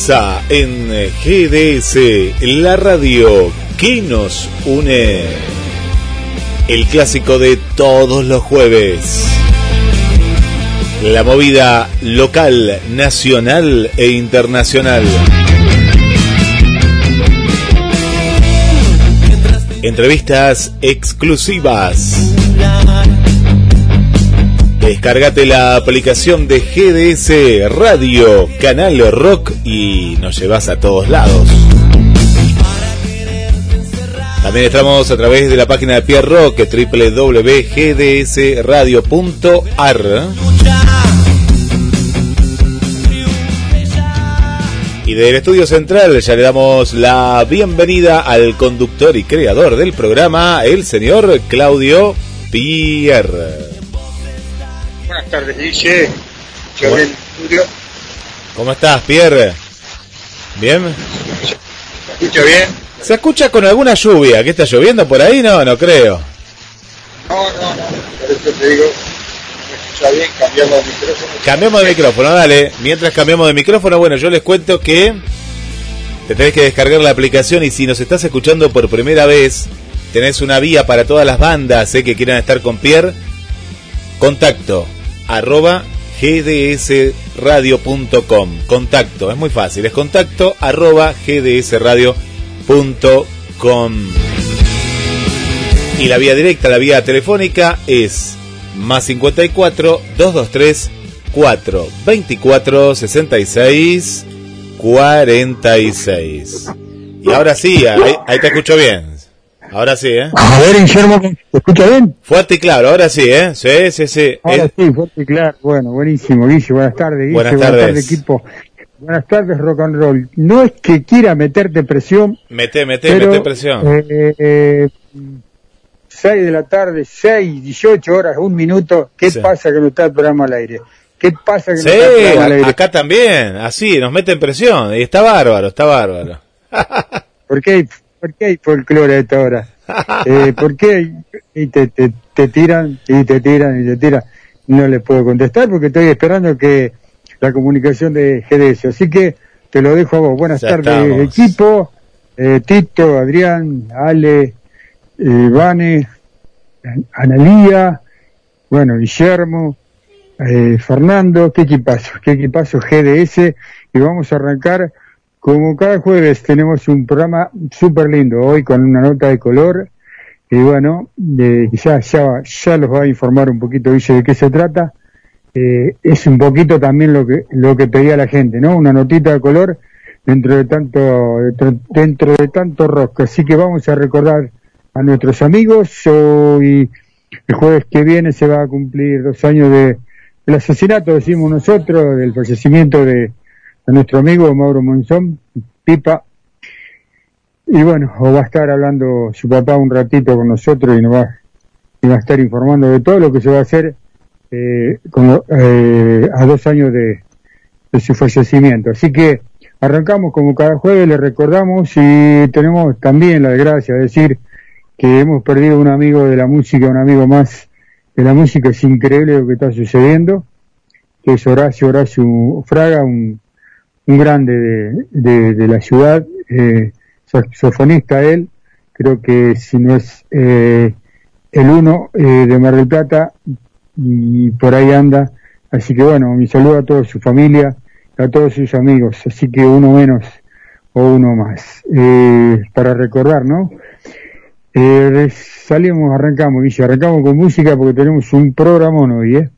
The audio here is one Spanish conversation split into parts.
Comienza en GDS, la radio que nos une. El clásico de todos los jueves. La movida local, nacional e internacional. Entrevistas exclusivas. Descárgate la aplicación de GDS Radio, Canal Rock y nos llevas a todos lados. También estamos a través de la página de Pierre Rock, www.gdsradio.ar. Y del estudio central ya le damos la bienvenida al conductor y creador del programa, el señor Claudio Pierre. Buenas tardes, Guille. Yo en el estudio. ¿Cómo estás, Pierre? ¿Bien? ¿Me escucha bien? ¿Se escucha con alguna lluvia? ¿Qué está lloviendo por ahí? No, no creo. No, no, no. Por eso te digo, me escucha bien, cambiamos de micrófono. Cambiamos de micrófono, dale. Mientras cambiamos de micrófono, bueno, yo les cuento que te tenés que descargar la aplicación y si nos estás escuchando por primera vez, tenés una vía para todas las bandas eh, que quieran estar con Pierre. Contacto arroba gdsradio.com. Contacto, es muy fácil, es contacto arroba gdsradio.com. Y la vía directa, la vía telefónica es más 54 223 4 24 66 46. Y ahora sí, ahí, ahí te escucho bien. Ahora sí, ¿eh? A ver, Guillermo, ¿te escucha bien? Fuerte y claro, ahora sí, ¿eh? Sí, sí, sí. Ahora Es- sí, fuerte y claro. Bueno, buenísimo, Guille. Buenas tardes, Guille. Buenas tardes. equipo. Buenas tardes, rock and roll. No es que quiera meterte presión, Mete, mete, pero... mete presión. Eh, eh, 6 de la tarde, 6, 18 horas, un minuto. ¿Qué Sí. pasa que no está el programa al aire? ¿Qué pasa que Sí, no está el programa al aire? acá también, así, nos meten presión. Y está bárbaro, está bárbaro. ¿Por qué hay, por qué hay folclore a esta hora? Eh, ¿Por qué? Y te, te, te tiran, y te tiran, y te tiran. No le puedo contestar porque estoy esperando que la comunicación de GDS. Así que te lo dejo a vos. Buenas Ya tardes, estamos. equipo. Eh, Tito, Adrián, Ale, eh, Vane, Analía, bueno, Guillermo, eh, Fernando, qué equipazo, qué equipazo GDS. Y vamos a arrancar como cada jueves tenemos un programa súper lindo, hoy con una nota de color, y bueno, eh, ya, ya, ya los va a informar un poquito Guille de qué se trata. Eh, es un poquito también lo que, lo que pedía la gente, ¿no? Una notita de color dentro de tanto, dentro, de tanto rock. Así que vamos a recordar a nuestros amigos. Hoy, el jueves que viene se va a cumplir dos años de, del asesinato, decimos nosotros, del fallecimiento de, de nuestro amigo Mauro Monzón, Pipa. y bueno, va a estar hablando su papá un ratito con nosotros y nos va, y va a estar informando de todo lo que se va a hacer eh, como, eh, a dos años de, de su fallecimiento. Así que arrancamos como cada jueves, le recordamos y tenemos también la desgracia de decir que hemos perdido un amigo de la música, un amigo más de la música, es increíble lo que está sucediendo, que es Horacio, Horacio Fraga, un, un grande de, la ciudad, eh, saxofonista él, creo que si no es eh, el uno eh, de Mar del Plata, y por ahí anda, así que bueno, mi saludo a toda su familia, a todos sus amigos, así que uno menos o uno más, eh, para recordar, ¿no? Eh, salimos, arrancamos, dice, arrancamos con música porque tenemos un programa hoy, ¿eh?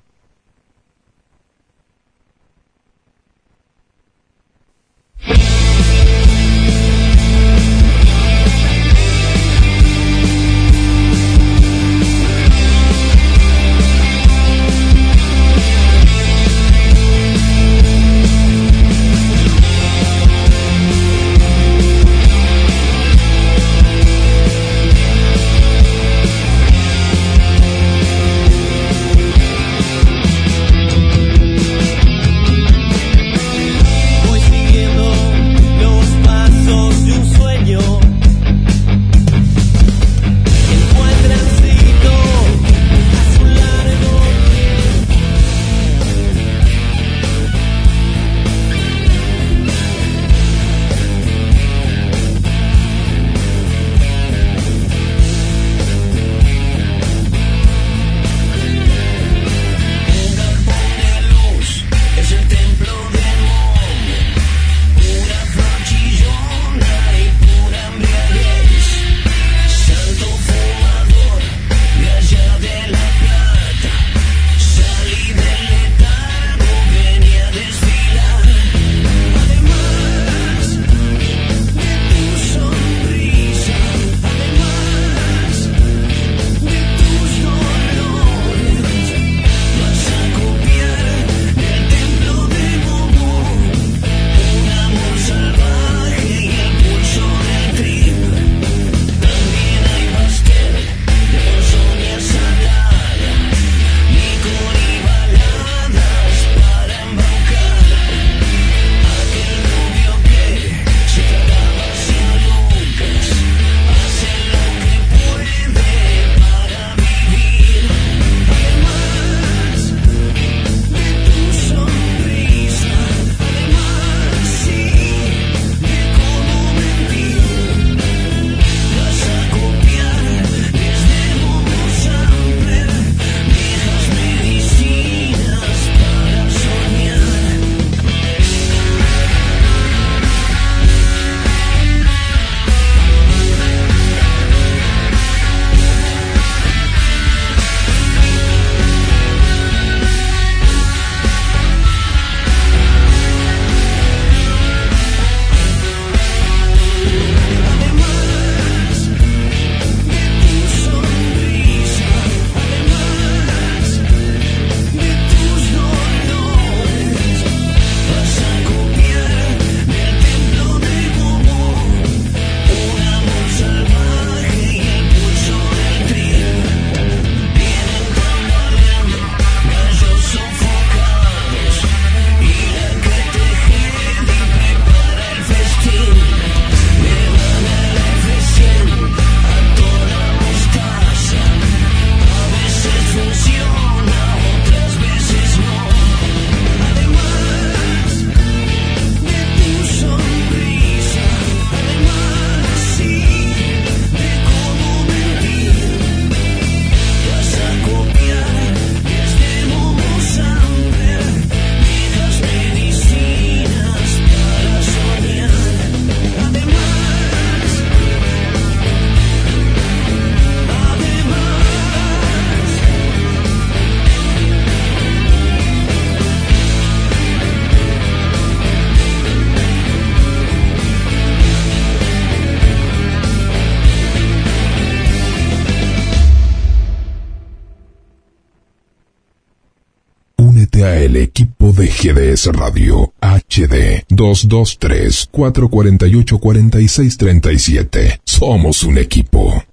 623-448-4637. Somos un equipo.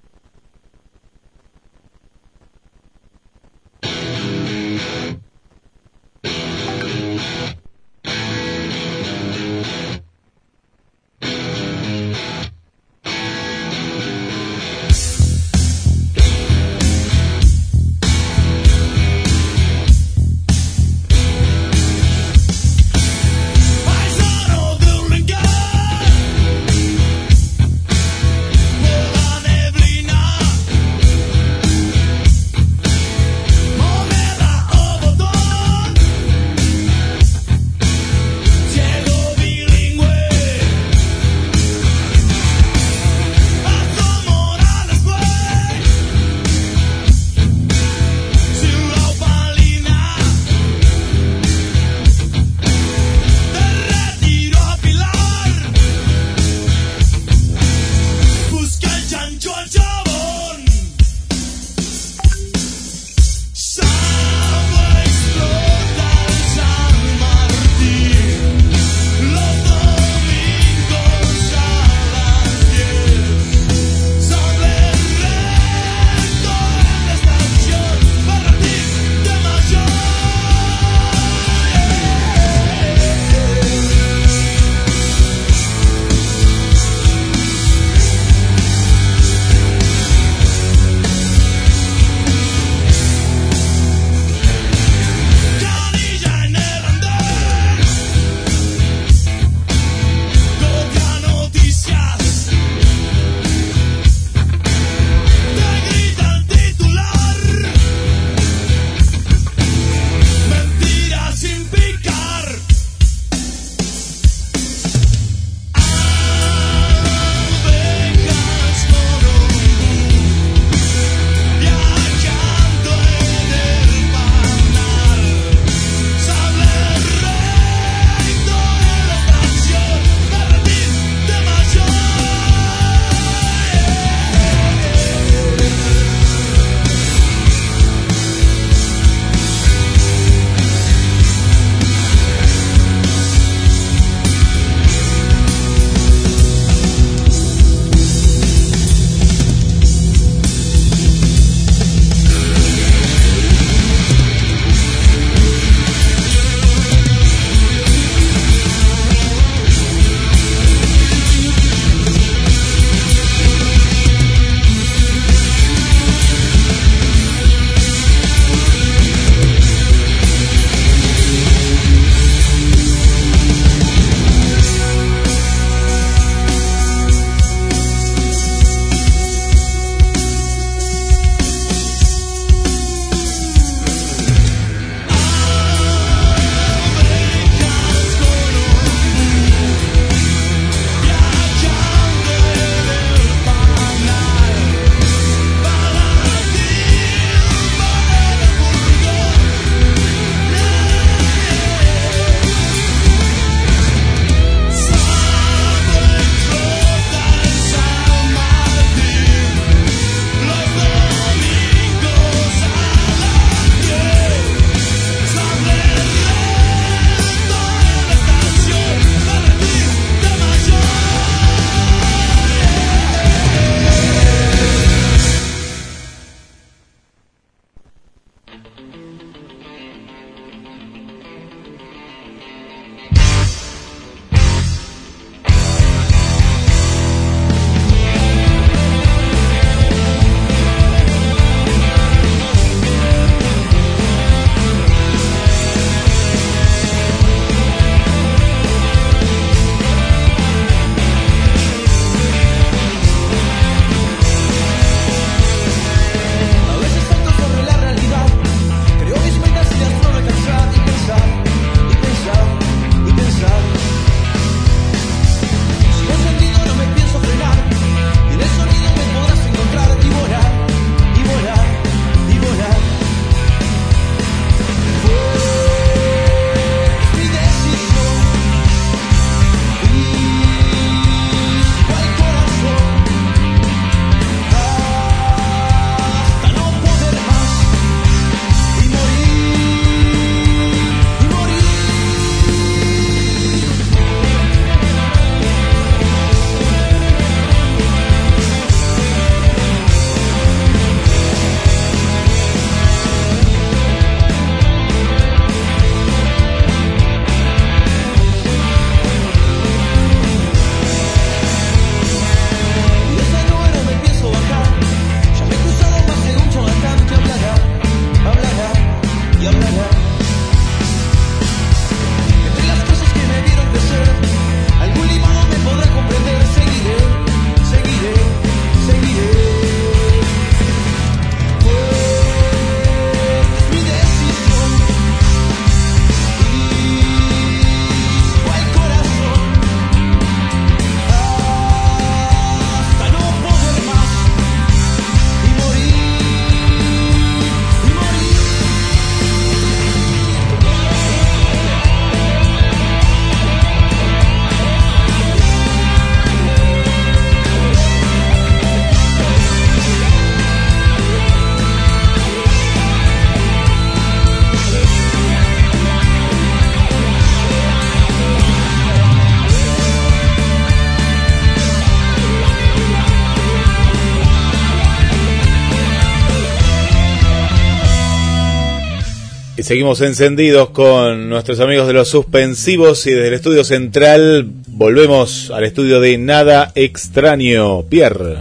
Seguimos encendidos con nuestros amigos de los suspensivos y desde el estudio central volvemos al estudio de Nada Extraño. Pierre.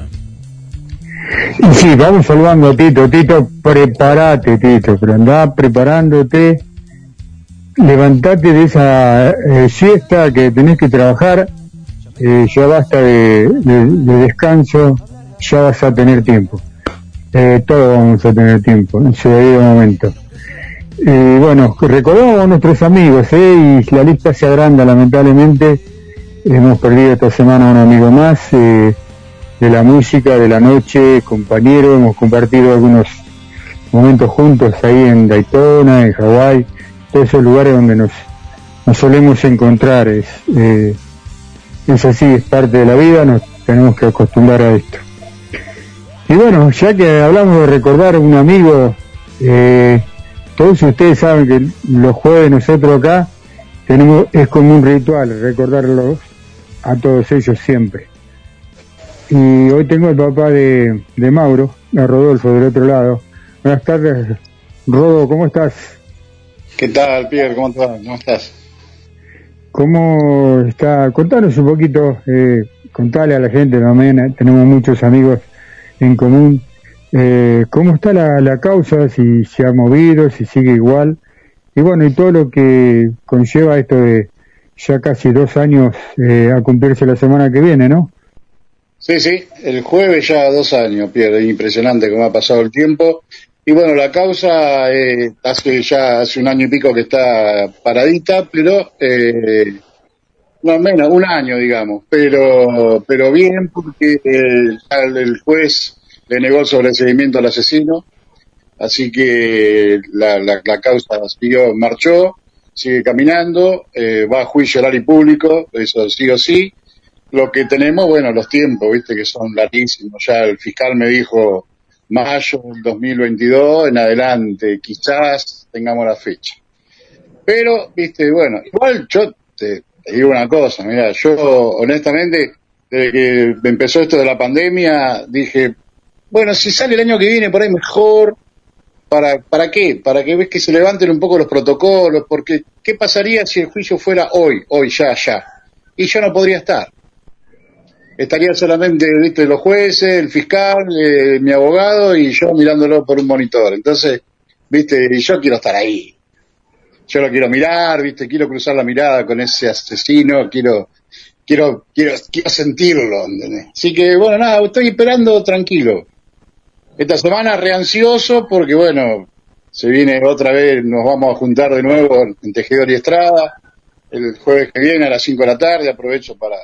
Sí, vamos saludando a Tito. Tito, prepárate, Tito, andá preparándote. Levantate de esa eh, siesta que tenés que trabajar. Eh, ya basta de, de- de descanso, ya vas a tener tiempo. Eh, todos vamos a tener tiempo en su debido momento. Y bueno, recordamos a nuestros amigos, ¿eh? y la lista se agranda lamentablemente. Hemos perdido esta semana a un amigo más eh, de la música, de la noche, compañero. Hemos compartido algunos momentos juntos ahí en Daytona, en Hawái, todos esos lugares donde nos, nos solemos encontrar. Es, eh, es así, es parte de la vida, nos tenemos que acostumbrar a esto. Y bueno, ya que hablamos de recordar a un amigo, eh, todos ustedes saben que los jueves nosotros acá tenemos, es como un ritual recordarlos a todos ellos siempre. Y hoy tengo el papá de, de Mauro, a Rodolfo del otro lado. Buenas tardes, Rodo, ¿cómo estás? ¿Qué tal, Pierre? ¿Cómo estás? ¿Cómo está? Contanos un poquito, eh, contale a la gente también, eh, tenemos muchos amigos en común. Eh, ¿Cómo está la, la causa? Si se ha movido, si sigue igual. Y bueno, y todo lo que conlleva esto de ya casi dos años eh, a cumplirse la semana que viene, ¿no? Sí, sí, el jueves ya dos años, Pierre. Impresionante cómo ha pasado el tiempo. Y bueno, la causa eh, hace ya hace un año y pico que está paradita, pero eh, no menos, un año, digamos. Pero, pero bien, porque eh, el, el juez le negó el sobreseimiento al asesino. Así que la, causa siguió, marchó, sigue caminando, eh, va a juicio oral y público, eso sí o sí. Lo que tenemos, bueno, los tiempos, viste, que son larguísimos. Ya el fiscal me dijo mayo del 2022 en adelante, quizás tengamos la fecha. Pero, viste, bueno, igual yo te, te digo una cosa, mira, yo honestamente, desde que empezó esto de la pandemia, dije, bueno, si sale el año que viene por ahí mejor, ¿para, para qué? Para que ves que se levanten un poco los protocolos, porque ¿qué pasaría si el juicio fuera hoy, hoy, ya, ya? Y yo no podría estar estaría solamente viste los jueces, el fiscal, eh, mi abogado y yo mirándolo por un monitor. Entonces, viste, y yo quiero estar ahí. Yo lo quiero mirar, viste, quiero cruzar la mirada con ese asesino, quiero, quiero, quiero, quiero sentirlo, ¿entendés? Así que, bueno, nada, estoy esperando tranquilo. Esta semana reansioso porque, bueno, se viene otra vez, nos vamos a juntar de nuevo en Tejedor y Estrada, el jueves que viene a las 5 de la tarde, aprovecho para,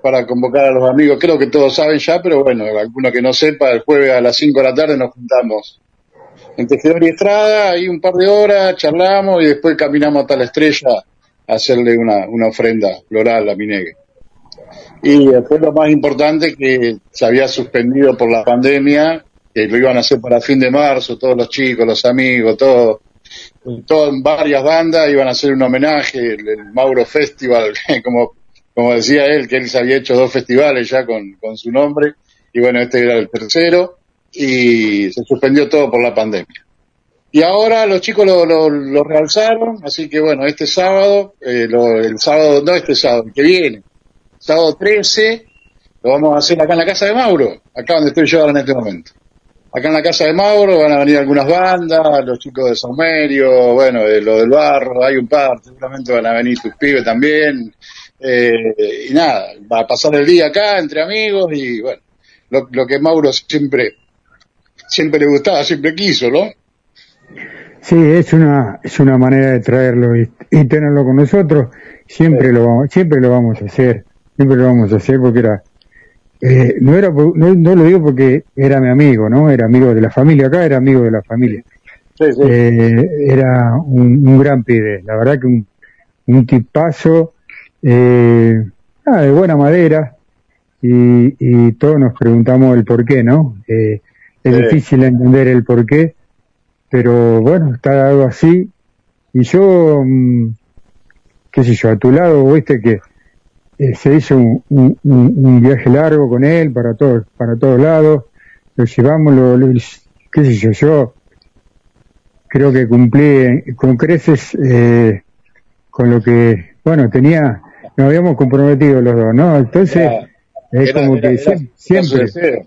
para convocar a los amigos. Creo que todos saben ya, pero bueno, alguno que no sepa, el jueves a las 5 de la tarde nos juntamos en Tejedor y Estrada, ahí un par de horas, charlamos y después caminamos hasta la estrella a hacerle una, una ofrenda floral a Minegue. Y después lo más importante que se había suspendido por la pandemia, que lo iban a hacer para fin de marzo, todos los chicos, los amigos, todos, todo, varias bandas iban a hacer un homenaje, el, el Mauro Festival, como como decía él, que él se había hecho dos festivales ya con, con su nombre, y bueno, este era el tercero, y se suspendió todo por la pandemia. Y ahora los chicos lo, lo, lo realzaron, así que bueno, este sábado, eh, lo, el sábado, no este sábado, el que viene, sábado 13, lo vamos a hacer acá en la casa de Mauro, acá donde estoy yo ahora en este momento. Acá en la casa de Mauro van a venir algunas bandas, los chicos de Saumerio, bueno, de lo del barro, hay un par, seguramente van a venir tus pibes también, eh, y nada, va a pasar el día acá entre amigos y bueno, lo, lo que Mauro siempre, siempre le gustaba, siempre quiso, ¿no? Sí, es una, es una manera de traerlo y, y tenerlo con nosotros. Siempre lo vamos, siempre lo vamos a hacer, siempre lo vamos a hacer porque era, eh, no era, no, no lo digo porque era mi amigo, ¿no? Era amigo de la familia acá, era amigo de la familia. Sí, sí. Eh, era un, un gran pibe, la verdad que un, un tipazo, eh, ah, de buena madera, y, y todos nos preguntamos el por qué, ¿no? Eh, es Sí. difícil entender el por qué, pero bueno, está dado así, y yo, mm, qué sé yo, a tu lado, viste que eh, se hizo un, un- un- un viaje largo con él para todos, para todos lados, lo llevamos, lo, lo- qué sé yo, yo creo que cumplí con creces eh, con lo que, bueno, tenía, nos habíamos comprometido los dos, ¿no? Entonces, Era- es como era- que era- siempre, deseo.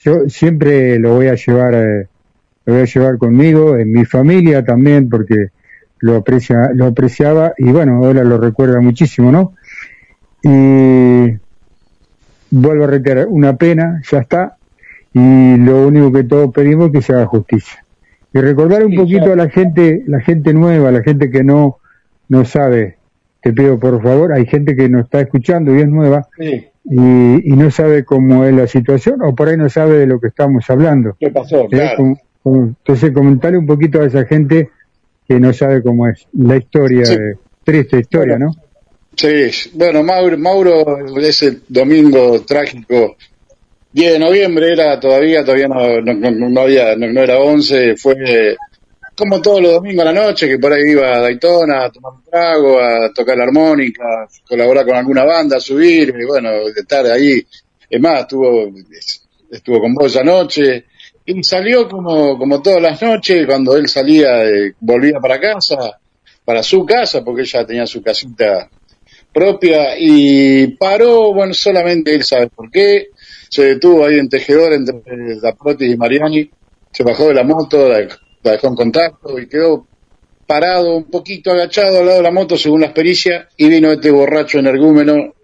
yo siempre lo voy a llevar, eh, lo voy a llevar conmigo, en mi familia también, porque lo aprecia, lo apreciaba y bueno, ahora lo recuerda muchísimo, ¿no? Y vuelvo a reiterar, una pena, ya está, y lo único que todos pedimos es que se haga justicia. Y recordar un Sí, poquito ya. a la gente, la gente nueva, la gente que no, no sabe, te pido por favor, hay gente que nos está escuchando y es nueva, Sí, y, y no sabe cómo es la situación, o por ahí no sabe de lo que estamos hablando. ¿qué pasó? ¿eh? Claro. Como- como- entonces, comentarle un poquito a esa gente que no sabe cómo es la historia, Sí. eh, triste historia, ¿no? Sí, bueno, Mauro, Mauro, ese domingo trágico, 10 de noviembre era todavía, todavía no, no, no- había, no, era 11, fue como todos los domingos a la noche, que por ahí iba a Daytona a tomar un trago, a tocar la armónica, colaborar con alguna banda, a subir, y bueno, de estar ahí. Es más, estuvo, estuvo con vos esa noche, y salió como, como todas las noches, cuando él salía, eh, volvía para casa, para su casa, porque ella tenía su casita propia y paró, bueno, solamente él sabe por qué, se detuvo ahí en Tejedor entre Daprotis y Mariani, se bajó de la moto, la, dejó en contacto y quedó parado un poquito agachado al lado de la moto según las pericias y vino este borracho energúmeno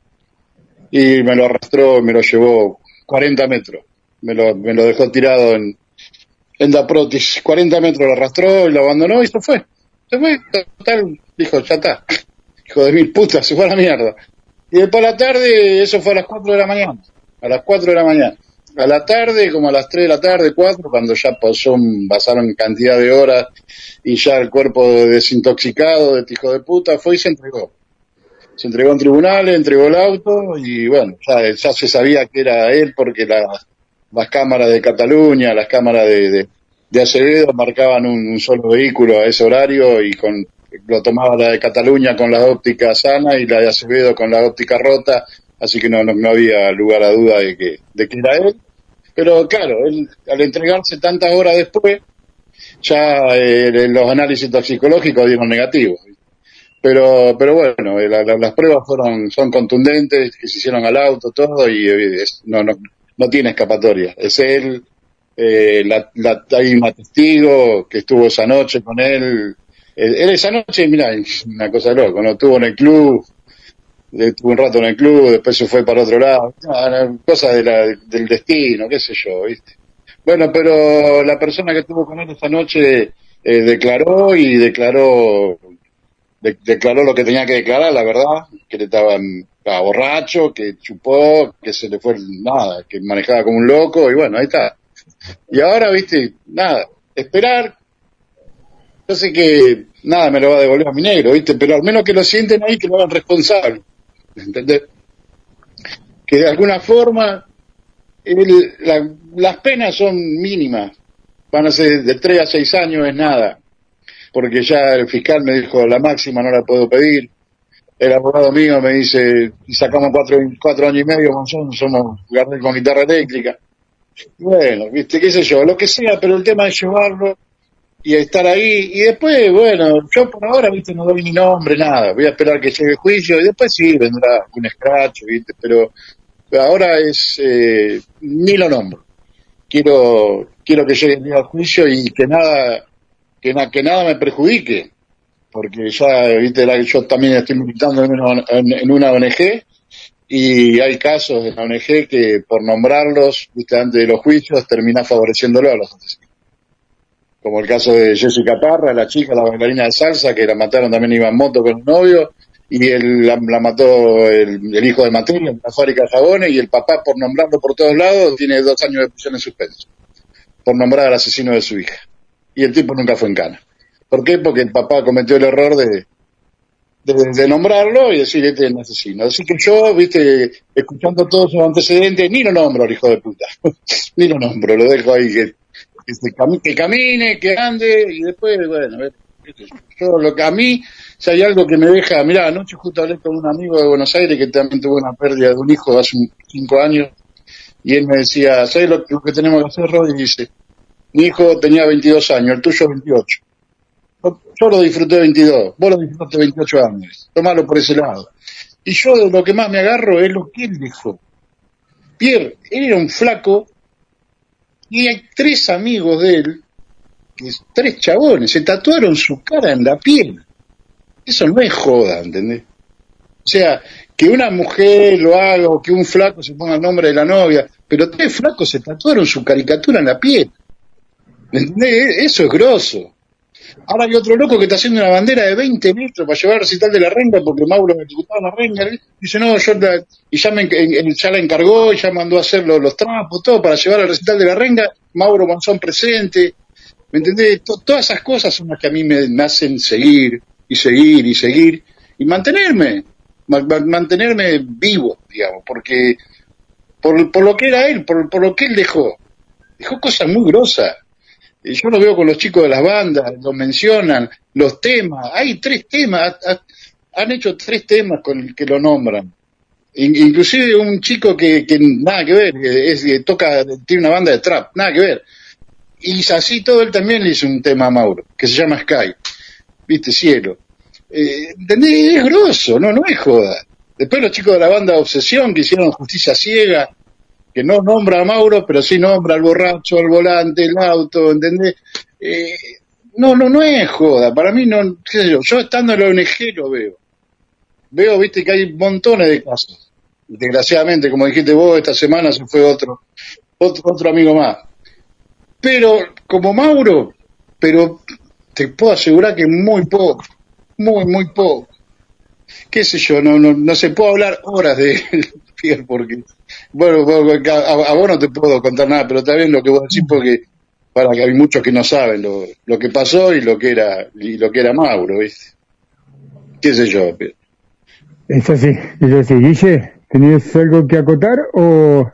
y me lo arrastró, me lo llevó 40 metros, me lo, me lo dejó tirado en, en Daprotis, 40 metros lo arrastró y lo abandonó y se fue, se fue, total, dijo, ya está, hijo de mil putas, se fue a la mierda. Y después a la tarde, eso fue a las 4 de la mañana, a las 4 de la mañana. A la tarde, como a las 3 de la tarde, 4, cuando ya pasó, pasaron cantidad de horas y ya el cuerpo desintoxicado de este hijo de puta fue y se entregó. Se entregó en tribunales, entregó el auto y bueno, ya, se sabía que era él porque las, cámaras de Cataluña, las cámaras de, de, Acevedo marcaban un solo vehículo a ese horario y con lo tomaba la de Cataluña con la óptica sana y la de Acevedo con la óptica rota, así que no, no, no había lugar a duda de que, de que era él. Pero claro, él, al entregarse tantas horas después, ya eh, los análisis toxicológicos dieron negativos. Pero, pero bueno, eh, la- la- las pruebas fueron, son contundentes, que se hicieron al auto, todo, y eh, es- no, no, no tiene escapatoria. Es él, eh, la, hay un testigo que estuvo esa noche con él. Eh, él esa noche, mira, una cosa loca, no estuvo en el club, estuvo un rato en el club, después se fue para otro lado, cosas de la, del destino, qué sé yo, ¿viste? Bueno, pero la persona que estuvo con él esa noche eh, declaró y declaró de- declaró lo que tenía que declarar, la verdad, que le estaban estaba borracho, que chupó, que se le fue nada, que manejaba como un loco y bueno, ahí está. Y ahora, viste, nada, esperar. Yo sé que nada me lo va a devolver a mi negro, viste, pero al menos que lo sienten ahí, que lo hagan responsable. ¿Entendés? Que de alguna forma las penas son mínimas, van a ser de 3 a 6 años, es nada, porque ya el fiscal me dijo la máxima no la puedo pedir, el abogado mío me dice, sacamos cuatro, cuatro años y medio, somos Gardel con guitarra eléctrica. Bueno, viste, qué sé yo, lo que sea, pero el tema es llevarlo y estar ahí, y después, bueno, yo por ahora, viste, no doy ni nombre, nada, voy a esperar que llegue el juicio, y después sí, vendrá un escracho, viste, pero ahora es, eh, ni lo nombro. Quiero, quiero que llegue el juicio y que nada, que, na- que nada me perjudique, porque ya, viste, la- yo también estoy militando en una, en- una ONG y hay casos en la ONG que por nombrarlos, viste, antes de los juicios, termina favoreciéndolo a los asesinos. Como el caso de Jessica Parra, la chica, la bailarina de salsa, que la mataron también iba en moto con un novio, y él, la, la mató el, el hijo de Materia en la fábrica de jabones, y el papá, por nombrarlo por todos lados, tiene dos años de prisión en suspenso, por nombrar al asesino de su hija. Y el tipo nunca fue en cana. ¿Por qué? Porque el papá cometió el error de, de, nombrarlo y decir este es un asesino. Así que yo, viste, escuchando todos esos antecedentes, ni lo nombro al hijo de puta. ni lo nombro, lo dejo ahí que, cami- que camine, que ande y después, bueno, yo. lo que a mí, si hay algo que me deja, mirá, anoche justo hablé con un amigo de Buenos Aires que también tuvo una pérdida de un hijo hace un- cinco años y él me decía, ¿sabes lo, que- tenemos que hacer, Rod? Y dice, mi hijo tenía 22 años, el tuyo 28. yo lo disfruté 22, vos lo disfrutaste 28 años, tomalo por ese lado. Y yo de lo que más me agarro es lo que él dejó. Pierre, él era un flaco y hay tres amigos de él, tres chabones, se tatuaron su cara en la piel. Eso no es joda, ¿entendés? O sea, que una mujer lo haga o que un flaco se ponga el nombre de la novia, pero tres flacos se tatuaron su caricatura en la piel. ¿Me entendés? Eso es grosso. Ahora hay otro loco que está haciendo una bandera de 20 metros para llevar al recital de la renga porque Mauro me ejecutaba la renga. ¿eh? Dice, no, yo la- y ya, me, ya la encargó, y ya mandó a hacer los, los trapos, todo para llevar al recital de la renga. Mauro Monzón presente. ¿Me entendés? To- todas esas cosas son las que a mí me, me hacen seguir y seguir y seguir y mantenerme, ma- ma- mantenerme vivo, digamos, porque por, por lo que era él, por, por lo que él dejó. Dejó cosas muy grosas. Yo lo veo con los chicos de las bandas, lo mencionan, los temas, hay tres temas, ha- ha- han hecho tres temas con el que lo nombran. In- inclusive un chico que, que nada que ver, toca, tiene una banda de trap, nada que ver. Y así todo él también le hizo un tema a Mauro, que se llama Sky, viste, cielo. Eh. Es grosso, no, no es joda. Después los chicos de la banda Obsesión que hicieron Justicia Ciega, que no nombra a Mauro, pero sí nombra al borracho, al volante, el auto, ¿entendés? Eh, no, no, no es joda. Para mí, no, qué sé yo, yo estando en la ONG lo veo. Veo, viste, que hay montones de casos. Desgraciadamente, como dijiste vos, esta semana se fue otro, otro, otro amigo más. Pero, como Mauro, pero te puedo asegurar que muy poco, muy, muy poco. Qué sé yo, no, no, no se puede hablar horas de él, porque, bueno, a, a vos no te puedo contar nada, pero está bien lo que vos decís porque, para que hay muchos que no saben lo, lo que pasó y lo que era, y lo que era Mauro, ¿viste? Qué sé yo. Es así, es así. Guille, ¿tenías algo que acotar o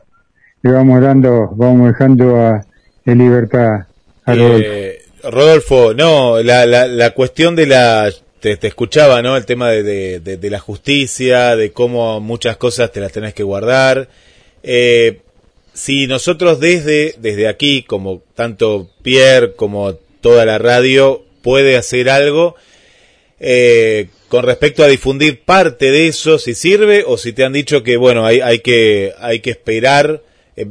le vamos dando, vamos dejando a, de libertad a Rodolfo? Eh, Rodolfo, no, la, la, la cuestión de la... Te, escuchaba, ¿no? El tema de, de, de- de la justicia, de cómo muchas cosas te las tenés que guardar. Eh, si nosotros desde, desde aquí, como tanto Pierre como toda la radio, puede hacer algo eh, con respecto a difundir parte de eso, si sirve, o si te han dicho que, bueno, hay, hay, que, hay que esperar, eh,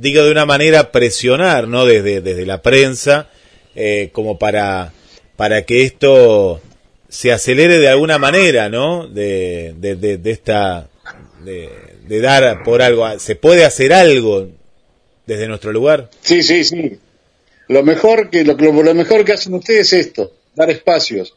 digo de una manera presionar, ¿no? Desde, desde la prensa, eh, como para, para que esto se acelere de alguna manera, ¿no? De, de, de, esta, de, dar por algo. ¿Se puede hacer algo desde nuestro lugar? Sí, sí, sí. Lo mejor que lo, lo, mejor que hacen ustedes es esto, dar espacios,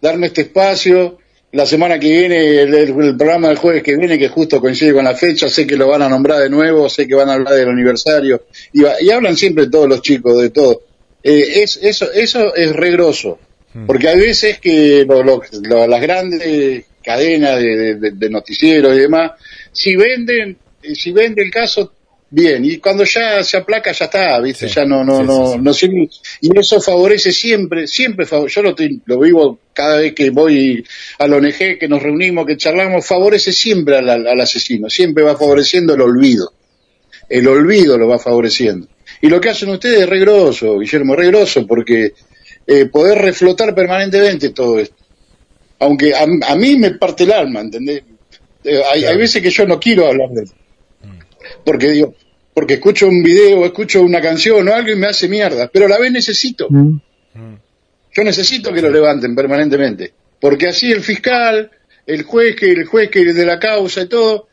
darme este espacio. La semana que viene, el, programa del jueves que viene, que justo coincide con la fecha, sé que lo van a nombrar de nuevo, sé que van a hablar del aniversario, y, y hablan siempre todos los chicos de todo. Eh, es, eso, eso es regroso, porque hay veces que lo- lo- lo- las grandes cadenas de, de- noticieros y demás, si venden, eh, si vende el caso, bien, y cuando ya se aplaca ya está, viste, Sí. ya no, no, Sí, no, sí, no sirve. y eso favorece siempre, siempre, yo lo, lo vivo cada vez que voy al ONG, que nos reunimos, que charlamos, favorece siempre al, al- al asesino, siempre va favoreciendo el olvido, el olvido lo va favoreciendo. Y lo que hacen ustedes es regroso, Guillermo, regroso, porque eh, poder reflotar permanentemente todo esto. Aunque a, a mí me parte el alma, ¿entendés? Eh, hay, hay veces que yo no quiero hablar de eso. Porque digo, porque escucho un video, escucho una canción o algo y me hace mierda, pero a la vez necesito. ¿Mm? Yo necesito que lo levanten permanentemente, porque así el fiscal, el juez que el juez que de la causa y todo,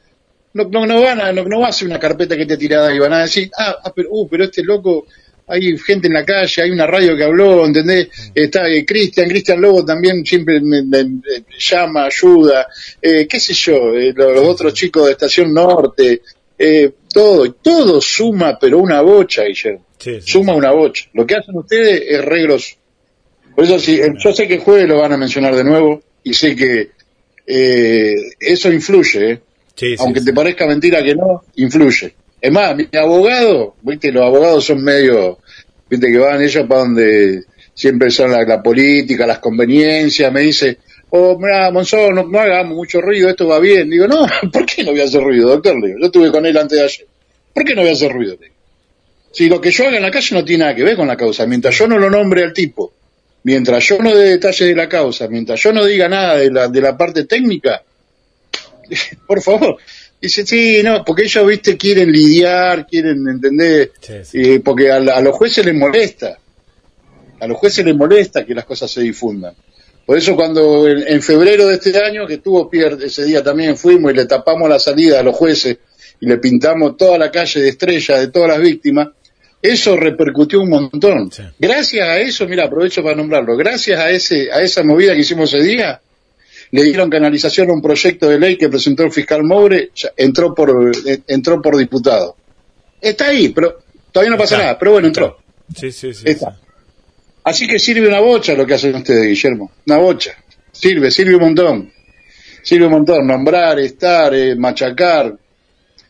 no, no, no van a, no, no va a hacer una carpeta que te tirada y van a decir, ah, ah, pero, uh, pero este loco, hay gente en la calle, hay una radio que habló, ¿entendés? Está eh, Cristian, Cristian Lobo también siempre me, me- me llama, ayuda, eh, qué sé yo, eh, los, los otros chicos de Estación Norte, eh, todo, todo suma, pero una bocha, Guillermo Sí, sí, suma una bocha. Lo que hacen ustedes es re grosso. Por eso sí, el- yo sé que el jueves lo van a mencionar de nuevo y sé que eh, eso influye, ¿eh? Aunque te parezca mentira que no, influye. Es más, mi abogado, viste, los abogados son medio, viste, que van ellos para donde siempre son la, la política, las conveniencias, me dice, oh, mira, Monzón, no, hagamos mucho ruido, esto va bien. Digo, no, ¿por qué no voy a hacer ruido, doctor? Digo, yo estuve con él antes de ayer. ¿Por qué no voy a hacer ruido? Si lo que yo haga en la calle no tiene nada que ver con la causa, mientras yo no lo nombre al tipo, mientras yo no dé detalles de la causa, mientras yo no diga nada de la, de la parte técnica, por favor, dice, sí, no, porque ellos, viste, quieren lidiar, quieren entender, Sí, sí. eh, porque a, los jueces les molesta, a los jueces les molesta que las cosas se difundan. Por eso cuando en, en febrero de este año, que tuvo Pierre, ese día también fuimos y le tapamos la salida a los jueces y le pintamos toda la calle de estrellas de todas las víctimas, eso repercutió un montón. Sí. Gracias a eso, mira, aprovecho para nombrarlo, gracias a ese, a esa movida que hicimos ese día, le dieron canalización a un proyecto de ley que presentó el fiscal Moure, ya entró por, eh, entró por diputado. Está ahí, pero todavía no pasa Está. nada, pero bueno, entró. Sí, sí, sí. Está. sí. Así que sirve una bocha lo que hacen ustedes, Guillermo. Una bocha. Sirve, sirve un montón. Sirve un montón. Nombrar, estar, eh, machacar.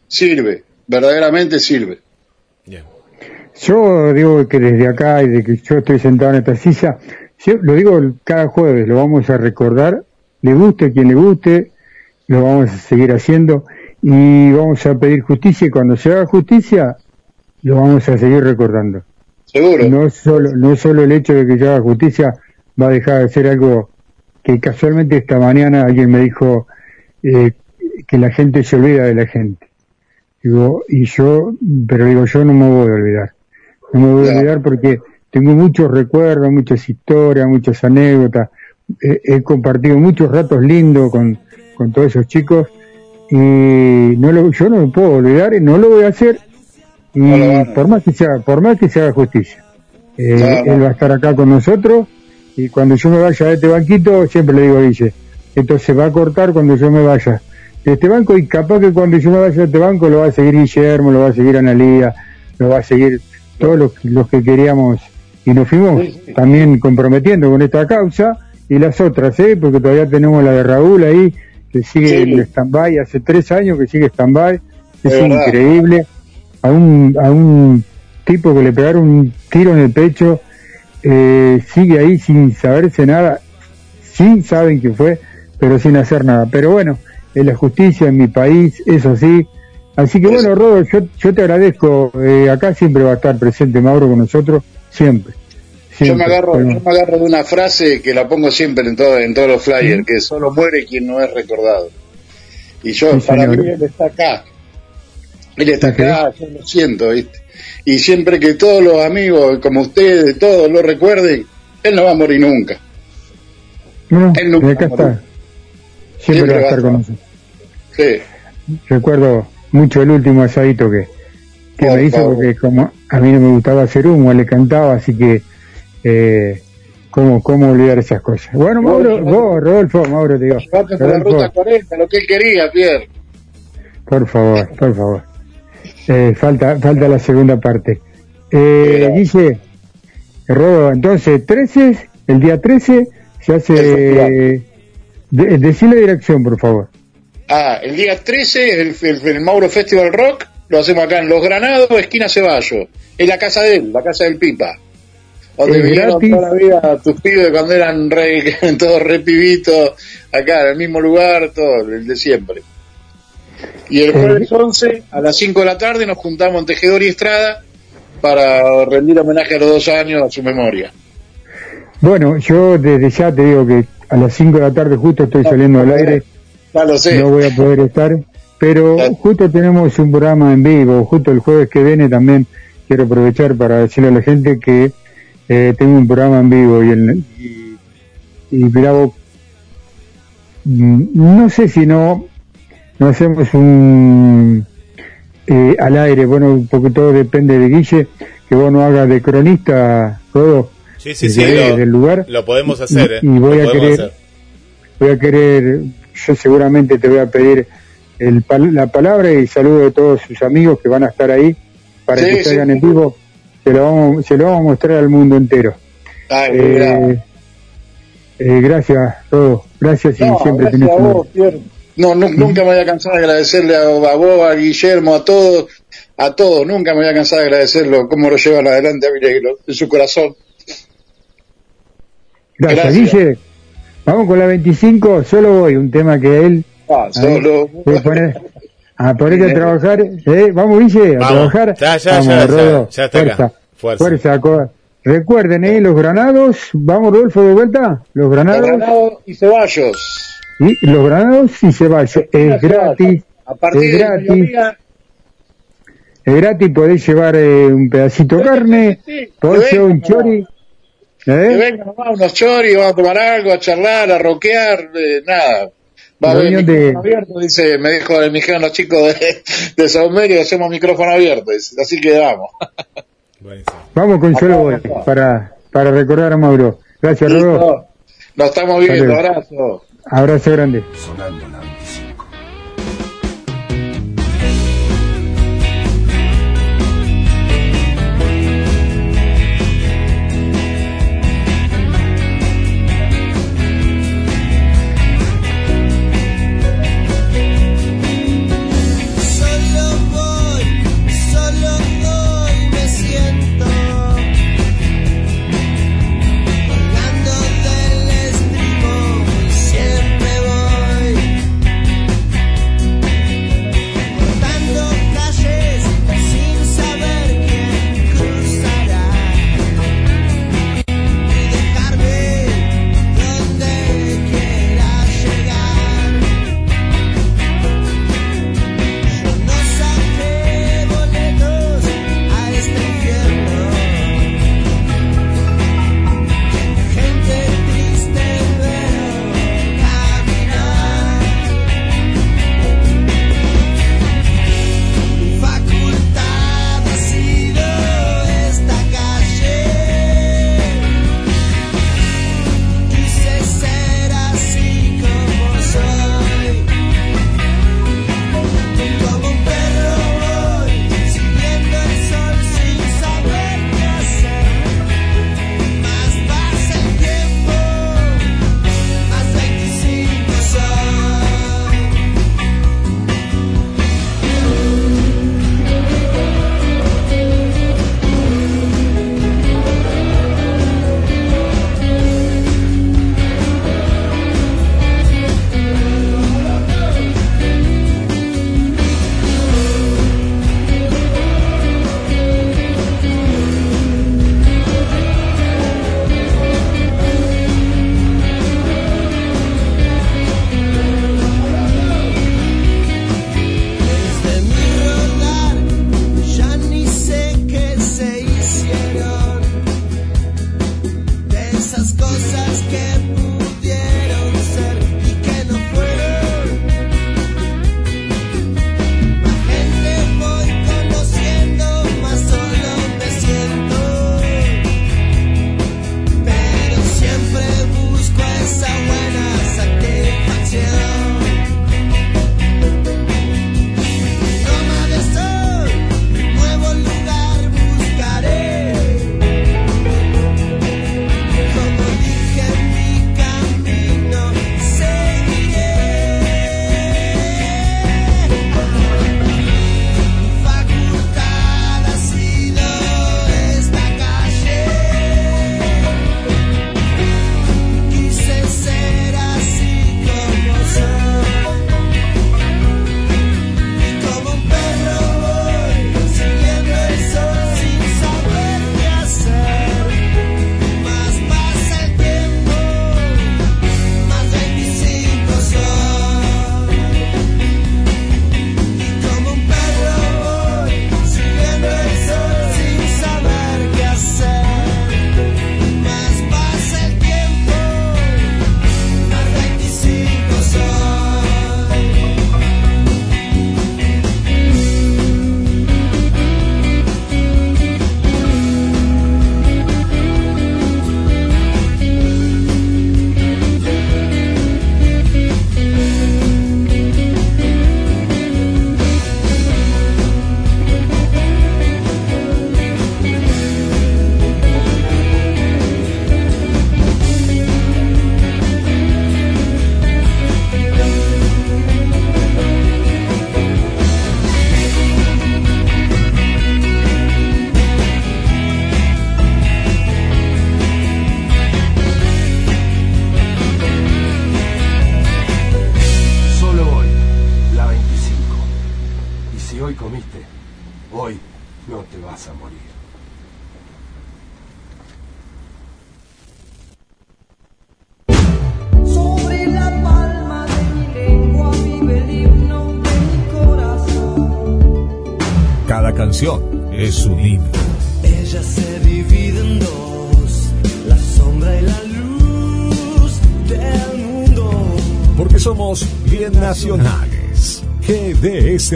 Sirve. Verdaderamente sirve. Bien. Yo digo que desde acá y de que yo estoy sentado en esta silla, yo lo digo cada jueves, lo vamos a recordar, le guste a quien le guste, lo vamos a seguir haciendo y vamos a pedir justicia y cuando se haga justicia, lo vamos a seguir recordando. Seguro. No solo, no solo el hecho de que se haga justicia va a dejar de ser algo que casualmente esta mañana alguien me dijo eh, que la gente se olvida de la gente. Digo, y yo, pero digo, yo no me voy a olvidar. No me voy a olvidar porque tengo muchos recuerdos, muchas historias, muchas anécdotas. He, compartido muchos ratos lindos con, con todos esos chicos y no lo, yo no me puedo olvidar y no lo voy a hacer y No por más que se haga, por más que se haga justicia. Eh, Claro. Él va a estar acá con nosotros y cuando yo me vaya de este banquito, siempre le digo Guille, esto se va a cortar cuando yo me vaya de este banco y capaz que cuando yo me vaya de este banco lo va a seguir Guillermo, lo va a seguir Analía, lo va a seguir todos los, los que queríamos y nos fuimos Sí, sí. también comprometiendo con esta causa y las otras, ¿eh? porque todavía tenemos la de Raúl ahí que sigue Sí. en stand-by, hace tres años que sigue stand-by, es verdad. increíble, a un, a un tipo que le pegaron un tiro en el pecho, eh, sigue ahí sin saberse nada, sí saben que fue, pero sin hacer nada. Pero bueno, es la justicia en mi país, eso sí. Así que bueno, Rodo, yo, yo te agradezco. eh, acá siempre va a estar presente Mauro con nosotros, siempre. Yo siempre. me agarro, Pero- yo me agarro de una frase que la pongo siempre en, todo, en todos los flyers, que solo muere quien no es recordado. Y yo, Sí, para señor. mí, él está acá. Él está acá, yo lo siento, ¿viste? Y siempre que todos los amigos, como ustedes, todos lo recuerden, él no va a morir nunca. No, Él nunca acá va a morir. está. Siempre, va a estar con nosotros. Sí, Recuerdo mucho el último asadito que, que Por me hizo, favor. porque como a mí no me gustaba hacer humo, le cantaba, así que, eh, ¿cómo, cómo olvidar esas cosas? Bueno, Mauro, vos, Rodolfo, Mauro, te digo. Llevate por la Rodolfo, ruta 40, lo que él quería, Pierre. Por favor, por favor. Eh, falta, falta la segunda parte. Eh, Guille, Rodo, entonces, 13, el día 13 se hace... De, decile dirección, por favor. Ah, el día 13 es el, el- el Mauro Festival Rock, lo hacemos acá en Los Granados, esquina Ceballos. Es la casa de él, la casa del Pipa. Vinieron gratis. toda la vida tus pibes cuando eran re, todos re pibitos, acá en el mismo lugar, todo, el de siempre. Y el jueves 11, a las 5 de la tarde, nos juntamos en Tejedor y Estrada para rendir homenaje a los dos años a su memoria. Bueno, yo desde ya te digo que a las 5 de la tarde justo estoy saliendo al aire, Ya lo sé. no voy a poder estar, pero Claro. justo tenemos un programa en vivo, justo el jueves que viene también quiero aprovechar para decirle a la gente que eh, tengo un programa en vivo y, el, y, y grabo, mm, no sé si no, no hacemos un eh, al aire, bueno, porque todo depende de Guille, que vos no hagas de cronista todo Sí, sí, desde sí, lo, del lugar. lo podemos hacer, ¿eh? Y voy a querer- hacer. voy a querer, yo seguramente te voy a pedir el, pal- la palabra y saludo de todos sus amigos que van a estar ahí para Sí, que sí. salgan en vivo. Se lo, vamos, se lo vamos a mostrar al mundo entero. Ay, Eh, eh, gracias, todos. Gracias y No, siempre gracias tenés a vos, Pierre. No, nu- nunca me voy a cansar de agradecerle a, a vos, a Guillermo, a todos, a todos. Nunca me voy a cansar de agradecerlo, cómo lo llevan adelante a Vireglo, en su corazón. Gracias, gracias. Guille. Vamos con la 25, solo voy, un tema que él Ah, solo. voy a poner a ponerte a trabajar. ¿eh? Vamos, Guille, a Vamos. trabajar. Ya, ya, Vamos, ya, ya, Rodo. ya está acá. Fuerza, Fuerza. Recuerden, ¿eh? Los granados, vamos Rodolfo de vuelta, los granados, Granado y Ceballos. y los granados y Ceballos, es gratis, A partir es de gratis, mediodía, es gratis, podéis llevar eh, un pedacito de carne, sí, podéis que llevar un vengan, chori, que ¿eh? vengan nomás unos choris, vamos a tomar algo, a charlar, a roquear, eh, nada. Va a haber de- micrófono abierto, dice, me dijo, me dijeron los chicos de, de Saumerio, hacemos micrófono abierto, dice, así que vamos. Buenísimo. Vamos con solo gol para, para recordar a Mauro. Gracias. Listo. Nos estamos viendo, abrazo. Abrazo grande. Sonando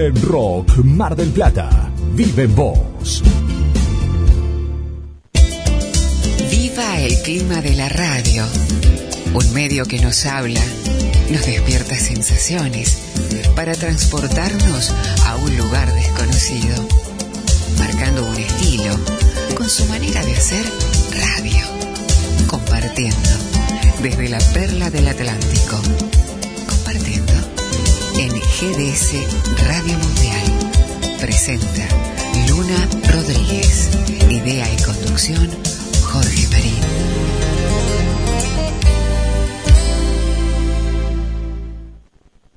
Rock Mar del Plata. Vive vos. Viva el clima de la radio. Un medio que nos habla, nos despierta sensaciones para transportarnos a un lugar desconocido, marcando un estilo con su manera de hacer radio, compartiendo desde la perla del Atlántico, compartiendo en GDS Radio Mundial. Presenta Luna Rodríguez, idea y conducción Jorge Marín.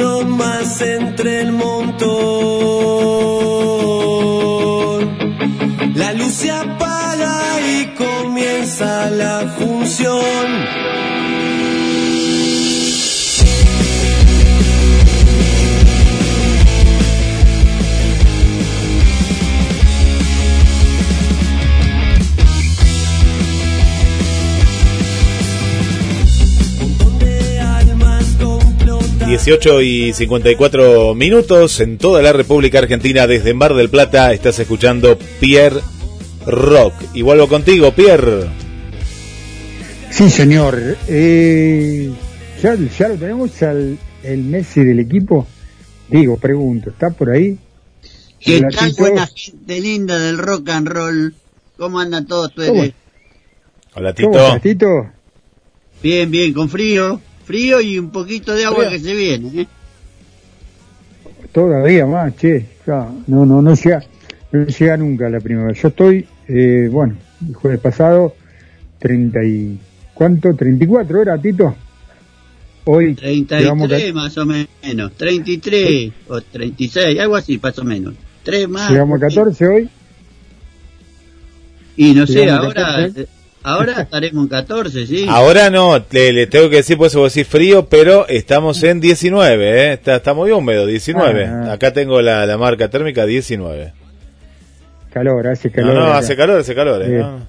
Uno más entre el montón. La luz se apaga y comienza la función. 18 y 54 minutos en toda la República Argentina desde Mar del Plata estás escuchando Pierre Rock. Y vuelvo contigo, Pierre. Sí, señor. Eh, ¿ya, ya lo tenemos al el Messi del equipo? Digo, pregunto, ¿está por ahí? ¿Qué tal, buena gente linda del rock and roll? ¿Cómo andan todos ¿Cómo? ustedes? Hola, ¿Cómo Tito. estás, Tito? Bien, bien, con frío. Frío y un poquito de agua Frío. que se viene. ¿eh? Todavía más, che. Ya, no, no, no llega, no llega nunca la primavera. Yo estoy, eh, bueno, el jueves pasado, 30 y... ¿Cuánto? ¿34 era, Tito? Hoy llevamos 33 más o menos. 33 o 36, algo así más o menos. 3 a, más. llegamos a 14 hoy. Y no sé, a ahora 14. eh, ahora estaremos en 14, ¿sí? Ahora no, le, le tengo que decir, pues vos decir frío, pero estamos en 19, ¿eh? está, está muy húmedo, 19. Ah. Acá tengo la, la marca térmica 19. Calor, hace No, calor. no, acá. hace calor, hace calor. ¿eh? ¿no?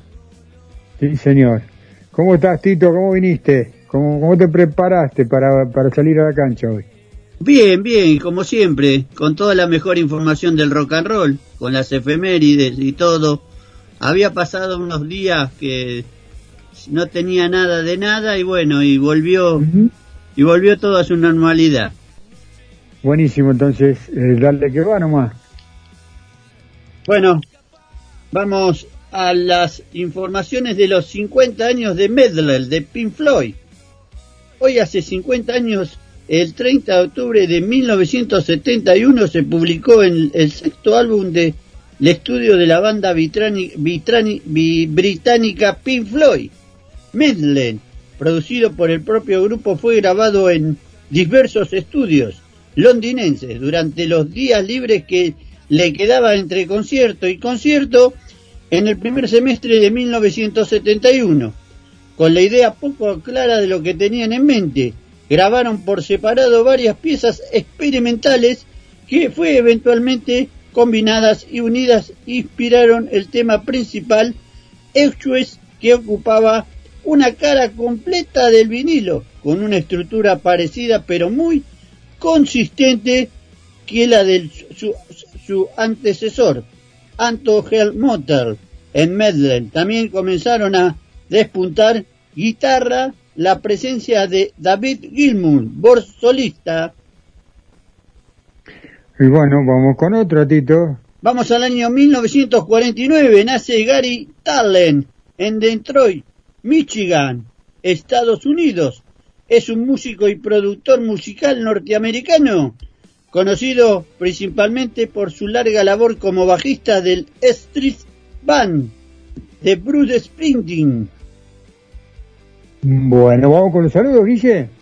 Sí, señor. ¿Cómo estás, Tito? ¿Cómo viniste? ¿Cómo, cómo te preparaste para, para salir a la cancha hoy? Bien, bien, como siempre, con toda la mejor información del rock and roll, con las efemérides y todo. Había pasado unos días que no tenía nada de nada y bueno, y volvió y volvió todo a su normalidad. Buenísimo, entonces, eh, dale que va nomás. Bueno, vamos a las informaciones de los 50 años de Medley, de Pink Floyd. Hoy hace 50 años, el 30 de octubre de 1971, se publicó el sexto álbum de el estudio de la banda británica Pink Floyd. Medley, producido por el propio grupo, fue grabado en diversos estudios londinenses durante los días libres que le quedaba entre concierto y concierto en el primer semestre de 1971. Con la idea poco clara de lo que tenían en mente, grabaron por separado varias piezas experimentales que fue eventualmente combinadas y unidas inspiraron el tema principal, Exues, que ocupaba una cara completa del vinilo, con una estructura parecida pero muy consistente que la de su, antecesor, Anto Motor, en Medley. También comenzaron a despuntar guitarra, la presencia de David Gilmour, voz solista. Y bueno, vamos con otro, Tito. Vamos al año 1949, nace Gary Talent en Detroit, Michigan, Estados Unidos. Es un músico y productor musical norteamericano. conocido principalmente por su larga labor como bajista del Street Band de Bruce Springsteen. Bueno, vamos con los saludos, Guille.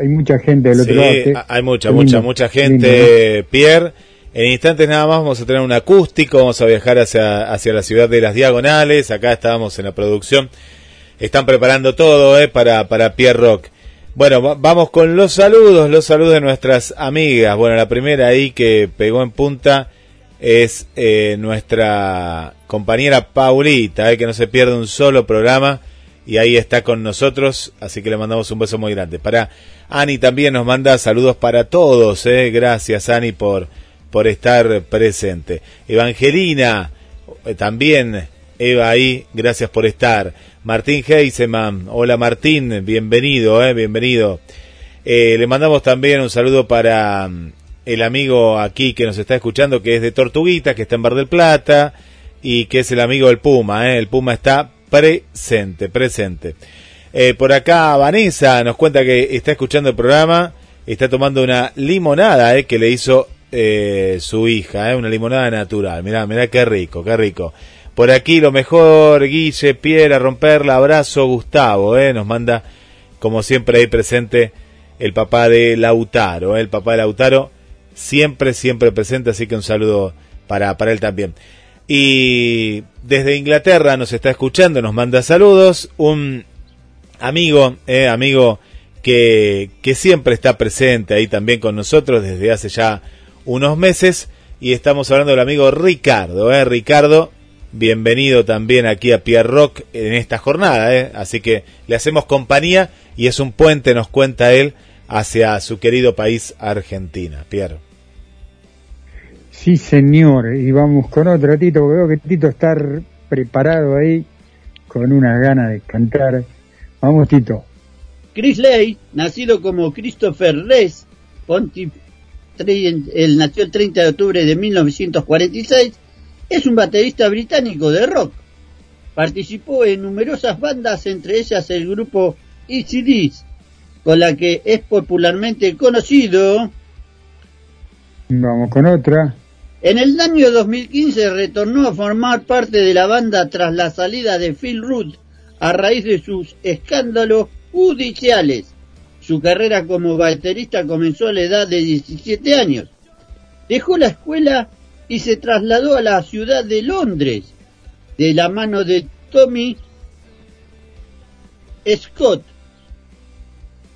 Hay mucha gente del otro sí, lado. hay mucha, mucha, lindo, mucha gente, lindo, Pierre. En instantes nada más vamos a tener un acústico, vamos a viajar hacia, hacia la ciudad de las Diagonales, acá estábamos en la producción, están preparando todo eh, para, para Pierre Rock. Bueno, va- vamos con los saludos, los saludos de nuestras amigas. Bueno, la primera ahí que pegó en punta es eh, nuestra compañera Paulita, eh, que no se pierde un solo programa y ahí está con nosotros, así que le mandamos un beso muy grande. Para Ani también nos manda saludos para todos, eh. gracias Ani por, por estar presente. Evangelina, eh, también Eva ahí, gracias por estar. Martín Heiseman, hola Martín, bienvenido, eh, bienvenido. Eh, le mandamos también un saludo para mm, el amigo aquí que nos está escuchando, que es de Tortuguita, que está en Bar del Plata, y que es el amigo del Puma, eh. el Puma está presente, presente. Eh, por acá Vanessa nos cuenta que está escuchando el programa, está tomando una limonada eh, que le hizo eh, su hija, eh, una limonada natural. Mirá, mirá qué rico, qué rico. Por aquí lo mejor, Guille, Pierre, a romperla, abrazo, Gustavo, nos manda como siempre ahí presente el papá de Lautaro, el papá de Lautaro, siempre, siempre presente, así que un saludo para, para él también. Y desde Inglaterra nos está escuchando, nos manda saludos, un amigo, eh, amigo que, que siempre está presente ahí también con nosotros desde hace ya unos meses. Y estamos hablando del amigo Ricardo, eh, Ricardo, bienvenido también aquí a Pierre Rock en esta jornada, eh, así que le hacemos compañía y es un puente, nos cuenta él, hacia su querido país Argentina, Pierre. Sí, señor. Y vamos con otro, Tito, porque veo que Tito está preparado ahí con unas ganas de cantar. Vamos, Tito. Chris Lay, nacido como Christopher tre- él nació el 30 de octubre de 1946, es un baterista británico de rock. Participó en numerosas bandas, entre ellas el grupo ECDs, con la que es popularmente conocido. Vamos con otra. En el año 2015 retornó a formar parte de la banda tras la salida de Phil Root a raíz de sus escándalos judiciales. Su carrera como baterista comenzó a la edad de 17 años. Dejó la escuela y se trasladó a la ciudad de Londres de la mano de Tommy Scott,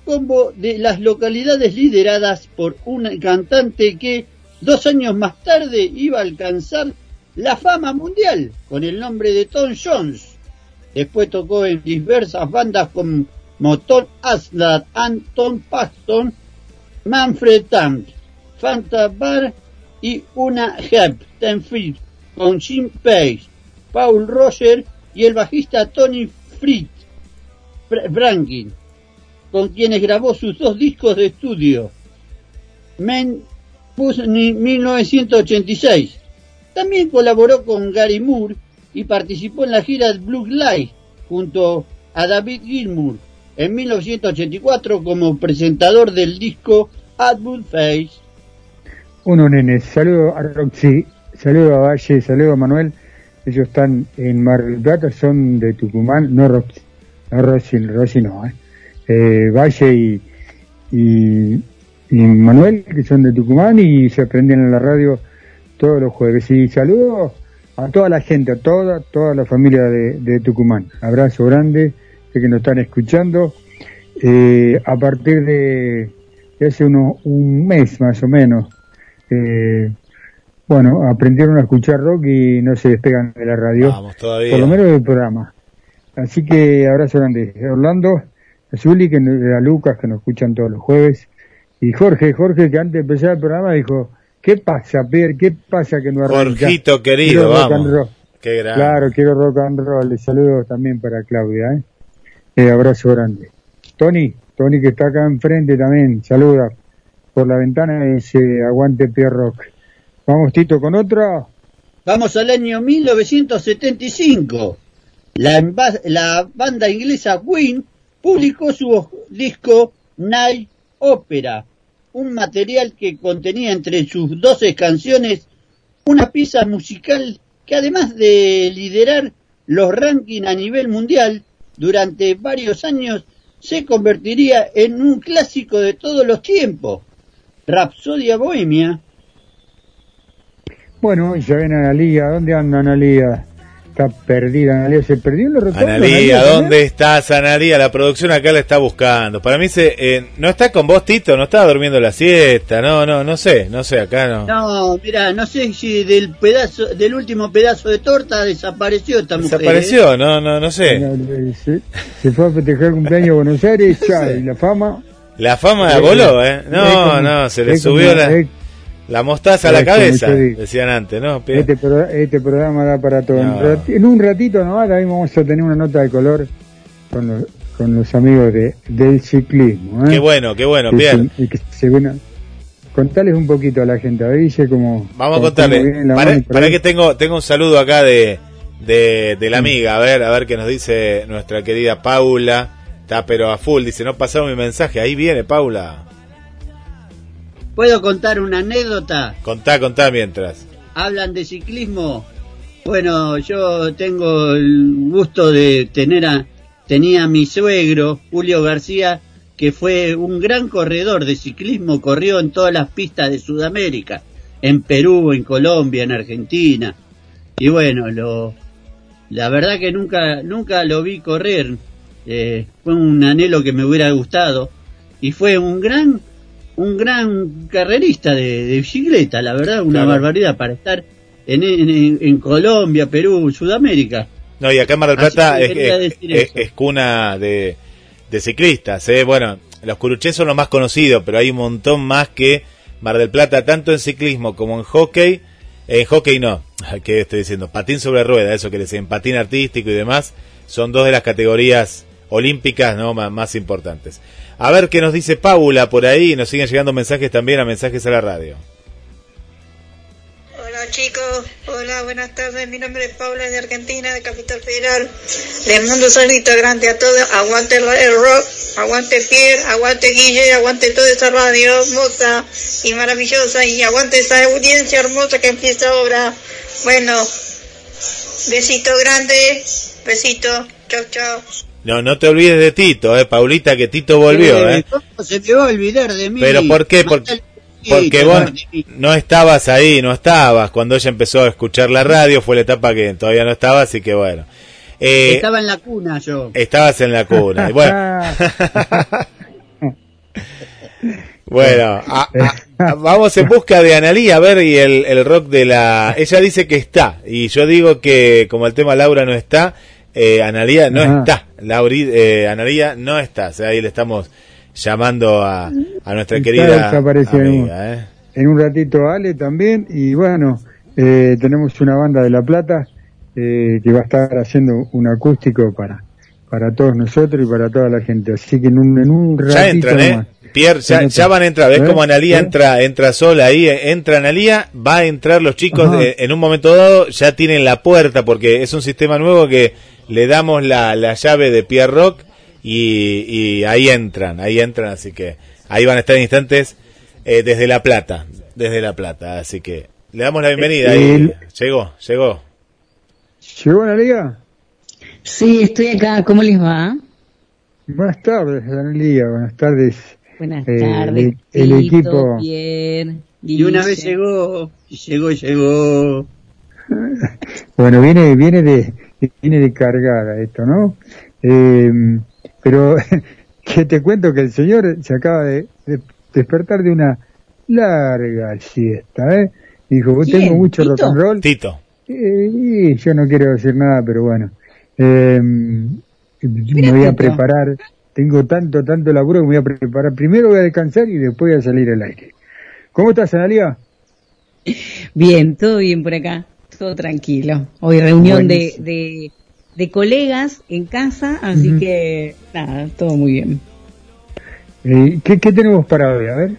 combo de las localidades lideradas por un cantante que dos años más tarde iba a alcanzar la fama mundial con el nombre de Tom Jones. Después tocó en diversas bandas como Tom Aslan, Anton Paxton, Manfred Tank, Fanta Bar y una Hep Tenfield con Jim Page, Paul Roger y el bajista Tony Fritz con quienes grabó sus dos discos de estudio, Men Pussy 1986. También colaboró con Gary Moore y participó en la gira Blue Light junto a David Gilmour en 1984 como presentador del disco Adwood Face. Uno, nenes. Saludo a Roxy, saludo a Valle, saludo a Manuel. Ellos están en Mar del Plata, son de Tucumán, no Roxy, no Roxy, Roxy no, ¿eh? Eh, Valle y, y Manuel, que son de Tucumán y se aprenden en la radio todos los jueves. Y saludo a toda la gente, a toda, toda la familia de, de Tucumán. Abrazo grande, de que nos están escuchando. Eh, a partir de, de hace uno, un mes más o menos, eh, bueno, aprendieron a escuchar rock y no se despegan de la radio, Vamos todavía. por lo menos del programa. Así que abrazo grande. Orlando, a Zuli, que, a Lucas, que nos escuchan todos los jueves, y Jorge, Jorge, que antes de empezar el programa dijo, ¿qué pasa, Pierre? ¿Qué pasa que no arranca? Jorgito querido, Quiero rock vamos. and roll. Qué grande. Claro, quiero rock and roll. Les saludo también para Claudia, ¿eh? Eh, abrazo grande. Tony, Tony que está acá enfrente también, saluda por la ventana y dice aguante Pierre Rock. Vamos Tito con otra. Vamos al año 1975. La, la banda inglesa Queen publicó su disco Night Opera, un material que contenía entre sus 12 canciones una pieza musical que además de liderar los rankings a nivel mundial durante varios años, se convertiría en un clásico de todos los tiempos. Rapsodia Bohemia. Bueno, ya ven Analía, ¿dónde anda Analía? Está perdida Analía, se perdió en los recuerdos. Analía, ¿dónde estás Analía? La producción acá la está buscando. Para mí se, eh, no está con vos Tito, no estaba durmiendo la siesta, no, no, no sé, no sé, acá no. No, mira, no sé si del pedazo, del último pedazo de torta desapareció esta mujer. Desapareció, no, no, no sé. Se, se fue a festejar el cumpleaños a Buenos Aires, ya, y la fama. La fama de voló, ¿eh? No, no, se le subió la, la mostaza a la cabeza, decían antes, ¿no? Este, pro- este programa da para todo. No. En un ratito nomás también vamos a tener una nota de color con los, con los amigos de, del ciclismo. ¿eh? Qué bueno, qué bueno, ven- Contales un poquito a la gente, a ver, dice como... Vamos a contarle. Para, que tengo, tengo un saludo acá de, de, de la amiga, a ver, a ver qué nos dice nuestra querida Paula. Está pero a full, dice, no pasaron mi mensaje. Ahí viene, Paula. ¿Puedo contar una anécdota? Contá, contá mientras. hablan de ciclismo. Bueno, yo tengo el gusto de tener a, tenía a mi suegro, Julio García, que fue un gran corredor de ciclismo, corrió en todas las pistas de Sudamérica, en Perú, en Colombia, en Argentina. Y bueno, lo, la verdad que nunca, nunca lo vi correr. Eh, fue un anhelo que me hubiera gustado. Y fue un gran, un gran carrerista de, de bicicleta, la verdad, una Claro. barbaridad para estar en, en, en Colombia, Perú, Sudamérica. No, y acá en Mar del Plata es, es- cuna de, de ciclistas. ¿eh? Bueno, los curuchés son los más conocidos, pero hay un montón más que Mar del Plata, tanto en ciclismo como en hockey. En hockey no, ¿qué estoy diciendo? Patín sobre rueda, eso que le decían, patín artístico y demás, son dos de las categorías olímpicas no más, más importantes. A ver qué nos dice Paula por ahí, nos siguen llegando mensajes también a mensajes a la radio. Hola chicos, hola, buenas tardes. Mi nombre es Paula de Argentina, de Capital Federal. Les mando un saludito grande a todos. Aguante el, rock, aguante Pierre, aguante Guille, aguante toda esa radio hermosa y maravillosa y aguante esa audiencia hermosa que empieza ahora. Bueno, besito grande, besito, chau chau. No, no te olvides de Tito, eh, Paulita, que Tito volvió, eh. ¿Cómo se me va a olvidar de mí? Pero ¿por qué? Porque vos no estabas ahí, no estabas. Cuando ella empezó a escuchar la radio, fue la etapa que todavía no estaba, así que bueno. Eh, Estaba en la cuna yo. Estabas en la cuna. Y bueno, bueno a- a- a- vamos en busca de Analía, a ver, y el, el rock de la... Ella dice que está, y yo digo que como el tema Laura no está, eh, Analía no está. Lauri, eh, no está. Sea, ahí le estamos llamando a, a nuestra Está querida amiga, ¿eh? En un ratito Ale también, y bueno, eh, tenemos una banda de La Plata eh, que va a estar haciendo un acústico para para todos nosotros y para toda la gente. Así que en un, en un ratito Ya entran, ¿eh? Pierre, ya, ya van a entrar. ¿Ves ¿Eh? cómo Analía ¿Eh? entra, entra sola ahí? eh, Entra Analía, va a entrar los chicos de- en un momento dado, ya tienen la puerta porque es un sistema nuevo que le damos la, la llave de Pierre Rock y, y ahí entran, ahí entran, así que ahí van a estar en instantes eh, desde La Plata, desde La Plata, así que le damos la bienvenida. ahí. Llegó, llegó. ¿Llegó liga? Sí, estoy acá. ¿Cómo les va? Buenas tardes, Analía, buenas tardes. Buenas Eh, tardes. el- el Tito, equipo- Pierre, Y una vez llegó, y llegó, llegó. Bueno, viene, viene de, viene de cargada esto, ¿no? Eh, pero que te cuento que el señor se acaba de, de despertar de una larga siesta, ¿eh? Dijo, "Vos ¿Quién? tengo mucho rock and roll. Tito. Eh, y yo no quiero decir nada, pero bueno. Eh, me voy a Tito. preparar. Tengo tanto, tanto laburo que me voy a preparar. Primero voy a descansar y después voy a salir al aire. ¿Cómo estás, Analia? Bien, todo bien por acá. Todo tranquilo. Hoy reunión de, de, de colegas en casa, así que nada, todo muy bien. Eh, ¿qué, ¿Qué tenemos para hoy? A ver.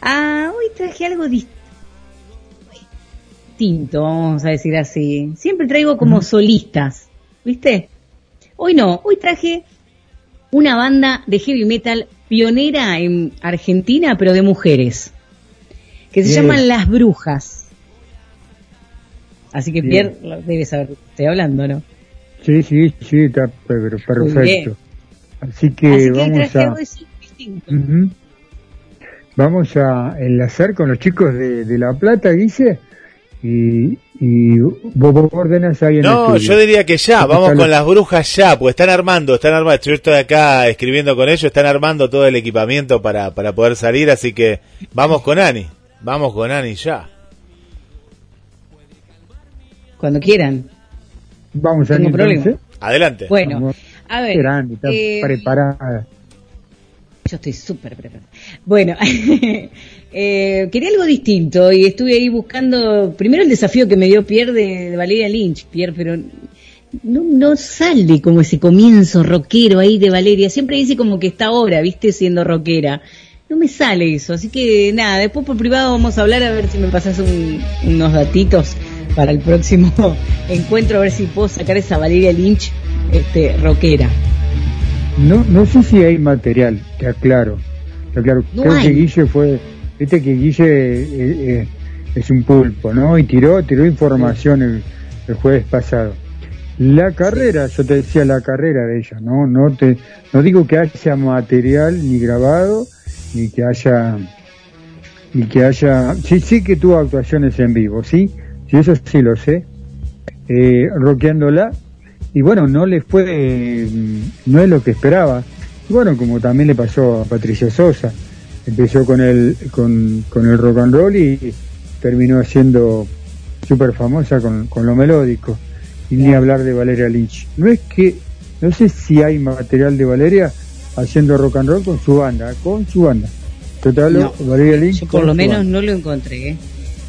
Ah, hoy traje algo dis- distinto, vamos a decir así. Siempre traigo como solistas, ¿viste? Hoy no, hoy traje una banda de heavy metal pionera en Argentina, pero de mujeres, que se Bien. llaman Las Brujas. Así que Bien. Pierre debe saber estoy hablando, ¿no? Sí, sí, sí, está perfecto. Así que Así que vamos a... Vamos a enlazar con los chicos de, de La Plata, Guille, y, y vos, vos ordenas ahí en No, el yo diría que ya, Porque vamos con las brujas ya, pues están armando, están armando, yo estoy acá escribiendo con ellos, están armando todo el equipamiento para, para poder salir, así que vamos con Ani, vamos con Ani ya. Cuando quieran. Vamos a Tengo problema. entonces. Adelante. Bueno, Vamos. a ver. Grande, está eh, preparada. Yo estoy súper preparada. Bueno, eh, quería algo distinto y estuve ahí buscando primero el desafío que me dio Pierre de, de Valeria Lynch, Pierre, pero no, no sale como ese comienzo rockero ahí de Valeria. Siempre dice como que está ahora, viste, siendo rockera. No me sale eso, así que nada, después por privado vamos a hablar a ver si me pasas un- unos datitos para el próximo encuentro, a ver si puedo sacar esa Valeria Lynch este, rockera. No, no sé si hay material, te aclaro. Te aclaro. No Creo hay. que Guille fue, viste que Guille eh, eh, es un pulpo, ¿no? Y tiró, tiró información el, el jueves pasado. La carrera, yo te decía la carrera de ella, ¿no? No te, no digo que haya material ni grabado, ni que haya, ni que haya, sí, sí que tuvo actuaciones en vivo, sí, sí, eso sí lo sé, eh, rockeándola, y bueno, no le fue, eh, no es lo que esperaba. Y bueno, como también le pasó a Patricia Sosa, empezó con el, con, con el rock and roll y terminó siendo súper famosa con, con lo melódico. Y ni hablar de Valeria Lynch. No es que, no sé si hay material de Valeria haciendo rock and roll con su banda, con su banda. Total, No, Valeria Lynch. Yo por lo menos banda. no lo encontré, ¿eh?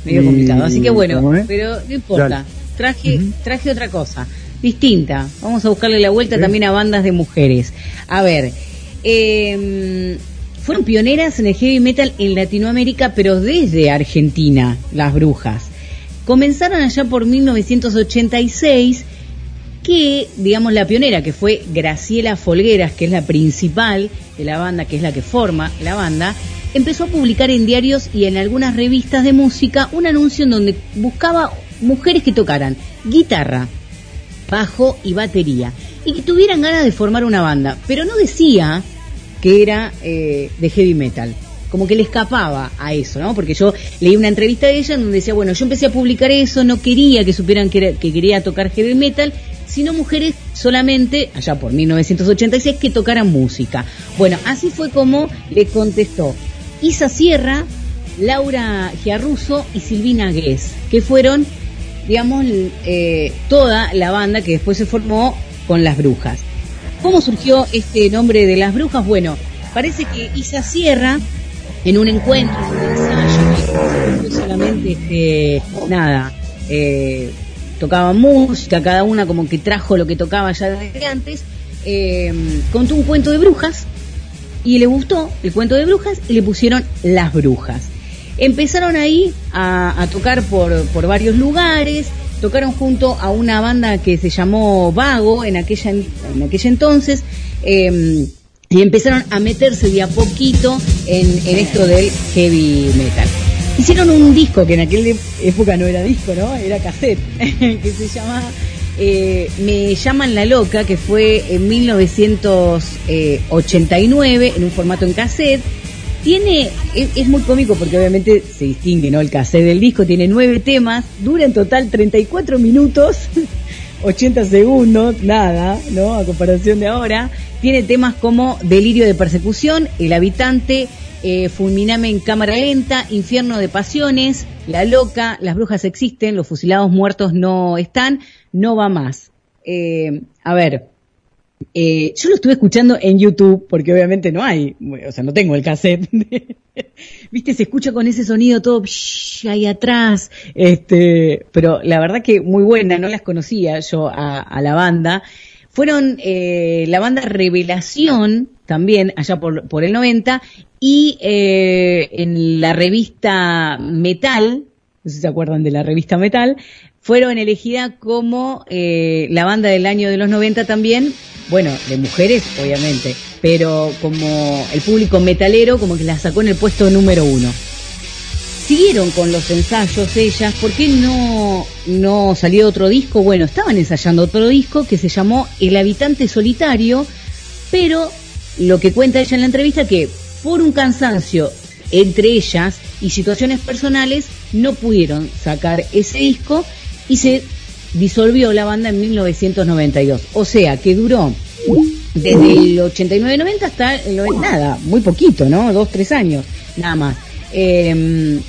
medio Y- complicado. Así que bueno, pero no importa. Dale. Traje, traje otra cosa, distinta. Vamos a buscarle la vuelta Sí. también a bandas de mujeres. A ver, eh, fueron pioneras en el heavy metal en Latinoamérica, pero desde Argentina, las brujas. Comenzaron allá por 1986 que, digamos, la pionera, que fue Graciela Folgueras, que es la principal de la banda, que es la que forma la banda, empezó a publicar en diarios y en algunas revistas de música un anuncio en donde buscaba mujeres que tocaran guitarra, bajo y batería, y que tuvieran ganas de formar una banda, pero no decía que era eh, de heavy metal. Como que le escapaba a eso, ¿no? Porque yo leí una entrevista de ella en donde decía, bueno, yo empecé a publicar eso, no quería que supieran que, era- que quería tocar heavy metal, sino mujeres solamente, allá por 1986, que tocaran música. Bueno, así fue como le contestó Isa Sierra, Laura Giarruso y Silvina Guess, que fueron, digamos, eh, toda la banda que después se formó con las brujas. ¿Cómo surgió este nombre de las brujas? Bueno, parece que Isa Sierra, en un encuentro, en un ensayo, solamente, este, nada, eh, tocaban música, cada una como que trajo lo que tocaba ya desde antes, eh, contó un cuento de brujas y le gustó el cuento de brujas y le pusieron las brujas. Empezaron ahí a, a tocar por, por varios lugares, tocaron junto a una banda que se llamó Vago en aquella, en aquella entonces, eh, y empezaron a meterse de a poquito en, esto del heavy metal. Hicieron un disco que en aquella época no era disco, ¿no? Era cassette, que se llama eh, Me llaman la loca, que fue en 1989 en un formato en cassette. Tiene, es, es muy cómico porque obviamente se distingue, ¿no? El cassette del disco tiene nueve temas, dura en total 34 minutos, 80 segundos, nada, ¿no? A comparación de ahora. Tiene temas como Delirio de persecución, El habitante, eh, Fulminame en cámara lenta, Infierno de pasiones, La loca, Las brujas existen, Los fusilados muertos no están, No va más. Eh, a ver, eh, yo lo estuve escuchando en YouTube, porque obviamente no hay, o sea, no tengo el cassette. Viste, se escucha con ese sonido todo psh, ahí atrás, este, pero la verdad que muy buena, no las conocía yo a, a la banda. Fueron eh, la banda Revelación, también allá por, por el 90, y eh, en la revista Metal, no sé si se acuerdan de la revista Metal, fueron elegidas como eh, la banda del año de los 90 también, bueno, de mujeres obviamente, pero como el público metalero como que la sacó en el puesto número uno. Siguieron con los ensayos ellas, ¿por qué no, no salió otro disco? Bueno, estaban ensayando otro disco que se llamó El habitante solitario, pero lo que cuenta ella en la entrevista que por un cansancio entre ellas y situaciones personales no pudieron sacar ese disco y se disolvió la banda en 1992. O sea, que duró desde el 89-90 hasta el 90, nada, muy poquito, ¿no? Dos, tres años, nada más. Em,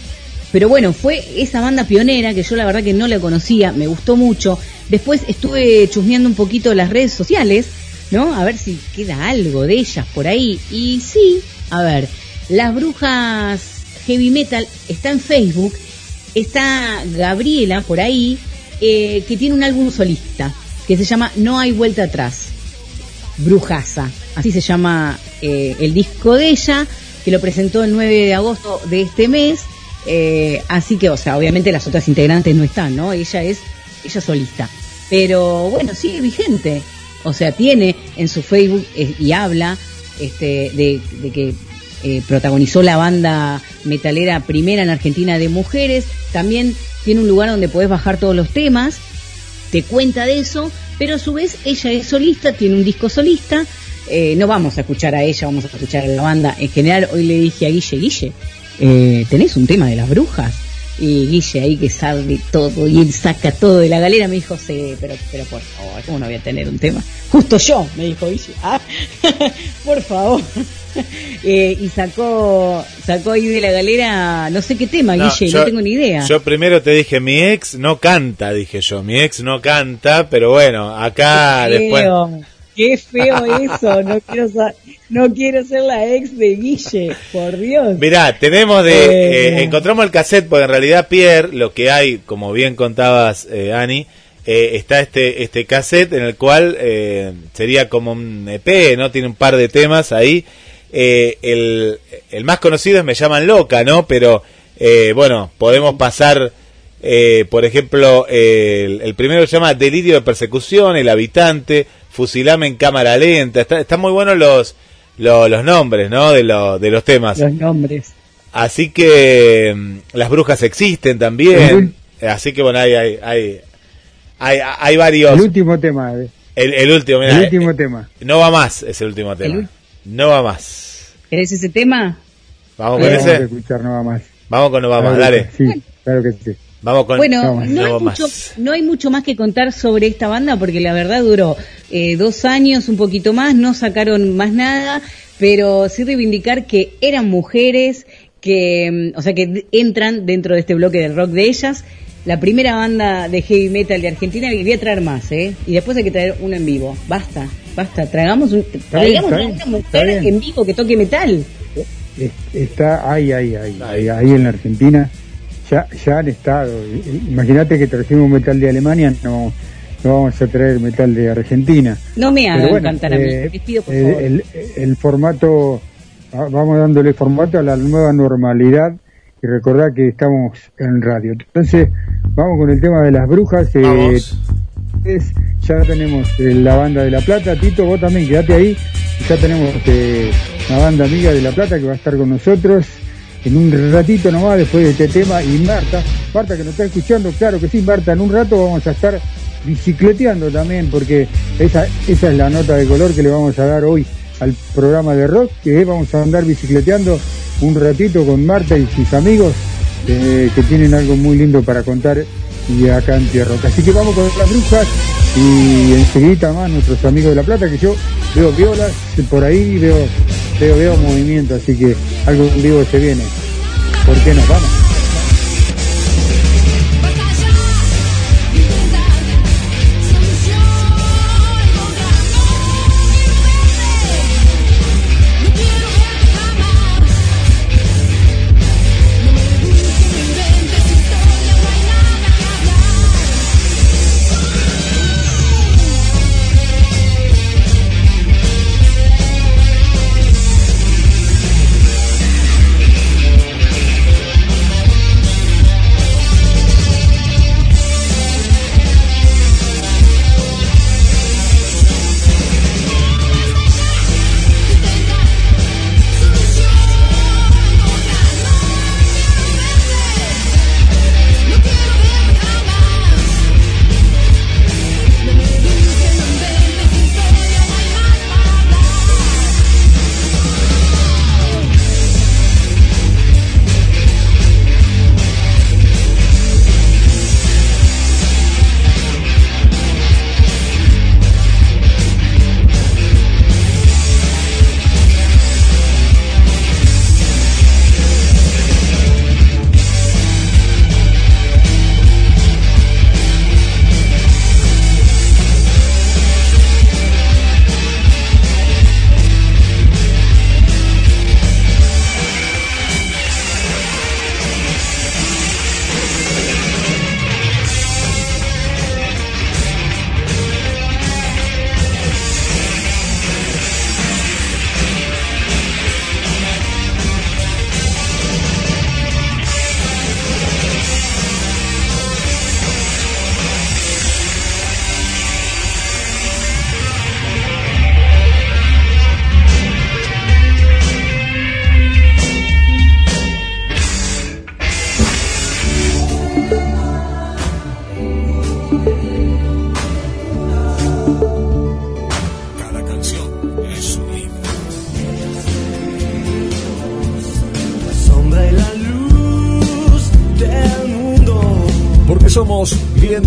pero bueno, fue esa banda pionera que yo la verdad que no la conocía, me gustó mucho. Después estuve chusmeando un poquito las redes sociales, ¿no? A ver si queda algo de ellas por ahí. Y sí, a ver, las brujas heavy metal está en Facebook, está Gabriela por ahí, eh, que tiene un álbum solista, que se llama No hay vuelta atrás. Brujasa, así se llama eh, el disco de ella, que lo presentó el 9 de agosto de este mes. Eh, así que, o sea, obviamente las otras integrantes no están, ¿no? Ella es, ella solista. Pero bueno, sigue vigente. O sea, tiene en su Facebook y habla este, de, de que eh, protagonizó la banda metalera primera en Argentina de mujeres, también tiene un lugar donde podés bajar todos los temas, te cuenta de eso, pero a su vez ella es solista, tiene un disco solista, eh, no vamos a escuchar a ella, vamos a escuchar a la banda. En general, hoy le dije a Guille, Guille, eh, ¿tenés un tema de las brujas? Y Guille ahí que sabe todo y él saca todo de la galera me dijo, sí, pero, pero por favor, ¿cómo no voy a tener un tema? Justo yo, me dijo Guille, ah, por favor. Eh, y sacó sacó ahí de la galera no sé qué tema, Guille, no tengo ni idea. Yo primero te dije, mi ex no canta, dije yo, mi ex no canta, pero bueno, acá después... Qué feo eso, no quiero, no quiero ser la ex de Guille, por Dios. Mirá, tenemos de... Eh, encontramos el cassette, porque en realidad Pierre, lo que hay, como bien contabas, eh, Ani, eh, está este este cassette en el cual eh, sería como un EP, ¿no? Tiene un par de temas ahí. Eh, el, el, más conocido es Me llaman loca, ¿no? Pero eh, bueno, podemos pasar, eh, por ejemplo, el, el, primero se llama Delirio de Persecución, El Habitante, Fusilame en cámara lenta. Está, están muy buenos los, los, los nombres, ¿no? De, lo, de los temas. Los nombres. Así que mm, las brujas existen también. Así que bueno, hay, hay, hay, hay, hay varios. El último tema. El, el último, mira, El último tema. No va más, es el último tema. El no va más. ¿Querés ese tema? Vamos con Vamos ese. a escuchar No va más. Vamos con No va más, dale. Sí, claro que sí. Vamos con Bueno, no, hay No mucho, más. no hay mucho más que contar sobre esta banda porque la verdad duró eh, dos años, un poquito más, no sacaron más nada, pero sí reivindicar que eran mujeres, que, mm, o sea, que entran dentro de este bloque del rock de ellas. La primera banda de heavy metal de Argentina, y voy a traer más, ¿eh? Y después hay que traer uno en vivo. Basta, basta, traigamos, un, traigamos una, bien, una mujer en vivo que toque metal. Es- Está ahí, ahí, ahí, ahí, ahí en la Argentina. Ya, ya han estado. Imagínate que trajimos metal de Alemania, no, no vamos a traer metal de Argentina. No me hagan bueno, cantar a mí, eh, les pido por favor. el, el formato, ah, vamos dándole formato a la nueva normalidad y recordar que estamos en radio. Entonces, vamos con el tema de las brujas. eh, Vamos. es- ya tenemos eh, la banda de La Plata. Tito, vos también quedate ahí. Ya tenemos eh, una banda amiga de La Plata que va a estar con nosotros en un ratito nomás después de este tema. Y Marta, Marta que nos está escuchando, claro que sí, Marta, en un rato vamos a estar bicicleteando también, porque esa, esa es la nota de color que le vamos a dar hoy al programa de rock, que vamos a andar bicicleteando un ratito con Marta y sus amigos, eh, que tienen algo muy lindo para contar y acá en Tierra. Así que vamos con las brujas y enseguida más nuestros amigos de La Plata, que yo veo violas por ahí, veo, veo, veo movimiento, así que algo en vivo se viene. ¿Por qué no? Vamos.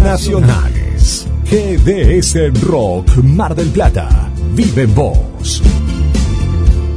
Nacionales. GDS Rock Mar del Plata. Vive en vos.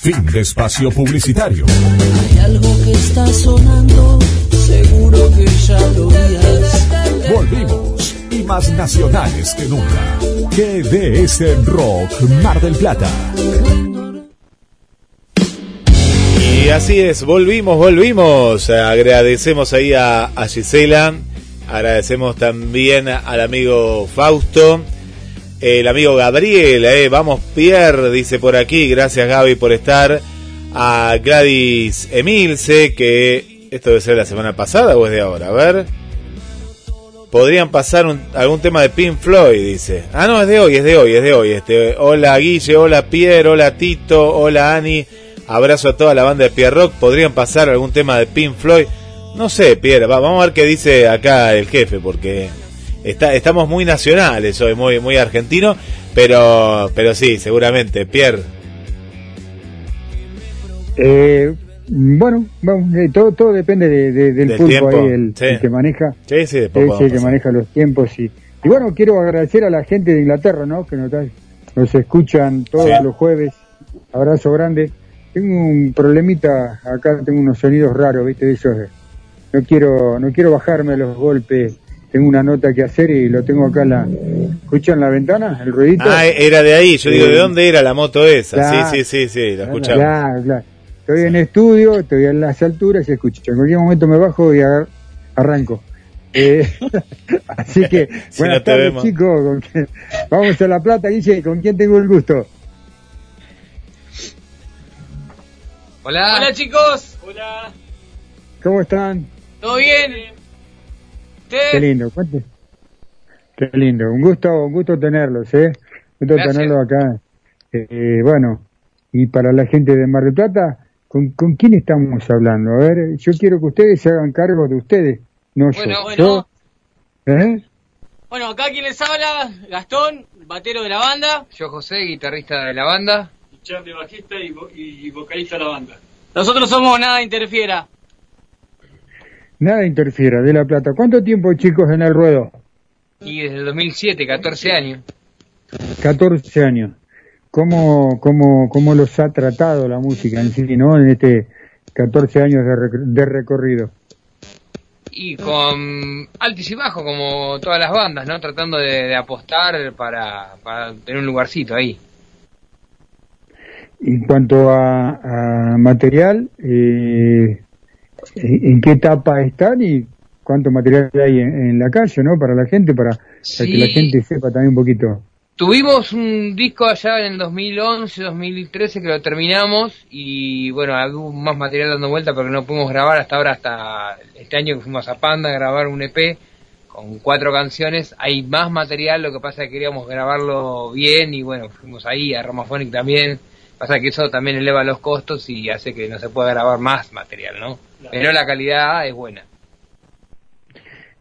Fin de espacio publicitario. Hay algo que está sonando, seguro que ya lo oías. Volvimos y más nacionales que nunca. GDS Rock Mar del Plata. Y así es, volvimos, volvimos. Agradecemos ahí a, a Gisela, agradecemos también al amigo Fausto, el amigo Gabriel, eh, vamos Pierre, dice por aquí, gracias Gaby por estar, a Gladys Emilce, que esto debe ser la semana pasada o es de ahora, a ver. Podrían pasar un- algún tema de Pink Floyd, dice. Ah, no, es de hoy, es de hoy, es de hoy. Este, hola Guille, hola Pierre, hola Tito, hola Ani. Abrazo a toda la banda de Pierre Rock. Podrían pasar algún tema de Pink Floyd. No sé, Pierre, va- vamos a ver qué dice acá el jefe, porque está, estamos muy nacionales hoy, muy, muy argentino, pero, pero sí, seguramente, Pierre. Eh, bueno, vamos, eh, todo, todo depende de- de- del, Del pulpo tiempo, ahí, el, sí. el que maneja. Sí, sí, el que maneja los tiempos. Y, y bueno, quiero agradecer a la gente de Inglaterra, ¿no? Que nos, nos escuchan todos los jueves. Abrazo grande. Tengo un problemita, acá tengo unos sonidos raros, ¿viste? De esos. de- No quiero, no quiero bajarme los golpes. Tengo una nota que hacer y lo tengo acá en la... ¿Escuchan la ventana? ¿El ruidito? Ah, era de ahí. Yo digo. ¿de dónde era la moto esa? Claro. Sí, sí, sí, sí, la escuchamos. Claro, claro. Estoy en estudio, estoy en las alturas y se escucha. En cualquier momento me bajo y agar- arranco. Eh, así que, Si buenas no te tardes, chicos. ¿Con quién- Vamos a La Plata, Guille. ¿Con quién tengo el gusto? Hola. Hola chicos. Hola. ¿Cómo están? ¿Todo bien? Qué lindo. cuente. Qué lindo. Un gusto, un gusto tenerlos, ¿eh? Un gusto Gracias. tenerlos acá. Eh, bueno, y para la gente de Mar del Plata, ¿con, ¿con quién estamos hablando? A ver, yo quiero que ustedes se hagan cargo de ustedes, no Bueno, yo. bueno. Yo- ¿Eh? Bueno, acá quien les habla, Gastón, batero de la banda. Yo José, guitarrista de la banda. Charlie bajista y, vo- y vocalista de la banda. Nosotros somos Nada Interfiera. Nada interfiera, de La Plata. ¿Cuánto tiempo, chicos, en el ruedo? Y desde el 2007, 14 años. 14 años. ¿Cómo, cómo, cómo los ha tratado la música en sí, no? En este 14 años de, rec- de recorrido. Y con altos y bajos, como todas las bandas, ¿no? Tratando de, de apostar para, para tener un lugarcito ahí. En cuanto a, a material, eh, ¿en qué etapa están y cuánto material hay en, en la calle, no? Para la gente, para, para que la gente sepa también un poquito. Tuvimos un disco allá en el 2011, 2013 que lo terminamos y bueno, hubo más material dando vuelta porque no pudimos grabar hasta ahora, hasta este año que fuimos a Panda a grabar un EP con cuatro canciones. Hay más material, lo que pasa es que queríamos grabarlo bien y bueno, fuimos ahí a Romaphonic también. Pasa que eso también eleva los costos y hace que no se pueda grabar más material, ¿no? Pero la calidad es buena.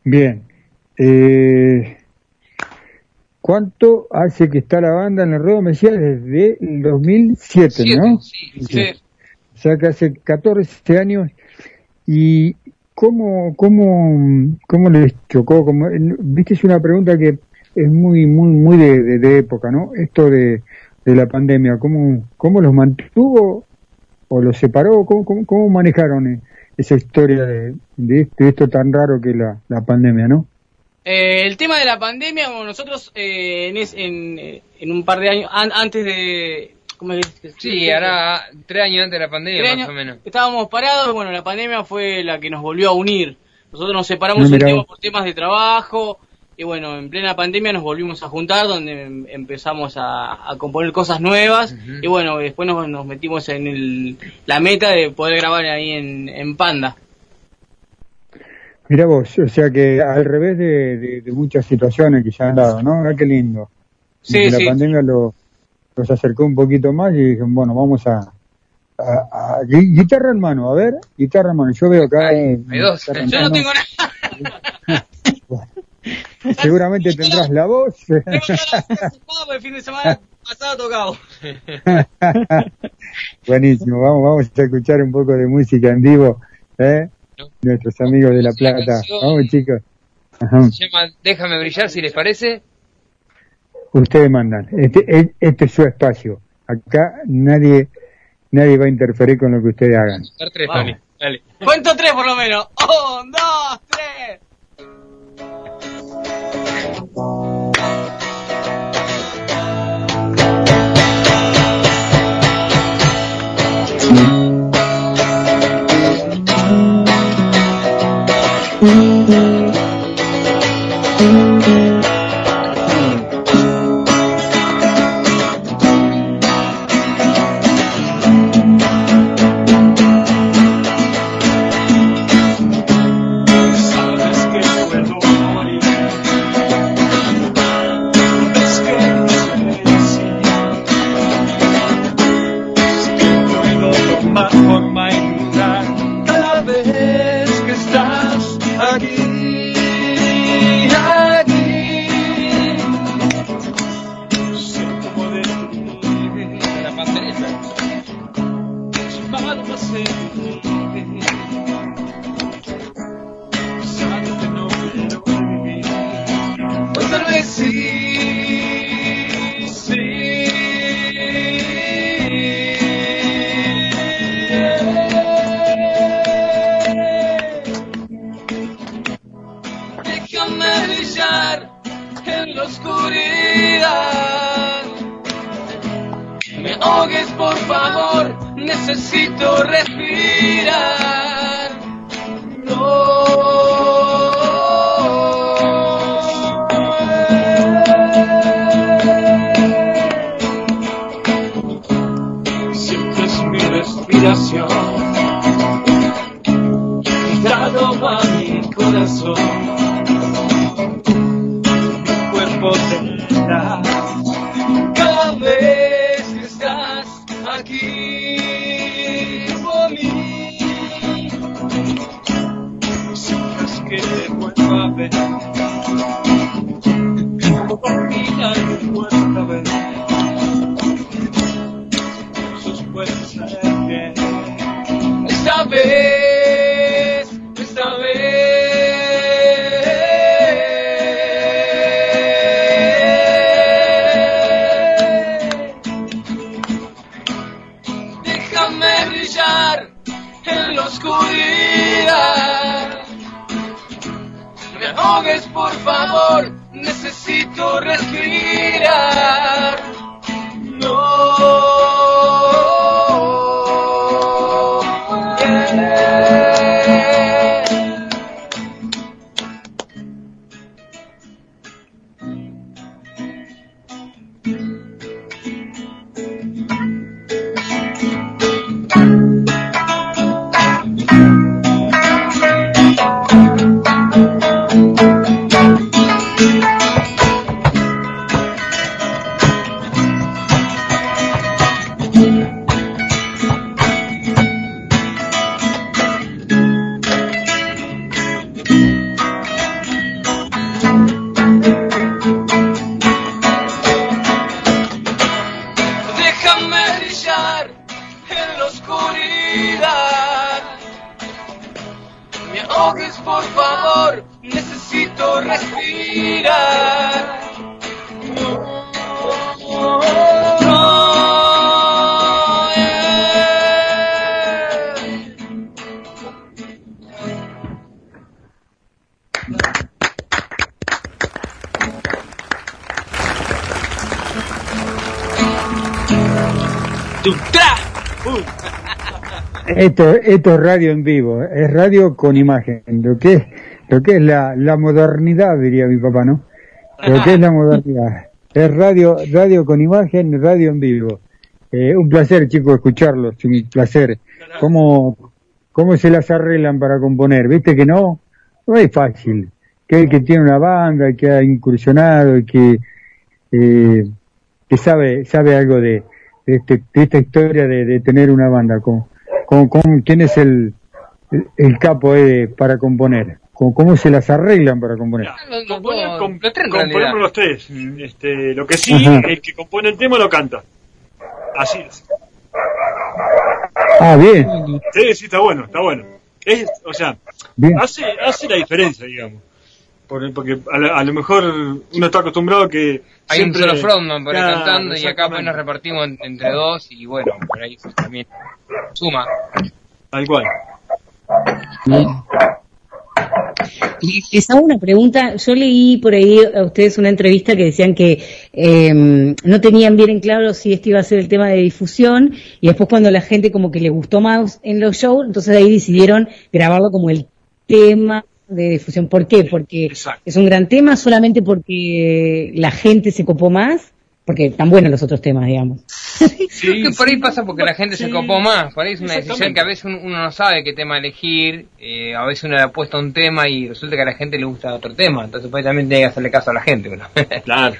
Bien. Eh, ¿Cuánto hace que está la banda en el ruedo? Me decía desde el 2007, ¿no? Sí. O sea que hace 14 años. ¿Y cómo, cómo, cómo les chocó? Como, Viste, es una pregunta que es muy, muy, muy de, de- de época, ¿no? Esto de, de la pandemia, ¿cómo, cómo los mantuvo o los separó? ¿Cómo, cómo, cómo manejaron eh, esa historia de, de, esto, de esto tan raro que es la, la pandemia, no? Eh, el tema de la pandemia, bueno, nosotros eh, en, es- en, eh, en un par de años, an- antes de... ¿cómo es Sí, hará tres años antes de la pandemia, Tres más años o menos. Estábamos parados, bueno, la pandemia fue la que nos volvió a unir. Nosotros nos separamos No, un por temas de trabajo y bueno, en plena pandemia nos volvimos a juntar donde em- empezamos a, a componer cosas nuevas y bueno, después nos, nos metimos en el, la meta de poder grabar ahí en, en Panda. Mira vos, o sea que al revés de, de- de muchas situaciones que se han dado, ¿no? Ah, qué lindo. Sí, Que la sí. pandemia lo, los acercó un poquito más y dijeron, bueno, vamos a, a- a- gui- guitarra en mano, a ver, guitarra en mano. Yo veo acá. hay dos. Yo no tengo nada. Seguramente tendrás la voz. El fin de semana pasado tocado. Buenísimo, vamos, vamos a escuchar un poco de música en vivo, ¿eh? Nuestros amigos de La Plata. Vamos, chicos. Ajá. Se llama Déjame brillar, si les parece. Ustedes mandan. Este, e- este es su espacio. Acá nadie, nadie va a interferir con lo que ustedes hagan. Tres. Dale. Cuento tres por lo menos. Un, dos, tres. Necesito respirar. Siempre es mi respiración. Esto, esto es radio en vivo, es radio con imagen, lo que es, lo que es la, la modernidad, diría mi papá, ¿no? Lo que es la modernidad. Es radio, radio con imagen, radio en vivo. Eh, un placer, chicos, escucharlos, un placer. ¿Cómo, cómo se las arreglan para componer? ¿Viste que no? no es fácil. Que que tiene una banda, que ha incursionado y que, eh, que sabe, sabe algo de, de, este- de esta historia de, de tener una banda. Con, con, con- ¿Quién es el, el, el capo eh, para componer? ¿Cómo, ¿Cómo se las arreglan para componer? En componemos los tres. Este, lo que sí, Ajá. el que compone el tema lo canta. Así es. Ah, bien. Sí, sí, está bueno, está bueno. Es, o sea, Bien. hace, hace la diferencia, digamos. Por- porque a, lo- a lo mejor uno está acostumbrado a que Hay un siempre- solo frontman por ahí cantando y acá pues nos repartimos en- entre dos y bueno, por ahí eso también suma. Tal cual. Y Les hago una pregunta. Yo leí por ahí a ustedes una entrevista que decían que eh, no tenían bien en claro si este iba a ser el tema de difusión y después cuando la gente como que le gustó más en los shows, entonces ahí decidieron grabarlo como el tema de difusión. ¿Por qué? Porque es un gran tema, solamente porque la gente se copó más, porque están buenos los otros temas, digamos. Creo que por ahí pasa porque la gente se copó más, por ahí es una decisión que a veces uno, no sabe qué tema elegir, eh, a veces uno le apuesta a un tema y resulta que a la gente le gusta otro tema, entonces por ahí también tiene que hacerle caso a la gente. ¿no? claro.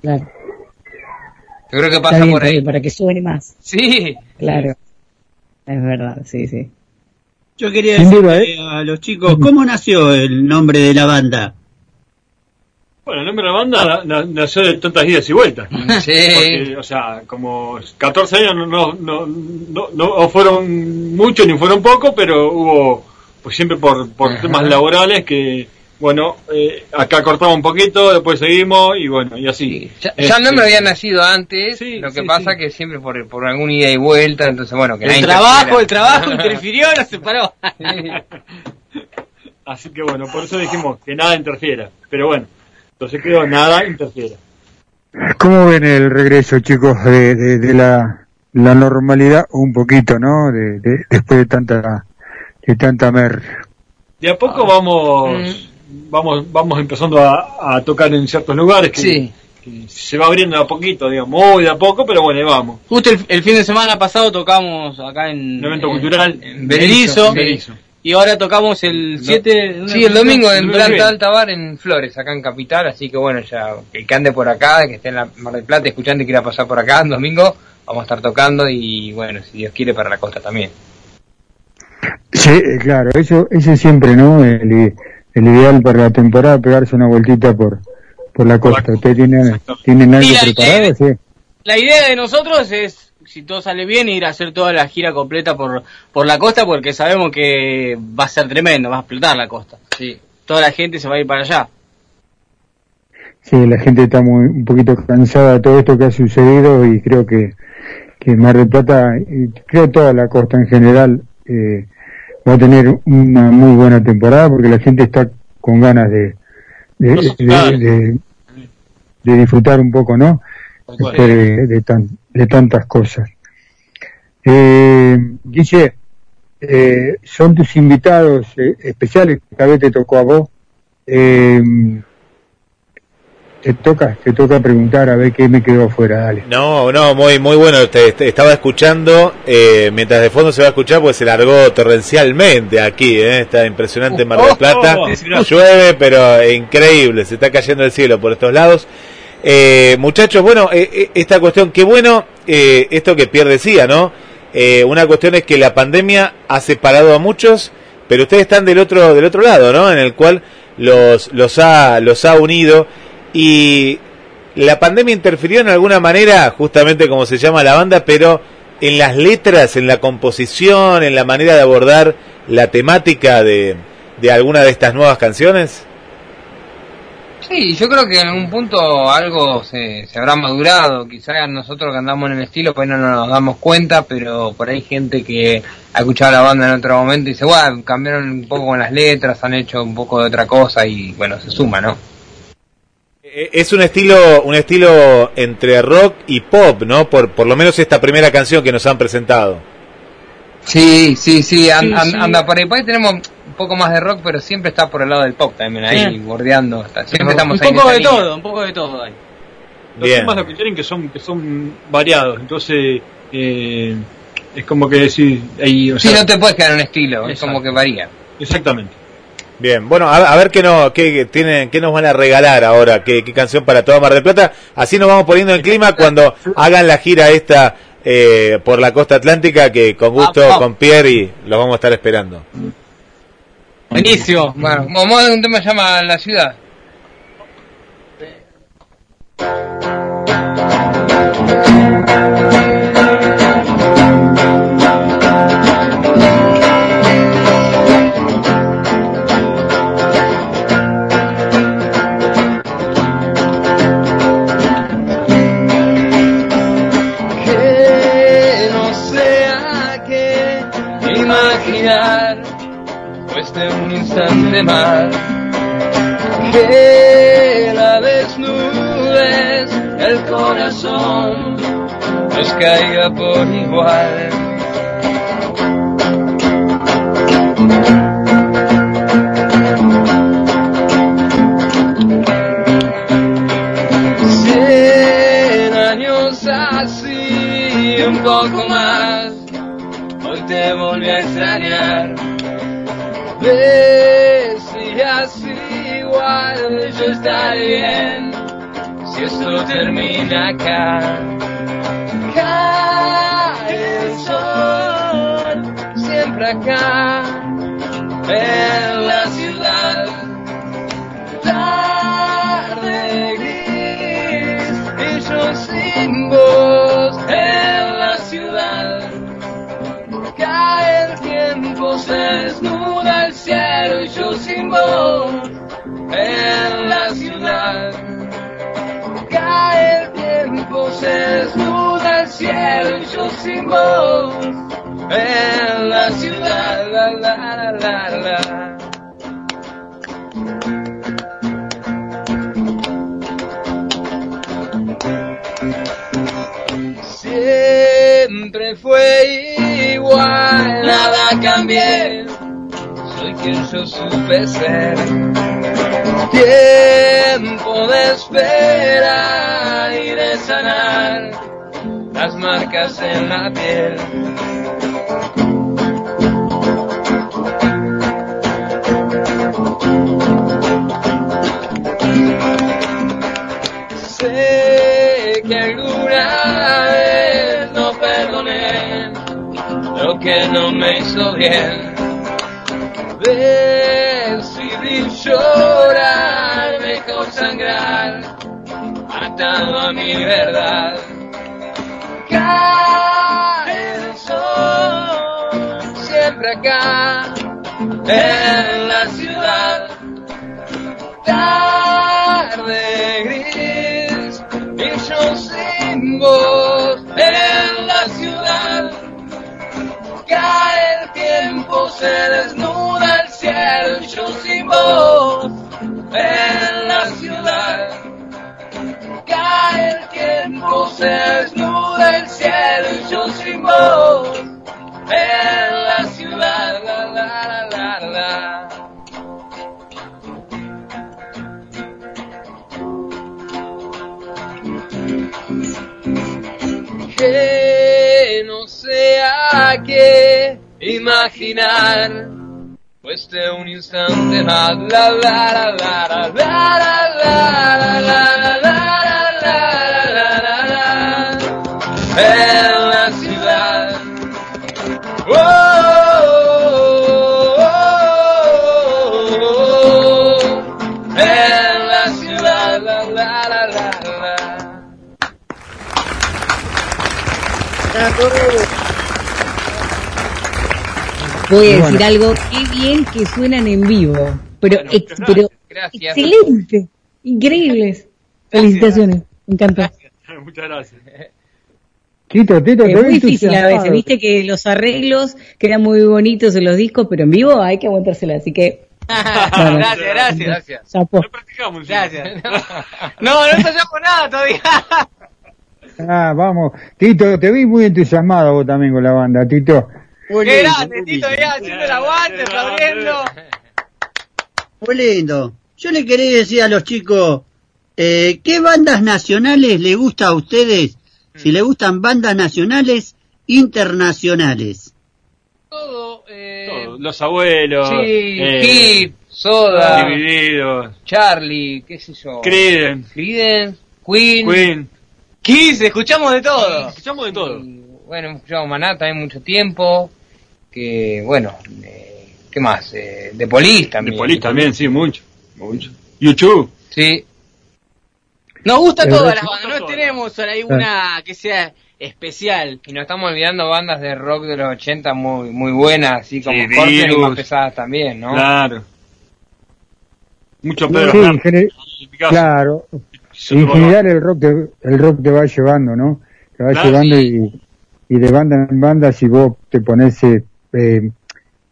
Claro. Yo creo que pasa bien, por ahí. bien, para que suene más. Sí. Claro. Es verdad, sí, sí. Yo quería decirle a los chicos, ¿cómo nació el nombre de la banda? Bueno, el nombre de la banda na- na- nació de tantas idas y vueltas. Sí. Porque, o sea, como 14 años no, no, no, no, no fueron muchos ni fueron pocos, pero hubo, pues siempre por, por temas laborales que, bueno, eh, acá cortamos un poquito, después seguimos y bueno, y así. Ya, ya el nombre Este, había nacido antes, lo que sí, pasa que siempre por, por alguna ida y vuelta, entonces bueno, que El trabajo, el trabajo interfirió, nos separó. Así que bueno, por eso dijimos que nada interfiera. Pero bueno, entonces quedó nada interfiera. ¿Cómo ven el regreso, chicos, de, de, de la, la normalidad un poquito, ¿no? De, de- después de tanta de tanta mer. De a poco vamos, vamos, vamos empezando a, a tocar en ciertos lugares que, Sí. que se va abriendo de a poquito, digamos, muy de a poco, pero bueno, ahí vamos. Justo el, el fin de semana pasado tocamos acá en... Un evento en- cultural. En Berizo. Y ahora tocamos el 7... Sí, el domingo en Planta Alta Bar en Flores, acá en Capital, así que bueno, ya el que ande por acá, que esté en la Mar del Plata escuchando y quiera pasar por acá, el domingo vamos a estar tocando y bueno, si Dios quiere para la costa también. Sí, eh, claro, eso, eso siempre, ¿no? El, el ideal para la temporada, pegarse una vueltita por, por la costa. ¿Ustedes tienen, tienen algo preparado? Sí. La idea de nosotros es, si todo sale bien, ir a hacer toda la gira completa por, por la costa porque sabemos que va a ser tremendo, va a explotar la costa. Sí. Toda la gente se va a ir para allá. Sí, la gente está muy, un poquito cansada de todo esto que ha sucedido y creo que, que Mar del Plata, y creo toda la costa en general, eh, va a tener una muy buena temporada porque la gente está con ganas de, de, de, de- de disfrutar un poco, ¿no? Después de, de tan- de tantas cosas. Eh, Guille, eh, son tus invitados eh, especiales, esta vez te tocó a vos. Eh, te toca, te toca preguntar a ver qué me quedó afuera, dale. No, no, muy muy bueno. Te, te estaba escuchando, eh, mientras de fondo se va a escuchar, pues se largó torrencialmente aquí, ¿eh? Está impresionante Mar del Plata. oh, oh. Llueve, pero increíble, se está cayendo el cielo por estos lados. Eh, muchachos, bueno, eh, eh, esta cuestión, qué bueno, eh, esto que Pierre decía, ¿no? Eh, una cuestión es que la pandemia ha separado a muchos, pero ustedes están del otro, del otro lado, ¿no? En el cual los, los ha, los ha unido y la pandemia interfirió en alguna manera, justamente como se llama la banda, pero en las letras, en la composición, en la manera de abordar la temática de, de alguna de estas nuevas canciones. Sí, yo creo que en algún punto algo se, se habrá madurado. Quizás nosotros que andamos en el estilo, pues no nos damos cuenta, pero por ahí gente que ha escuchado la banda en otro momento y dice, bueno, cambiaron un poco con las letras, han hecho un poco de otra cosa y bueno, se suma, ¿no? Eh, Es un estilo, un estilo entre rock y pop, ¿no? Por, por lo menos esta primera canción que nos han presentado. Sí, sí, sí, an- Sí, an- sí. anda por ahí. Por ahí tenemos un poco más de rock, pero siempre está por el lado del pop también, ahí bordeando. Siempre un estamos ahí en poco de línea. todo, un poco de todo hay. Los temas lo que tienen que son, que son variados, entonces eh, es como que decir, ahí, o Sí, sea, no te puedes quedar en un estilo, es como que varía. Exactamente. Bien, bueno, a, a ver qué, no, qué, tienen, qué nos van a regalar ahora, qué, qué canción para toda Mar del Plata. Así nos vamos poniendo en clima cuando hagan la gira esta eh, por la costa atlántica, que con gusto, Ah, con Pierre, y los vamos a estar esperando. Buenísimo. Bueno, vamos a dar un tema que se llama La Ciudad. Instante más que la desnudes el corazón nos caiga por igual Cien años así, un poco más, hoy te volví a extrañar. Así yo estaré bien, si esto termina acá. Cae el sol, siempre acá, en la ciudad. Tarde gris y yo sin voz en la ciudad. Cae el tiempo, se desnuda el cielo y yo sin voz en la ciudad. Cae el tiempo, se desnuda el cielo y yo sin voz en la ciudad. La, la, la, la. Siempre fue igual, nada cambié. Soy quien yo supe ser. Tiempo de espera y de sanar las marcas en la piel. Sé que alguna vez no perdoné lo que no me hizo bien. Llorar, mejor sangrar, atado a mi verdad. Cae el sol, siempre acá, en la ciudad. Tarde gris y yo sin voz en la ciudad. Cae el tiempo, se desnuda el yo sin voz en la ciudad. Cae el tiempo, se desnuda el cielo y voz en la ciudad. La, la, la, la, la. que no sea que imaginar Cueste un instante más. La, la, la, la, En la ciudad. En la ciudad. La, la, la, la, la. Voy a Y decir bueno. algo, qué bien que suenan en vivo, pero, Bueno, ex- pero gracias. excelente, increíbles. Felicitaciones, me encantó. Muchas gracias. Tito, Tito, Es te muy difícil a veces, viste que los arreglos quedan muy bonitos en los discos, pero en vivo hay que aguantárselo, así que... Bueno, gracias, gracias. Gracias. chapo. Gracias. No, no ensayamos nada todavía. Ah, vamos. Tito, te vi muy entusiasmado vos también con la banda, Tito. Muy Qué lindo, grande, muy Tito, lindo. ya haciendo el aguante, aplaudiendo. Muy lindo. Yo le quería decir a los chicos, eh, ¿qué bandas nacionales le gusta a ustedes? Si le gustan bandas nacionales, internacionales. Todo. Eh, Todo, Los abuelos. sí, eh, Hit, Soda, Divididos. Charlie, qué sé yo. Creedence. Creedence, Queen. Queen. Kiss, escuchamos de todo. Escuchamos de todo. Bueno, hemos escuchado Maná también mucho tiempo. Que, bueno, eh, ¿qué más? Eh, de Police también. De Police también, sí, mucho. mucho. YouTube. Sí. Nos gusta todas las bandas, no tenemos ahí una que sea especial. Y nos estamos olvidando bandas de rock de los 80 muy muy buenas, así como Sí, Scorpion y más pesadas también, ¿no? Claro. Mucho Pedro Sí, claro. En general el rock te, el rock te va llevando, ¿no? Te va Claro, llevando sí. y, y de banda en banda si vos te pones, eh, eh,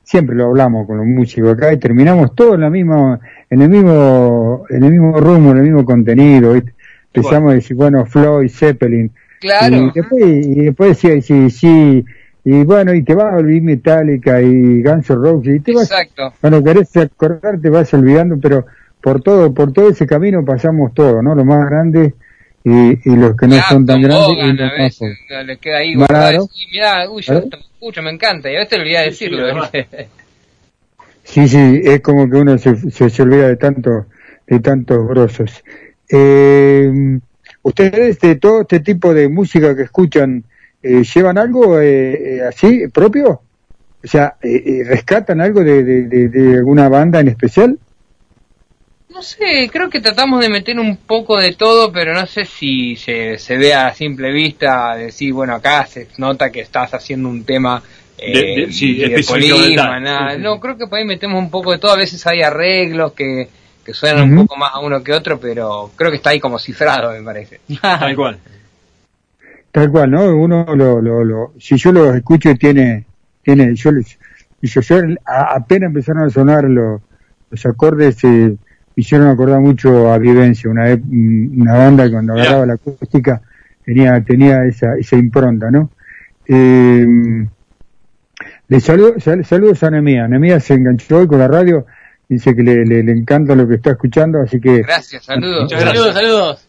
siempre lo hablamos con los músicos acá y terminamos todos en la misma, en el mismo, en el mismo rumbo, en el mismo contenido, ¿viste? Empezamos a decir, bueno, Floyd, Zeppelin. Claro. Y después, y después sí, sí, sí, y bueno, y te vas a olvidar Metallica y Guns N' Roses y te vas, Exacto. cuando querés acordar te vas olvidando, pero por todo, por todo ese camino pasamos todo, ¿no? Los más grandes y, y los que no son tan grandes y a veces le queda ahí Claro. guardado. Y mirá, uy, yo esto me escucho, me encanta. Y a veces le olvidé decirlo. además. ¿viste? Sí, sí, es como que uno se, se, se olvida de tanto, de tantos grosos. Eh, ¿Ustedes de todo este tipo de música que escuchan, eh, llevan algo eh, eh, así propio? O sea, eh, eh, ¿rescatan algo de, de, de, de alguna banda en especial? No sé, creo que tratamos de meter un poco de todo, pero no sé si se, se ve a simple vista decir, bueno, acá se nota que estás haciendo un tema eh, De- de- sí, de específico de Polima, tal. nada. Sí, sí. No, creo que por ahí metemos un poco de todo. A veces hay arreglos que, que suenan un poco más a uno que otro, pero creo que está ahí como cifrado, me parece. Tal cual. Tal cual, ¿no? Uno lo, lo, lo, si yo lo escucho y tiene, tiene, yo les, y yo, yo a- apenas empezaron a sonar los, los acordes, eh, hicieron acordar mucho a Vivencia, una, ep- una banda que cuando agarraba la acústica tenía, tenía esa, esa impronta, ¿no? Eh, le saludo, sal- saludos a Anemia. Anemia se enganchó hoy con la radio, dice que le, le, le encanta lo que está escuchando, así que, Gracias, saludos. Muchas gracias. Saludos, saludos.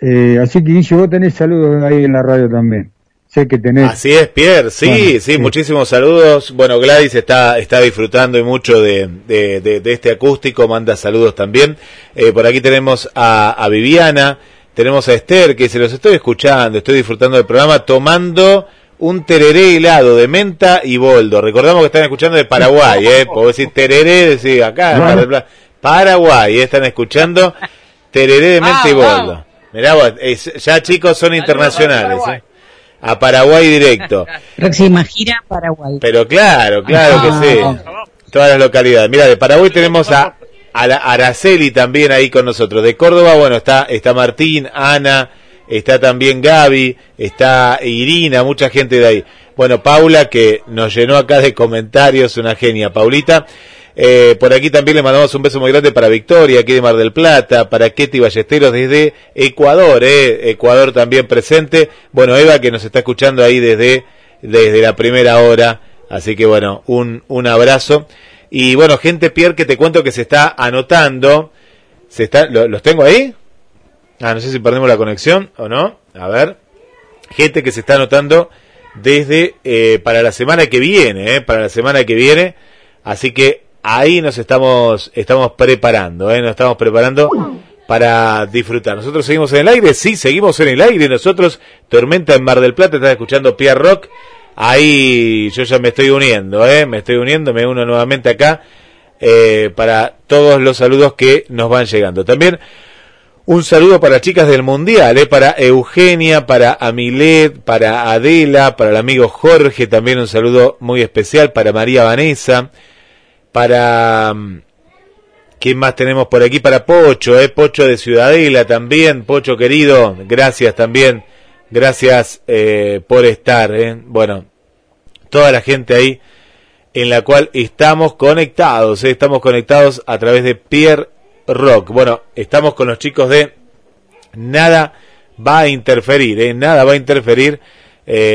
eh, así que Guille, vos tenés saludos ahí en la radio también. Sé que tenés. Así es, Pierre. Sí, Bueno, sí, sí. muchísimos saludos. Bueno, Gladys está, está disfrutando y mucho de, de, de- de este acústico, manda saludos también. Eh, por aquí tenemos a, a Viviana, tenemos a Esther, que se los estoy escuchando, estoy disfrutando del programa, tomando un tereré helado de menta y boldo. Recordamos que están escuchando de Paraguay, ¿eh? Puedo decir tereré, decir acá, Plata. Paraguay, ¿eh? están escuchando tereré de menta y Ah, boldo. Mirá vos, es- ya chicos son internacionales. ¿eh? A Paraguay directo. Próxima gira Paraguay. Pero claro, claro Ah. que sí. Todas las localidades. Mira, de Paraguay tenemos a, a la Araceli también ahí con nosotros. De Córdoba, bueno, está, está Martín, Ana, está también Gaby, está Irina, mucha gente de ahí. Bueno, Paula, que nos llenó acá de comentarios, una genia. Paulita, eh, por aquí también le mandamos un beso muy grande para Victoria, aquí de Mar del Plata, para Ketty Ballesteros desde Ecuador, eh, Ecuador también presente. Bueno, Eva que nos está escuchando ahí desde, desde la primera hora. Así que bueno, un, un abrazo. Y bueno, gente, Pierre, que te cuento que se está anotando. Se está, ¿lo- ¿Los tengo ahí? Ah, no sé si perdemos la conexión o no. A ver. Gente que se está anotando desde eh, para la semana que viene, eh, para la semana que viene. Así que ahí nos estamos estamos preparando, eh, nos estamos preparando para disfrutar. Nosotros seguimos en el aire, sí, seguimos en el aire. Nosotros, Tormenta en Mar del Plata, estás escuchando Pierre Rock. Ahí yo ya me estoy uniendo, eh, me estoy uniendo, me uno nuevamente acá eh, para todos los saludos que nos van llegando. También un saludo para chicas del Mundial, eh, para Eugenia, para Amilet, para Adela, para el amigo Jorge, también un saludo muy especial para María Vanessa, para... mm, ¿Quién más tenemos por aquí? Para Pocho, eh, Pocho de Ciudadela también, Pocho querido, gracias también, gracias eh, por estar, eh. bueno, toda la gente ahí en la cual estamos conectados, eh, estamos conectados a través de Pierre Rock. Bueno, estamos con los chicos de Nada va a interferir, eh, nada va a interferir,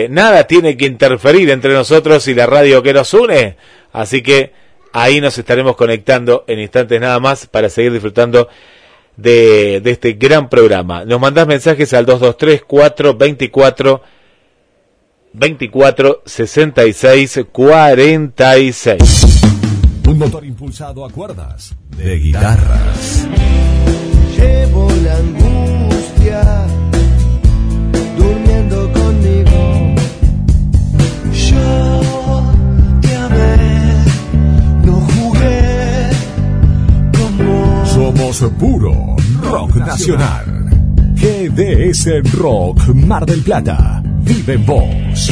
nada tiene que interferir entre nosotros y la radio que nos une, así que ahí nos estaremos conectando en instantes nada más para seguir disfrutando de, de este gran programa. Nos mandás mensajes al 223 424 24 66 46. Un motor impulsado a cuerdas de guitarras. Llevo la angustia Somos puro rock nacional. GDS Rock Mar del Plata. Vive en vos.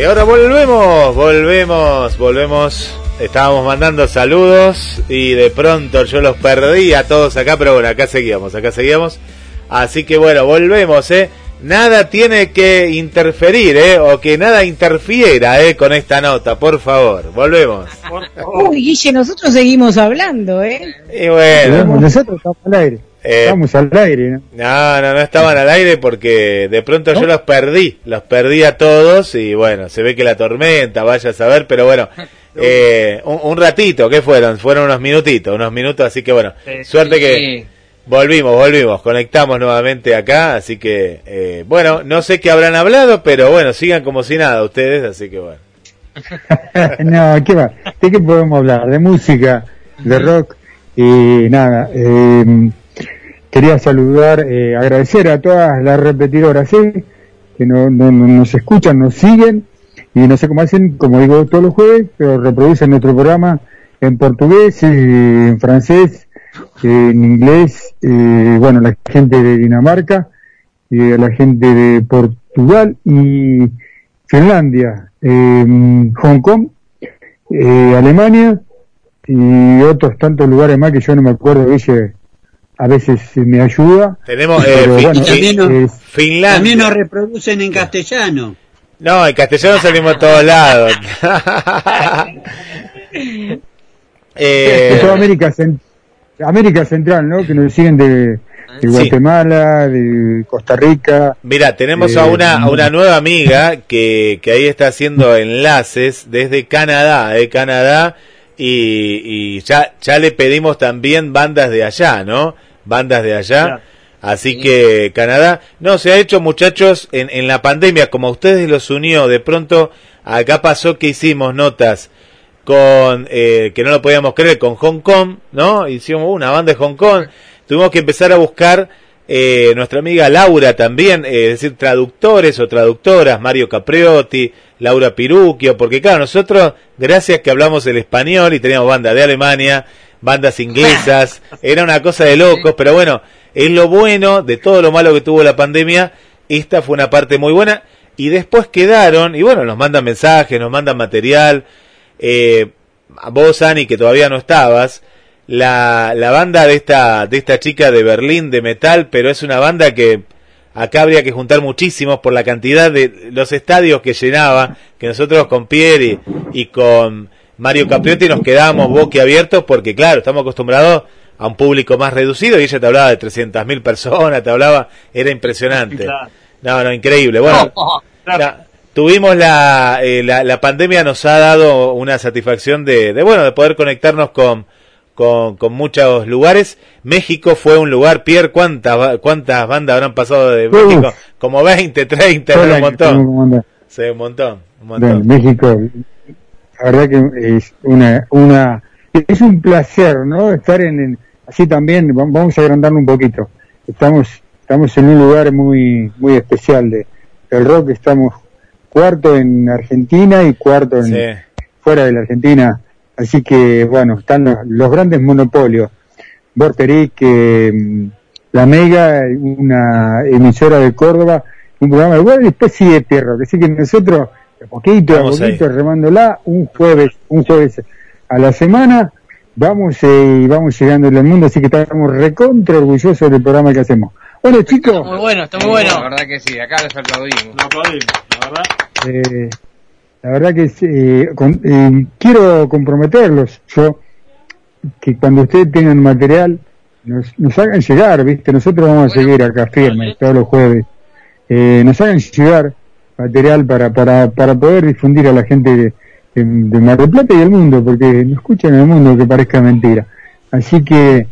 Y ahora volvemos, volvemos, volvemos. Estábamos mandando saludos y de pronto yo los perdí a todos acá, pero bueno, acá seguíamos, acá seguíamos. Así que bueno, volvemos, ¿eh? Nada tiene que interferir, ¿eh? O que nada interfiera, ¿eh? Con esta nota, por favor. Volvemos. Uy, Guille, nosotros seguimos hablando, ¿eh? Y bueno. Nosotros estamos al aire. Eh, Estamos al aire, ¿no? No, no, no estaban al aire porque de pronto yo los perdí, los perdí a todos y bueno, se ve que la tormenta, vaya a saber, pero bueno, eh, un, un ratito, ¿qué fueron? Fueron unos minutitos, unos minutos, así que bueno, Sí, suerte sí, que volvimos, volvimos, conectamos nuevamente acá, así que eh, bueno, no sé qué habrán hablado, pero bueno, sigan como si nada ustedes, así que bueno. no, ¿qué va? ¿De qué podemos hablar? De música, de rock y nada. Eh, quería saludar, eh, agradecer a todas las repetidoras ¿eh? que no, no- no- nos escuchan, nos siguen y no sé cómo hacen, como digo todos los jueves, pero reproducen nuestro programa en portugués, en francés, en inglés, eh, bueno, la gente de Dinamarca, la gente de Portugal y Finlandia, eh, Hong Kong, eh, Alemania y otros tantos lugares más que yo no me acuerdo, ella a veces me ayuda. Tenemos eh, Pero Fin- bueno, también es- Finlandia. También nos reproducen en castellano. No, en castellano salimos a todos lados. de toda eh, América, Cent- América Central, ¿no? Que nos siguen de, de Sí. Guatemala, de Costa Rica. Mira, tenemos Eh, a una, a una nueva amiga que, que ahí está haciendo enlaces desde Canadá, de Canadá, y, y ya, ya le pedimos también bandas de allá, ¿no? Bandas de allá. Claro. Así que Canadá, no, se ha hecho muchachos en, en la pandemia, como a ustedes los unió, de pronto acá pasó que hicimos notas con, eh, que no lo podíamos creer, con Hong Kong, ¿no? Hicimos una banda de Hong Kong, tuvimos que empezar a buscar eh, nuestra amiga Laura también, eh, es decir, traductores o traductoras, Mario Capriotti, Laura Piruquio, porque claro, nosotros, gracias que hablamos el español y teníamos bandas de Alemania, bandas inglesas, era una cosa de locos, pero bueno, es lo bueno de todo lo malo que tuvo la pandemia, esta fue una parte muy buena, y después quedaron, y bueno, nos mandan mensajes, nos mandan material, eh, vos, Ani, que todavía no estabas, la, la banda de esta, de esta chica de Berlín de metal, pero es una banda que acá habría que juntar muchísimos por la cantidad de los estadios que llenaba, que nosotros con Pierre y, y con Mario Capriotti nos quedábamos boquiabiertos porque claro, estamos acostumbrados a un público más reducido y ella te hablaba de 300.000 personas, te hablaba, era impresionante. Claro. No, no, increíble. Bueno, la- tuvimos la, eh, la, la pandemia nos ha dado una satisfacción de, de bueno, de poder conectarnos con, con, con muchos lugares. México fue un lugar, Pierre, ¿cuántas, ba- cuántas bandas habrán pasado de Uf. México? Como 20, 30, era un montón. Sí, un montón, un montón. México, la verdad que es una, una, es un placer, ¿no? Estar en, en- así también, va- vamos a agrandarlo un poquito. Estamos, estamos en un lugar muy, muy especial de, del rock, estamos cuarto en Argentina y cuarto en, Sí. fuera de la Argentina. Así que, bueno, están los, los grandes monopolios. Vorterix, que la Mega, una emisora de Córdoba, un programa de buena especie de perro. Así que nosotros, poquito a poquito, remándola, un jueves, un jueves a la semana, vamos eh, y vamos llegando al mundo, así que estamos recontra orgullosos del programa que hacemos. Bueno, chicos, Muy bueno, está muy bueno. La verdad que sí, acá los aplaudimos. No aplaudimos, la verdad. Eh, la verdad que sí, eh, con- eh, quiero comprometerlos, yo, que cuando ustedes tengan material, nos, nos hagan llegar, ¿viste? Nosotros vamos a seguir acá firmes todos los jueves. Eh, nos hagan llegar material para, para, para poder difundir a la gente de, de, de Mar del Plata y el mundo, porque no escuchan en el mundo que parezca mentira. Así que,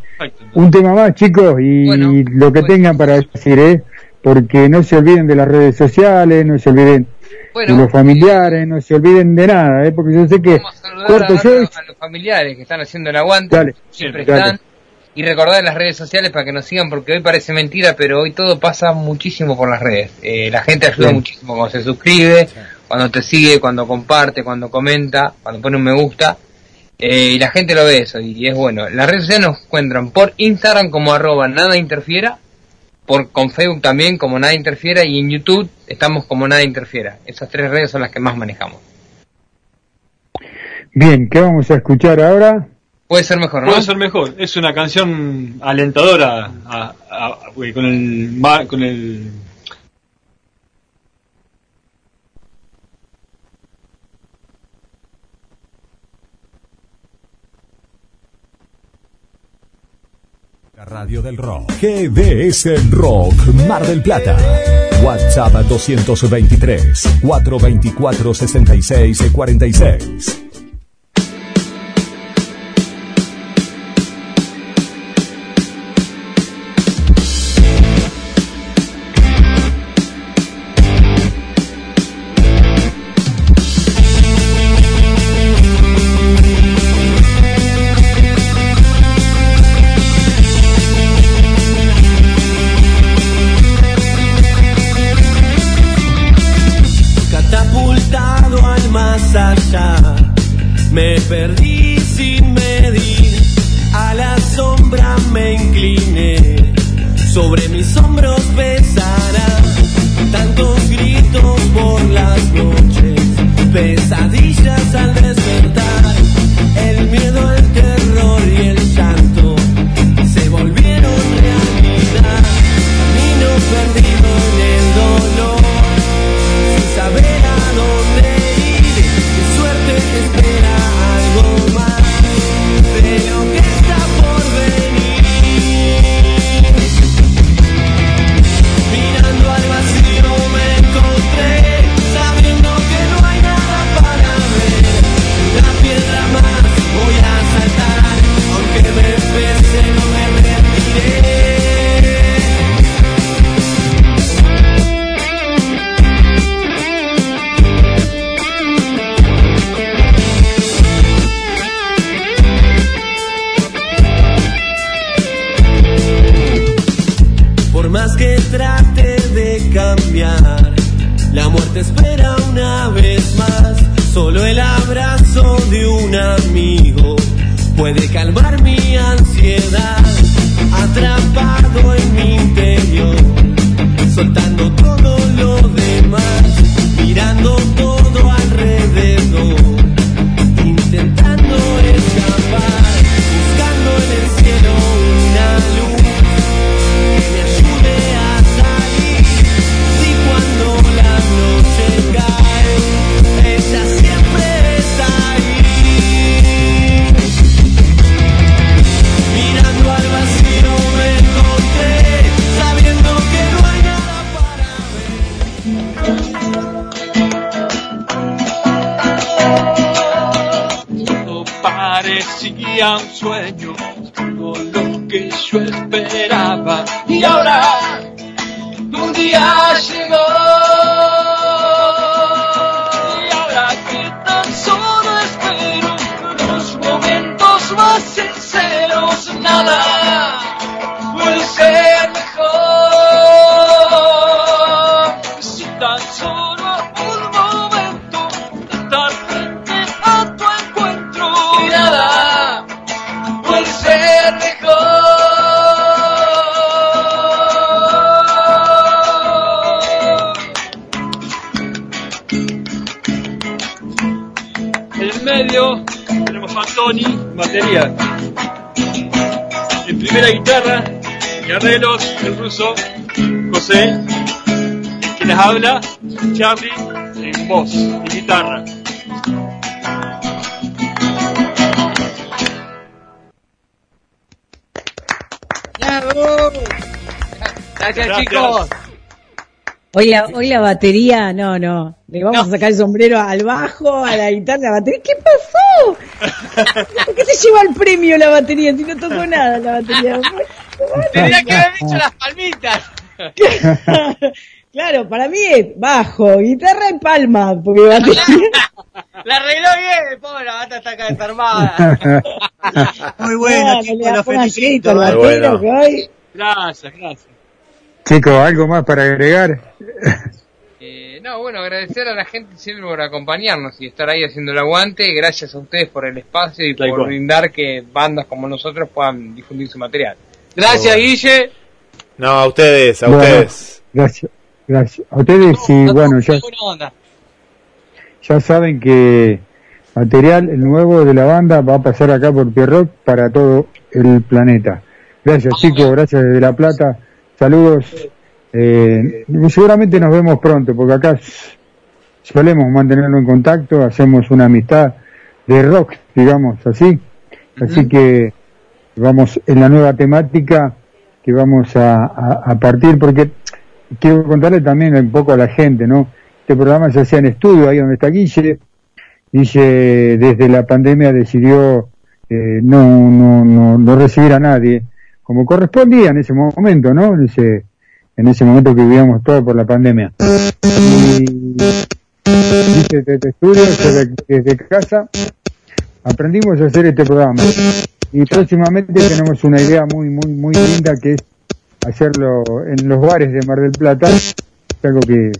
un tema más, chicos, y lo que tengan para decir, ¿eh? Porque no se olviden de las redes sociales, no se olviden de los familiares, no se olviden de nada, ¿eh? Porque yo sé que corto a, yo a los familiares que están haciendo el aguante, Dale, siempre dale. están. Y recordar en las redes sociales para que nos sigan, porque hoy parece mentira, pero hoy todo pasa muchísimo por las redes. Eh, la gente ayuda Sí. muchísimo cuando se suscribe, cuando te sigue, cuando comparte, cuando comenta, cuando pone un me gusta. Eh, y la gente lo ve eso, y es bueno. Las redes sociales nos encuentran por Instagram como arroba nada interfiera, por, con Facebook también como nada interfiera, y en YouTube estamos como nada interfiera. Esas tres redes son las que más manejamos. Bien, ¿qué vamos a escuchar ahora? Puede ser mejor, ¿no? Puede ser mejor. Es una canción alentadora a- a- a- porque con el con el radio del rock. GDS Rock Mar del Plata. WhatsApp 223 424 66 46. Hoy la, hoy la batería, no, no. Le vamos a sacar el sombrero al bajo, a la guitarra, a la batería. ¿Qué pasó? ¿Por qué se lleva el premio la batería si no tocó nada la batería? Tendría que haber dicho las palmitas. Claro, para mí es bajo, guitarra y palma, porque batería... La arregló bien, pobre, la bata está acá desarmada. Muy bueno, chicos, buena felicito. Gracias, gracias. Chicos, ¿algo más para agregar? Eh, no, bueno, agradecer a la gente siempre por acompañarnos y estar ahí haciendo el aguante. Gracias a ustedes por el espacio y Tal por cual. brindar que bandas como nosotros puedan difundir su material. Gracias, Guille. No, a ustedes, a Bueno, ustedes. Gracias, gracias. A ustedes, sí, bueno, ya, onda. ya saben que material el nuevo de la banda va a pasar acá por Pierrock para todo el planeta. Gracias, chicos, gracias desde La Plata. Saludos. Eh, seguramente nos vemos pronto, porque acá solemos mantenernos en contacto, hacemos una amistad de rock, digamos así. Así que vamos en la nueva temática que vamos a, a- a partir, porque quiero contarle también un poco a la gente, ¿no? Este programa se hacía en estudio, ahí donde está Guille. Guille desde la pandemia decidió eh, no, no, no, no recibir a nadie, como correspondía en ese momento, ¿no? En ese, en ese momento que vivíamos todos por la pandemia. Y Guille desde estudio, desde, desde casa, aprendimos a hacer este programa. Y próximamente tenemos una idea muy, muy, muy linda que es hacerlo en los bares de Mar del Plata, es algo que,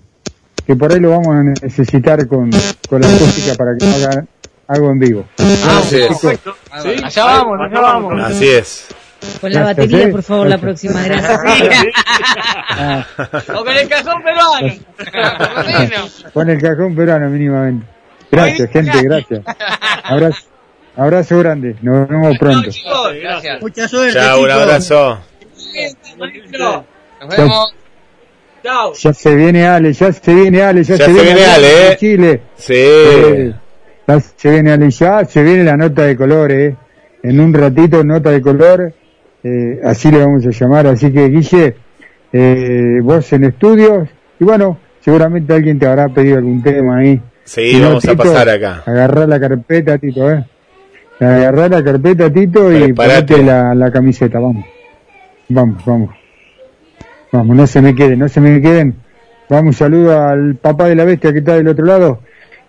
que por ahí lo vamos a necesitar con, con la música para que haga algo en vivo. Ah, Así es. Perfecto. ¿Sí? Allá vamos, allá vamos. Así es. Con la Gracias, batería, por favor, la próxima, gracias. Ah, O con el cajón peruano. Por lo menos. con el cajón peruano mínimamente. Gracias, gente, gracias. Abrazo, abrazo grande, nos vemos pronto. Chicos, gracias. Mucha suerte, Chao, un abrazo. Nos vemos. Chao. Ya se viene Ale, ya se viene Ale, ya, Ya se viene Ale, de eh. Chile. Sí. Eh, ya se viene Ale, ya se viene la nota de color, eh. En un ratito, nota de color, eh, así le vamos a llamar. Así que, Guille, eh, vos en estudios, y bueno, seguramente alguien te habrá pedido algún tema ahí. Sí, Si no, vamos a pasar acá. Agarrá la carpeta, Tito, eh. Agarrá la carpeta, Tito, y ponete la, la camiseta, vamos. Vamos, vamos. Vamos, no se me queden, no se me queden. Vamos, saludo al papá de la bestia que está del otro lado.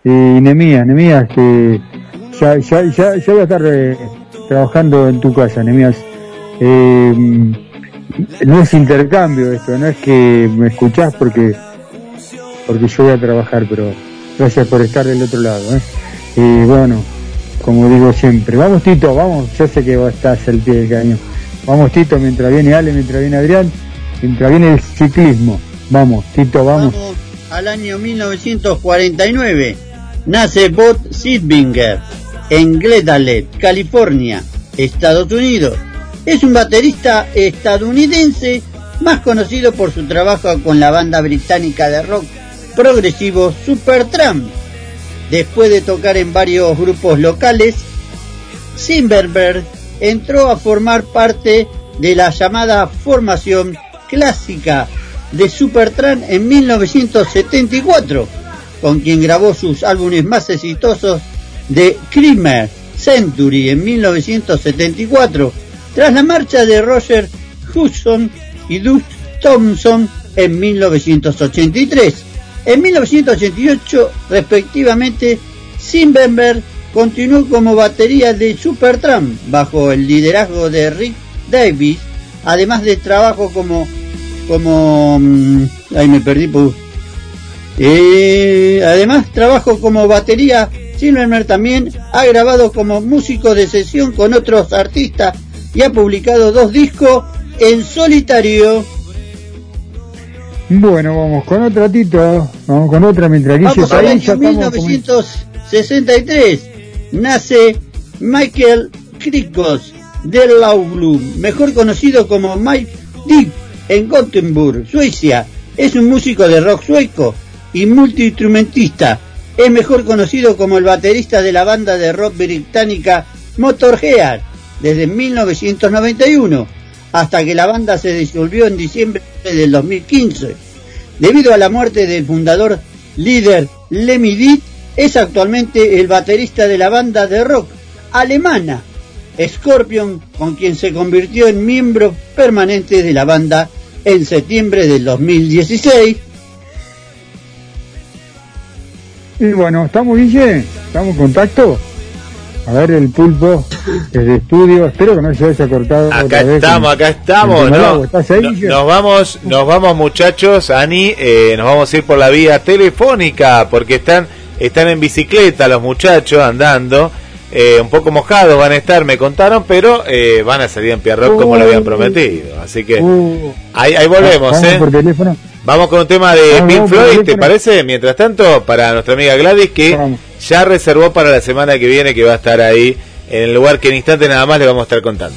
Y Nemías, Nemías, que ya, ya, ya, ya voy a estar eh, trabajando en tu casa, Nemías. Eh, no es intercambio esto, no es que me escuchás porque porque yo voy a trabajar, pero gracias por estar del otro lado. ¿eh? Y bueno, como digo siempre, vamos Tito, vamos, yo sé que estás el pie del cañón. Vamos Tito, mientras viene Ale, mientras viene Adrián, mientras viene el ciclismo. Vamos, Tito, vamos. Al año 1949. Nace Bob Sidbinger en Glendale, California, Estados Unidos. Es un baterista estadounidense más conocido por su trabajo con la banda británica de rock progresivo Supertramp. Después de tocar en varios grupos locales, Simberberg entró a formar parte de la llamada formación clásica de Supertramp en 1974, con quien grabó sus álbumes más exitosos de Creamer Century en 1974, tras la marcha de Roger Hudson y Doug Thompson en 1983. En 1988, respectivamente, Simbenberg continuó como batería de Supertramp bajo el liderazgo de Rick Davis, además de trabajo como como mm, ahí me perdí. Eh, además trabajo como batería Silverman también ha grabado como músico de sesión con otros artistas y ha publicado dos discos en solitario. Bueno, vamos con otra, Tito. Vamos con otra mientras Guille Vamos al año como- 1963. Nace Michael Krikos de Lauglu, mejor conocido como Mike Deep en Gothenburg, Suecia. Es un músico de rock sueco y multiinstrumentista. Es mejor conocido como el baterista de la banda de rock británica Motorhead desde 1991 hasta que la banda se disolvió en diciembre del 2015. Debido a la muerte del fundador líder Lemmy es actualmente el baterista de la banda de rock alemana Scorpion, con quien se convirtió en miembro permanente de la banda en septiembre del 2016. Y bueno, ¿estamos, Guille? ¿Estamos en contacto? A ver, el pulpo desde estudio. Espero que no se haya cortado otra Acá vez. estamos, acá estamos, ¿no? agua. ¿Estás ahí, No-? Nos vamos, nos vamos muchachos, Ani, eh, nos vamos a ir por la vía telefónica porque están, están en bicicleta los muchachos andando, eh, un poco mojados van a estar, me contaron, pero eh, van a salir en Pierrot como lo habían prometido, así que Uh, ahí, ahí volvemos, vamos ¿eh? por teléfono. Vamos con un tema de Vamos, Pink Floyd, ¿te parece? Mientras tanto, para nuestra amiga Gladys, que ya reservó para la semana que viene, que va a estar ahí en el lugar que en instante nada más le vamos a estar contando.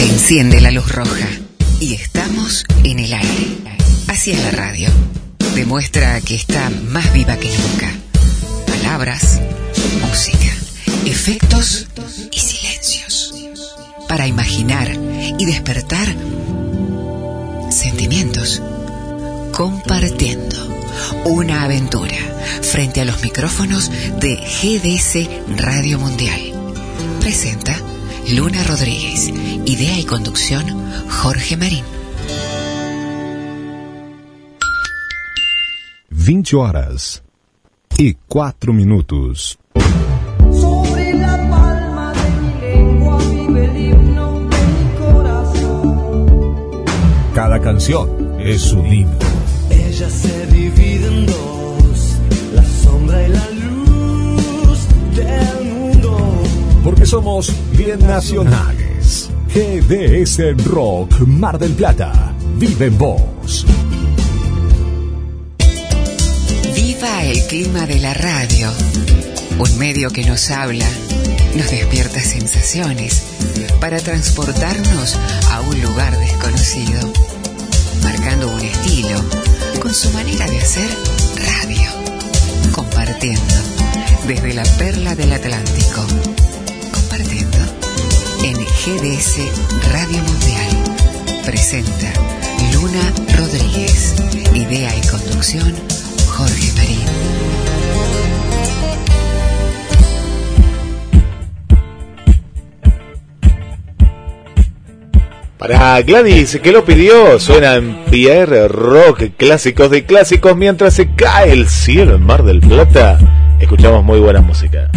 Se enciende la luz roja y estamos en el aire. Así es la radio. Demuestra que está más viva que nunca. Palabras, música, efectos y silencios. Para imaginar y despertar sentimientos. Compartiendo una aventura frente a los micrófonos de GDS Radio Mundial. Presenta Luna Rodríguez. Idea y conducción Jorge Marín. 20 horas y 4 minutos. Sobre la palma de mi lengua vive el himno de mi corazón. Cada canción es un himno. Ella se divide en dos, la sombra y la luz del mundo. Porque somos bien nacionales. GDS Rock Mar del Plata. Vive en vos. Viva el clima de la radio. Un medio que nos habla, nos despierta sensaciones para transportarnos a un lugar desconocido, marcando un estilo con su manera de hacer radio, compartiendo desde la perla del Atlántico, en GDS Radio Mundial. Presenta Luna Rodríguez, idea y conducción Jorge Marín. Para Gladys, que lo pidió, suenan Pierre Rock, clásicos de clásicos, mientras se cae el cielo en Mar del Plata. Escuchamos muy buena música.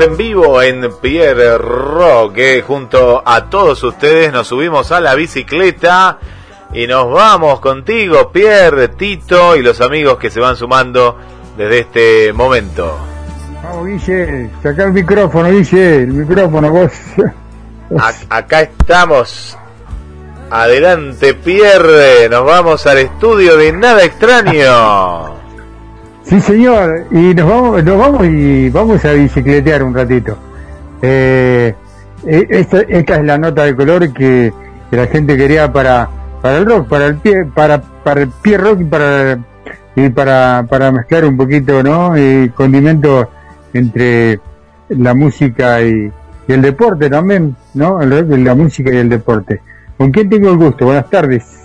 En vivo en Pierre Roque. Junto a todos ustedes nos subimos a la bicicleta y nos vamos contigo, Pierre, Tito y los amigos que se van sumando desde este momento. Vamos, Guille, saca el micrófono, Guille, el micrófono, vos. A- acá estamos. Adelante, Pierre. Nos vamos al estudio de Nada Extraño. Sí, señor, y nos vamos, nos vamos y vamos a bicicletear un ratito. Eh, eh, esta, esta es la nota de color que, la gente quería para, para el rock, para el pie, para, para el pie rock y para, y para, para mezclar un poquito, ¿no? Y condimento entre la música y, el deporte también, ¿no? La música y el deporte. ¿Con quién tengo el gusto? Buenas tardes.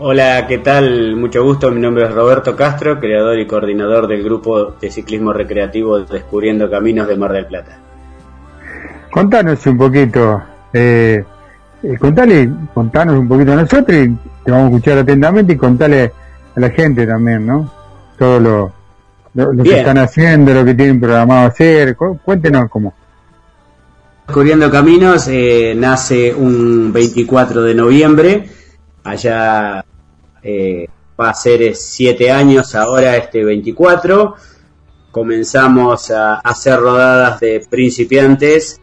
Hola, ¿qué tal? Mucho gusto, mi nombre es Roberto Castro, creador y coordinador del grupo de ciclismo recreativo Descubriendo Caminos de Mar del Plata. Contanos un poquito, eh, eh, contale, contanos un poquito a nosotros y te vamos a escuchar atentamente y contale a la gente también, ¿no? Todo lo, lo, lo que están haciendo, lo que tienen programado hacer, cu- cuéntenos cómo. Descubriendo Caminos eh, nace un 24 de noviembre, allá eh, va a ser eh, siete años ahora este 24. Comenzamos a hacer rodadas de principiantes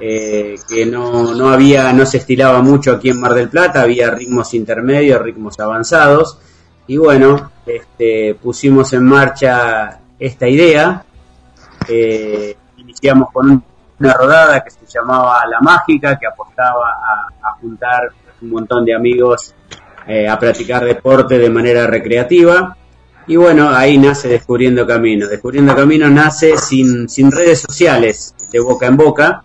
eh, que no, no había, no se estilaba mucho aquí en Mar del Plata, había ritmos intermedios, ritmos avanzados, y bueno, este, pusimos en marcha esta idea. Eh, iniciamos con un- una rodada que se llamaba La Mágica, que apostaba a juntar un montón de amigos eh, a practicar deporte de manera recreativa. Y bueno, ahí nace Descubriendo Caminos. Descubriendo Caminos nace sin, sin redes sociales, de boca en boca.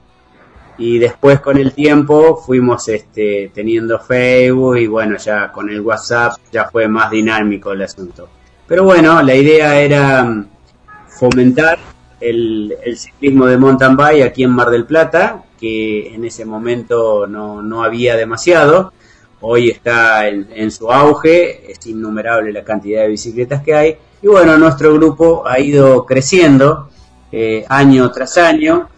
Y después con el tiempo fuimos este, teniendo Facebook y bueno, ya con el WhatsApp ya fue más dinámico el asunto. Pero bueno, la idea era mm, fomentar el, el ciclismo de mountain bike aquí en Mar del Plata, que en ese momento no, no había demasiado. Hoy está en, en su auge, es innumerable la cantidad de bicicletas que hay. Y bueno, nuestro grupo ha ido creciendo eh, año tras año.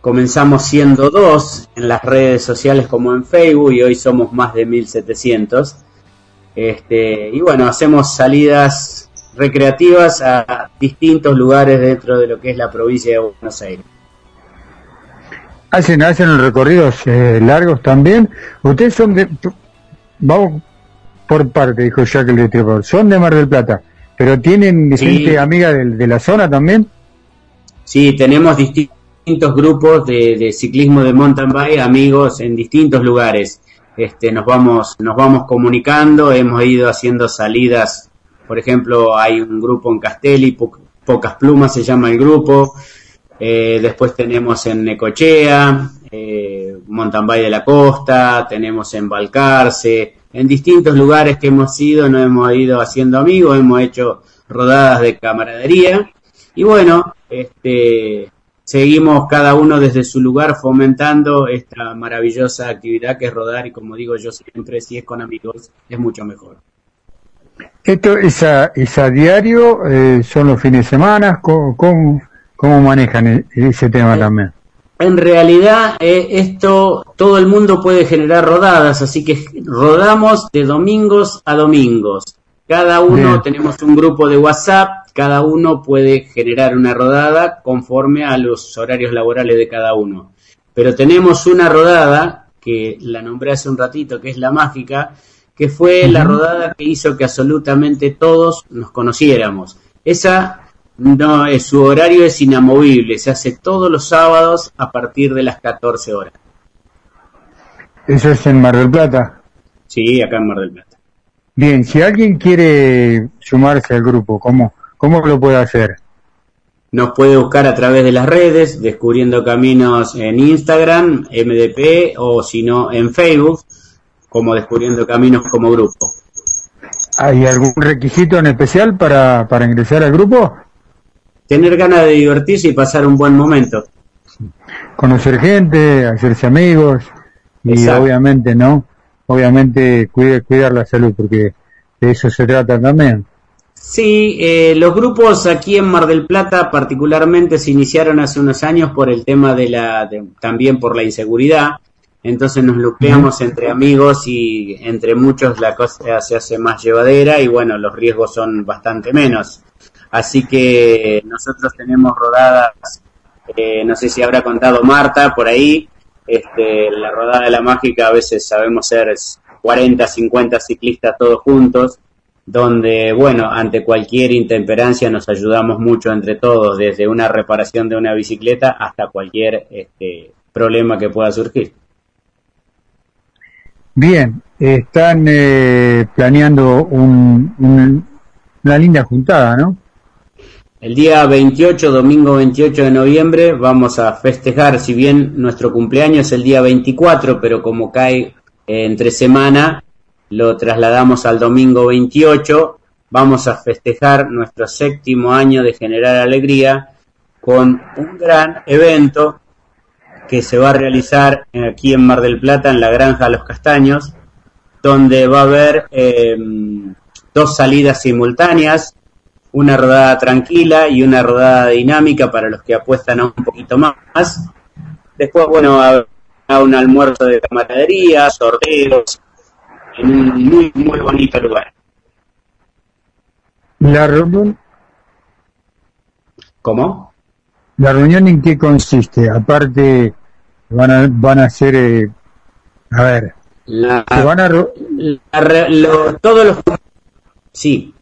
Comenzamos siendo dos en las redes sociales como en Facebook y hoy somos más de 1700. Este, y bueno, hacemos salidas recreativas a distintos lugares dentro de lo que es la provincia de Buenos Aires. Hacen, hacen recorridos eh, largos también. Ustedes son de, vamos por parte, dijo Jack el Destripador, son de Mar del Plata, pero tienen Sí. gente amiga del- de la zona también. Sí, tenemos distintos grupos de, de ciclismo de mountain bike, amigos en distintos lugares. Este, nos vamos, nos vamos comunicando, hemos ido haciendo salidas. Por ejemplo, hay un grupo en Castelli, Po- Pocas Plumas se llama el grupo. Eh, después tenemos en Necochea, eh, Mountain de la Costa, tenemos en Balcarce, en distintos lugares que hemos ido, nos hemos ido haciendo amigos, hemos hecho rodadas de camaradería. Y bueno, este, seguimos cada uno desde su lugar fomentando esta maravillosa actividad que es rodar y como digo yo siempre, si es con amigos, es mucho mejor. Esto es a, es a diario, eh, son los fines de semana, ¿cómo, cómo, cómo manejan e- ese tema también? En realidad, eh, esto todo el mundo puede generar rodadas, así que rodamos de domingos a domingos. Cada uno Bien. tenemos un grupo de WhatsApp, cada uno puede generar una rodada conforme a los horarios laborales de cada uno. Pero tenemos una rodada que la nombré hace un ratito, que es la mágica, que fue la rodada que hizo que absolutamente todos nos conociéramos. Esa no, su horario es inamovible, se hace todos los sábados a partir de las 14 horas. Eso es en Mar del Plata. Sí, acá en Mar del Plata. Bien, si alguien quiere sumarse al grupo, ¿cómo, cómo lo puede hacer? Nos puede buscar a través de las redes, Descubriendo Caminos en Instagram, MDP, o si no en Facebook, como Descubriendo Caminos como grupo. ¿Hay algún requisito en especial para, para ingresar al grupo? Tener ganas de divertirse y pasar un buen momento. Conocer gente, hacerse amigos y Exacto. obviamente, ¿no? Obviamente cuidar, cuidar la salud porque de eso se trata también. Sí, eh, los grupos aquí en Mar del Plata particularmente se iniciaron hace unos años por el tema de la, de- también por la inseguridad. Entonces nos lucreamos entre amigos y entre muchos la cosa se hace más llevadera y bueno, los riesgos son bastante menos. Así que nosotros tenemos rodadas, eh, no sé si habrá contado Marta por ahí, este, la rodada de la mágica a veces sabemos ser 40, 50 ciclistas todos juntos donde, bueno, ante cualquier intemperancia nos ayudamos mucho entre todos, desde una reparación de una bicicleta hasta cualquier este, problema que pueda surgir. Bien, están eh, planeando un, un- una linda juntada, ¿no? El día 28, domingo 28 de noviembre, vamos a festejar, si bien nuestro cumpleaños es el día 24, pero como cae eh, entre semana, lo trasladamos al domingo 28. Vamos a festejar nuestro séptimo año de Generar Alegría con un gran evento que se va a realizar aquí en Mar del Plata, en la Granja Los Castaños, donde va a haber eh, dos salidas simultáneas, una rodada tranquila y una rodada dinámica para los que apuestan a un poquito más. Después, bueno, habrá un almuerzo de camaradería, sorteos, en un muy, muy bonito lugar. La reunión, ¿Cómo? la reunión en qué consiste? Aparte, van a, van a hacer, eh, a ver, La, se van a, la lo- todos los sí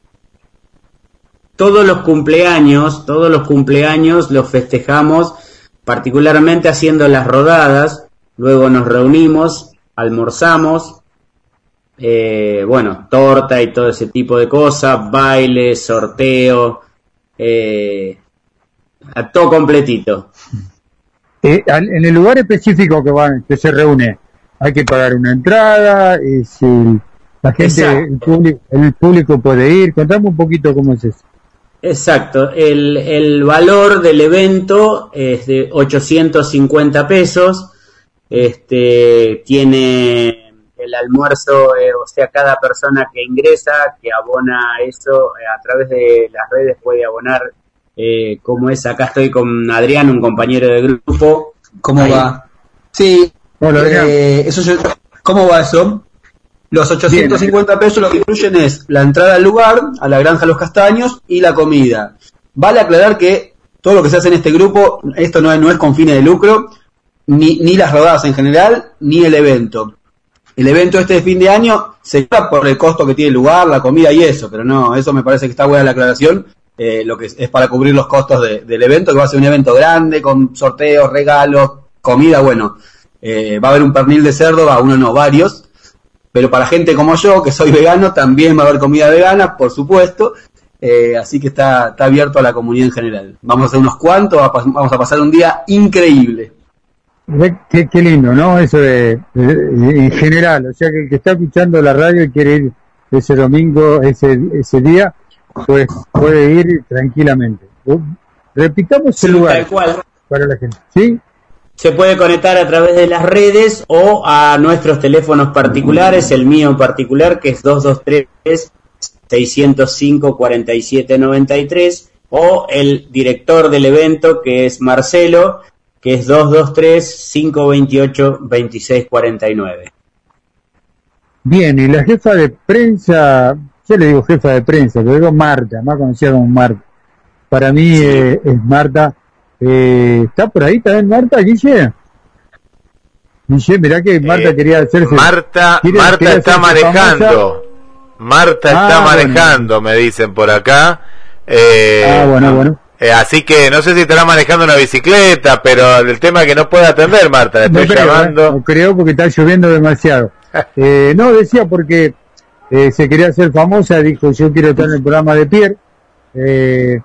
todos los cumpleaños todos los cumpleaños los festejamos particularmente haciendo las rodadas luego nos reunimos almorzamos eh, bueno torta y todo ese tipo de cosas baile sorteo eh, a todo completito. Eh, al- en el lugar específico que van, que se reúne, hay que pagar una entrada, es el- la gente, el público, el público puede ir, contame un poquito cómo es eso. Exacto, el, el valor del evento es de 850 pesos, este, tiene el almuerzo, eh, o sea, cada persona que ingresa, que abona eso eh, a través de las redes puede abonar, eh, como es, acá estoy con Adrián, un compañero de grupo. ¿Cómo Ahí. va? Sí. Hola, Adrián. eh, eso yo- ¿Cómo va eso? Los 850 pesos lo que incluyen es la entrada al lugar, a la granja Los Castaños y la comida. Vale aclarar que todo lo que se hace en este grupo, esto no es, no es con fines de lucro, ni, ni las rodadas en general, ni el evento. El evento este de fin de año se paga por el costo que tiene el lugar, la comida y eso, pero no, eso me parece que está buena la aclaración. eh, lo que es, para cubrir los costos de- del evento, que va a ser un evento grande, con sorteos, regalos, comida, bueno, eh, va a haber un pernil de cerdo, va uno no, varios, pero para gente como yo, que soy vegano, también va a haber comida vegana, por supuesto, eh, así que está, está abierto a la comunidad en general. Vamos a hacer unos cuantos, vamos a pasar un día increíble. Ve Qué, qué lindo, ¿no? Eso de, de- de- en general, o sea que el que está escuchando la radio y quiere ir ese domingo, ese, ese día, pues puede ir tranquilamente. Repitamos el Sí, lugar tal cual. para la gente. ¿Sí? Se puede conectar a través de las redes o a nuestros teléfonos particulares, el mío en particular que es 223-605-4793 o el director del evento que es Marcelo que es 223-528-2649. Bien, y la jefa de prensa, yo le digo jefa de prensa, le digo Marta, más conocida como Marta. Para mí eh, es Marta. Eh, ¿Está por ahí también Marta, Guille? Guille, mirá que Marta Eh, quería hacerse... Marta, quiere- Marta quiere está manejando. famosa. Marta Ah, está bueno. manejando, me dicen por acá. Eh, Ah, bueno, bueno. eh, así que no sé si estará manejando una bicicleta, pero el tema es que no puede atender, Marta. Le No estoy creo, llamando. ¿eh? no creo porque está lloviendo demasiado. Eh, no, decía porque eh, se quería hacer famosa, dijo yo quiero estar en el programa de Pierre. Eh,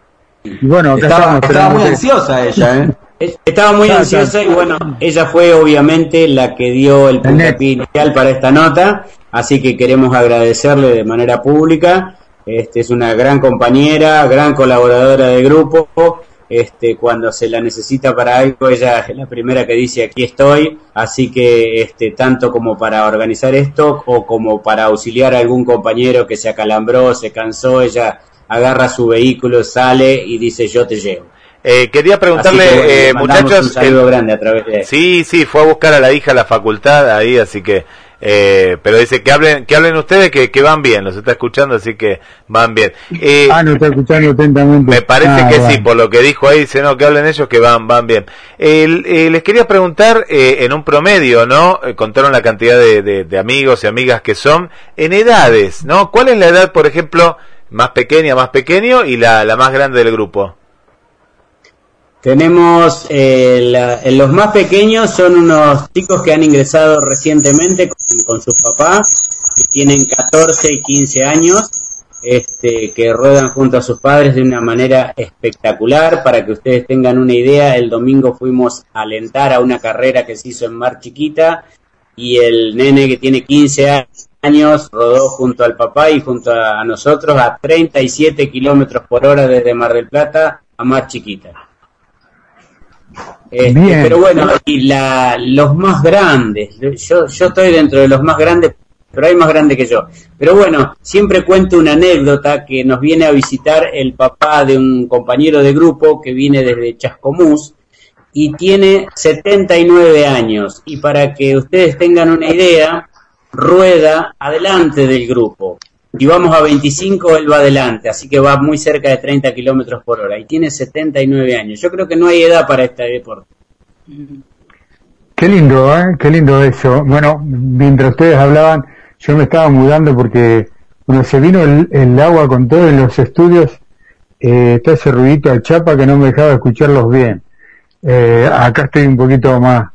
y bueno, acá Estaba, estamos estaba muy ansiosa ella, ¿eh? Es- Estaba muy ansiosa y bueno, ella fue obviamente la que dio el puntapié inicial para esta nota, así que queremos agradecerle de manera pública. Este es una gran compañera, gran colaboradora del grupo. Este, cuando se la necesita para algo, ella es la primera que dice aquí estoy, así que este, tanto como para organizar esto o como para auxiliar a algún compañero que se acalambró, se cansó, ella agarra su vehículo, sale y dice yo te llevo. Eh, quería preguntarle, Así que, bueno, eh, muchachos, un saludo el- grande a través de Sí, sí, fue a buscar a la hija a la facultad ahí, así que, eh, pero dice que hablen, que hablen ustedes que, que van bien, los está escuchando, así que van bien. Eh, Ah, no está escuchando atentamente. me parece Ah, que sí, por lo que dijo ahí, dice, no, que hablen ellos que van, van bien. Eh, les quería preguntar, eh, en un promedio, ¿no? Eh, contaron la cantidad de, de- de amigos y amigas que son, en edades, ¿no? ¿Cuál es la edad, por ejemplo, más pequeña, más pequeño y la, la más grande del grupo? Tenemos eh, la- en los más pequeños son unos chicos que han ingresado recientemente con, con sus papás, que tienen 14 y 15 años, este, que ruedan junto a sus padres de una manera espectacular. Para que ustedes tengan una idea, el domingo fuimos a alentar a una carrera que se hizo en Mar Chiquita y el nene que tiene 15 años rodó junto al papá y junto a nosotros a 37 kilómetros por hora desde Mar del Plata a Mar Chiquita. Este, Bien. pero bueno, y la, los más grandes, yo, yo estoy dentro de los más grandes, pero hay más grandes que yo. Pero bueno, siempre cuento una anécdota que nos viene a visitar el papá de un compañero de grupo que viene desde Chascomús y tiene 79 años. Y para que ustedes tengan una idea, rueda adelante del grupo. Y vamos a 25, él va adelante, así que va muy cerca de 30 kilómetros por hora. Y tiene 79 años. Yo creo que no hay edad para este deporte. Qué lindo, ¿eh? Qué lindo eso. Bueno, mientras ustedes hablaban, yo me estaba mudando porque cuando se vino el, agua con todo en los estudios, eh, está ese ruidito de chapa que no me dejaba escucharlos bien. Eh, acá estoy un poquito más,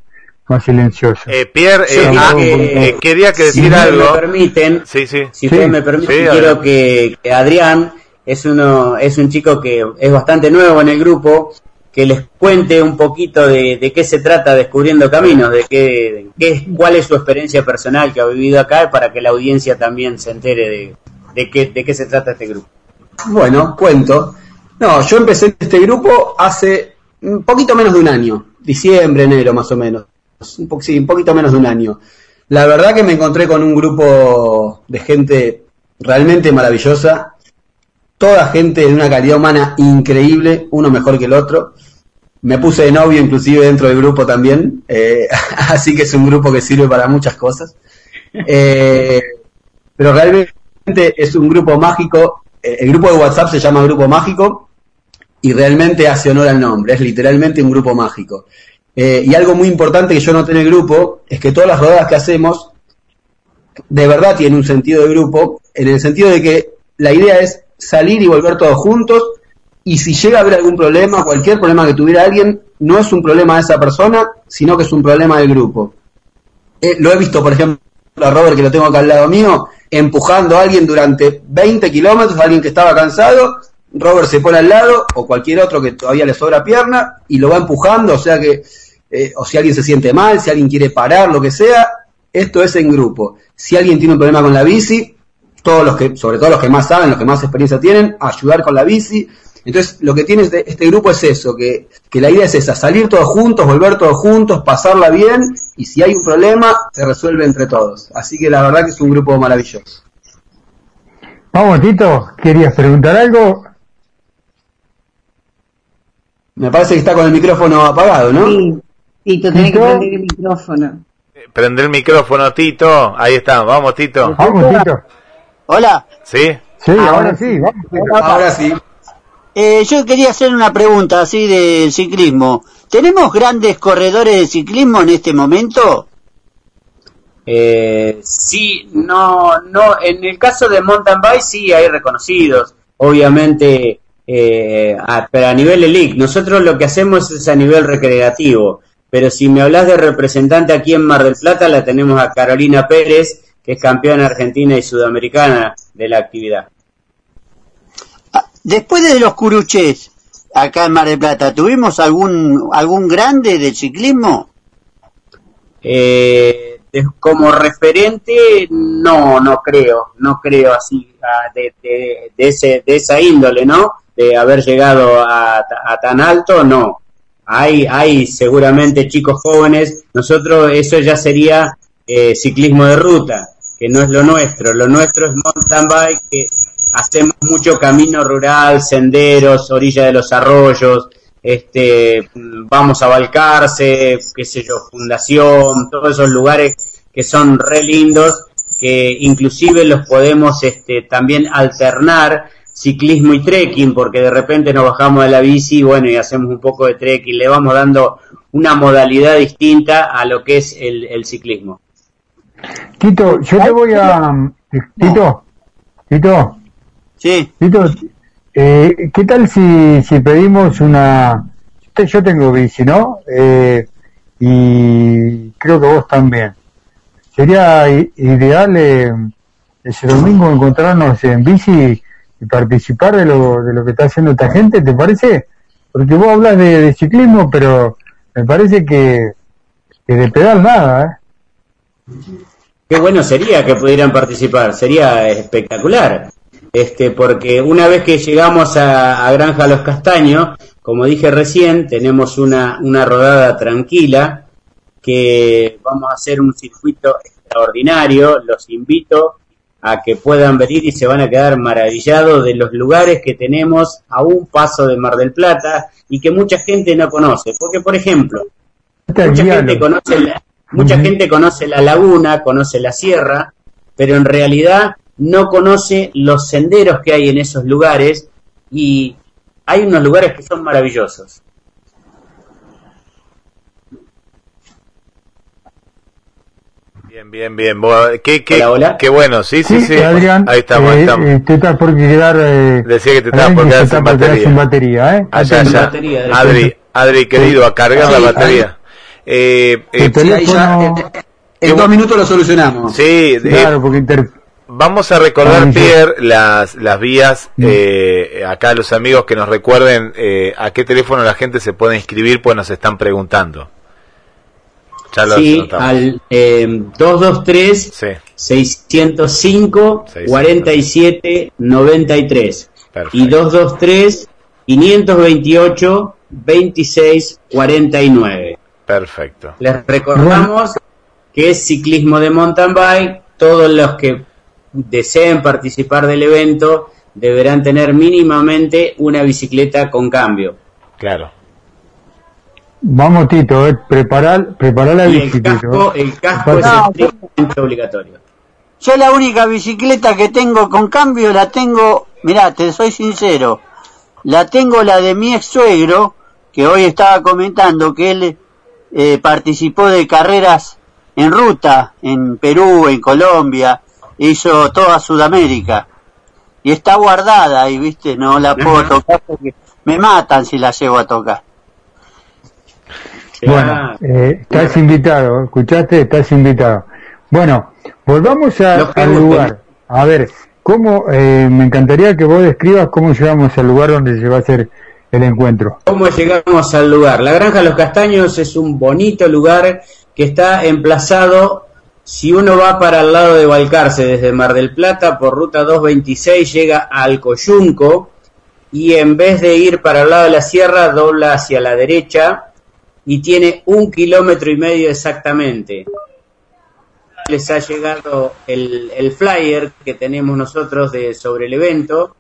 más silencioso. Eh, Pierre, eh, ah, que- eh, quería que si decir ustedes algo. me permiten, Sí, sí. si ustedes me permiten, Sí, quiero que, que Adrián es uno es un chico que es bastante nuevo en el grupo, que les cuente un poquito de, de qué se trata Descubriendo Caminos, de qué, de qué es, cuál es su experiencia personal que ha vivido acá, para que la audiencia también se entere de, de qué, de qué se trata este grupo. Bueno, cuento. No, yo empecé en este grupo hace un poquito menos de un año, diciembre, enero más o menos. Un po- sí, un poquito menos de un año. La verdad que me encontré con un grupo de gente realmente maravillosa, toda gente de una calidad humana increíble, uno mejor que el otro. Me puse de novio inclusive dentro del grupo también, eh, así que es un grupo que sirve para muchas cosas. Eh, pero realmente es un grupo mágico. eh, El grupo de WhatsApp se llama Grupo Mágico y realmente hace honor al nombre. Es literalmente un grupo mágico. Eh, y algo muy importante que yo noté en el grupo es que todas las rodadas que hacemos de verdad tienen un sentido de grupo, en el sentido de que la idea es salir y volver todos juntos y si llega a haber algún problema, cualquier problema que tuviera alguien, no es un problema de esa persona, sino que es un problema del grupo. Eh, lo he visto, por ejemplo, a Robert, que lo tengo acá al lado mío, empujando a alguien durante 20 kilómetros, a alguien que estaba cansado, Robert se pone al lado, o cualquier otro que todavía le sobra pierna, y lo va empujando, o sea que, eh, o si alguien se siente mal, si alguien quiere parar, lo que sea, esto es en grupo. Si alguien tiene un problema con la bici, todos los que, sobre todo los que más saben, los que más experiencia tienen, ayudar con la bici. Entonces, lo que tiene este, este grupo es eso, que, que la idea es esa, salir todos juntos, volver todos juntos, pasarla bien, y si hay un problema, se resuelve entre todos. Así que la verdad que es un grupo maravilloso. Vamos, Tito, ¿querías preguntar algo? Me parece que está con el micrófono apagado, ¿no? Sí, Tito, tenés que prender el micrófono. Prende el micrófono, Tito. Ahí está, vamos, Tito. Vamos, Tito. Hola. ¿Sí? Sí, ahora sí, vamos. Tito. Ahora sí. Eh, yo quería hacer una pregunta así del ciclismo. ¿Tenemos grandes corredores de ciclismo en este momento? Eh, sí, no, no, en el caso de mountain bike sí hay reconocidos, obviamente, eh, a- pero a nivel elite. Nosotros lo que hacemos es a nivel recreativo, pero si me hablas de representante aquí en Mar del Plata, la tenemos a Carolina Pérez, que es campeona argentina y sudamericana de la actividad. Después de los curuches, acá en Mar del Plata, ¿tuvimos algún algún grande del ciclismo? Eh, como referente, no, no creo, no creo así ah, de, de, de ese, de esa índole, ¿no? De haber llegado a, a tan alto, no. Hay, hay seguramente chicos jóvenes, nosotros eso ya sería eh, ciclismo de ruta, que no es lo nuestro, lo nuestro es mountain bike, que hacemos mucho camino rural, senderos, orilla de los arroyos, este, vamos a Balcarce, qué sé yo, Fundación, todos esos lugares que son re lindos, que inclusive los podemos este, también alternar ciclismo y trekking, porque de repente nos bajamos de la bici y bueno, y hacemos un poco de trekking, le vamos dando una modalidad distinta a lo que es el, el ciclismo. Tito, yo te voy a... Tito, Tito. Sí. Tito, eh, ¿qué tal si, si pedimos una... Yo tengo bici, ¿no? Eh, y creo que vos también. Sería i- ideal eh, ese domingo encontrarnos en bici y participar de lo, de lo que está haciendo esta gente, ¿te parece? Porque vos hablas de, ciclismo, pero me parece que, que de pedal nada, ¿eh? Qué bueno sería que pudieran participar, sería espectacular. Este, porque una vez que llegamos a, a Granja Los Castaños, como dije recién, tenemos una, una rodada tranquila, que vamos a hacer un circuito extraordinario. Los invito a que puedan venir y se van a quedar maravillados de los lugares que tenemos a un paso de Mar del Plata y que mucha gente no conoce. Porque, por ejemplo, mucha gente conoce la, mucha gente conoce la laguna, conoce la sierra, pero en realidad no conoce los senderos que hay en esos lugares y hay unos lugares que son maravillosos. Bien, bien, bien. Bueno, Qué, qué, Hola, hola. qué bueno, sí, sí, sí. Adrián, Ahí estamos, ahí eh, estamos. eh, te estás por quedar... Eh, Decía que te estabas por que quedar sin batería. sin batería, ¿eh? Allá, allá. Adri, Adri, querido, a cargar Sí, la batería. Eh, eh, Sí, ahí ya, eh, eh, en dos minutos lo solucionamos. Sí, eh, Claro, porque inter... Vamos a recordar. Pierre, las, las vías, eh, acá los amigos que nos recuerden eh, a qué teléfono la gente se puede inscribir, pues nos están preguntando. Ya lo Sí, al eh, 223 Sí. 605 47 93 y 223 528 26 49. Perfecto. Les recordamos que es ciclismo de mountain bike. Todos los que deseen participar del evento deberán tener mínimamente una bicicleta con cambio. Claro. Vamos, Tito, eh, preparar, preparar la Y bici, el casco, el casco es estrictamente obligatorio. Yo la única bicicleta que tengo con cambio la tengo, mirá, te soy sincero, la tengo la de mi ex suegro, que hoy estaba comentando que él eh, participó de carreras en ruta, en Perú, en Colombia, hizo toda Sudamérica. Y está guardada y, viste, no la puedo tocar porque me matan si la llevo a tocar. Bueno, eh, estás invitado, ¿escuchaste? Estás invitado. Bueno, volvamos a- al lugar. A ver, ¿cómo, eh, me encantaría que vos describas cómo llegamos al lugar donde se va a hacer el encuentro. ¿Cómo llegamos al lugar? La Granja Los Castaños es un bonito lugar que está emplazado, si uno va para el lado de Balcarce desde Mar del Plata por ruta 226 llega al Coyunco y en vez de ir para el lado de la sierra dobla hacia la derecha y tiene un kilómetro y medio exactamente. Les ha llegado el, flyer que tenemos nosotros de sobre el evento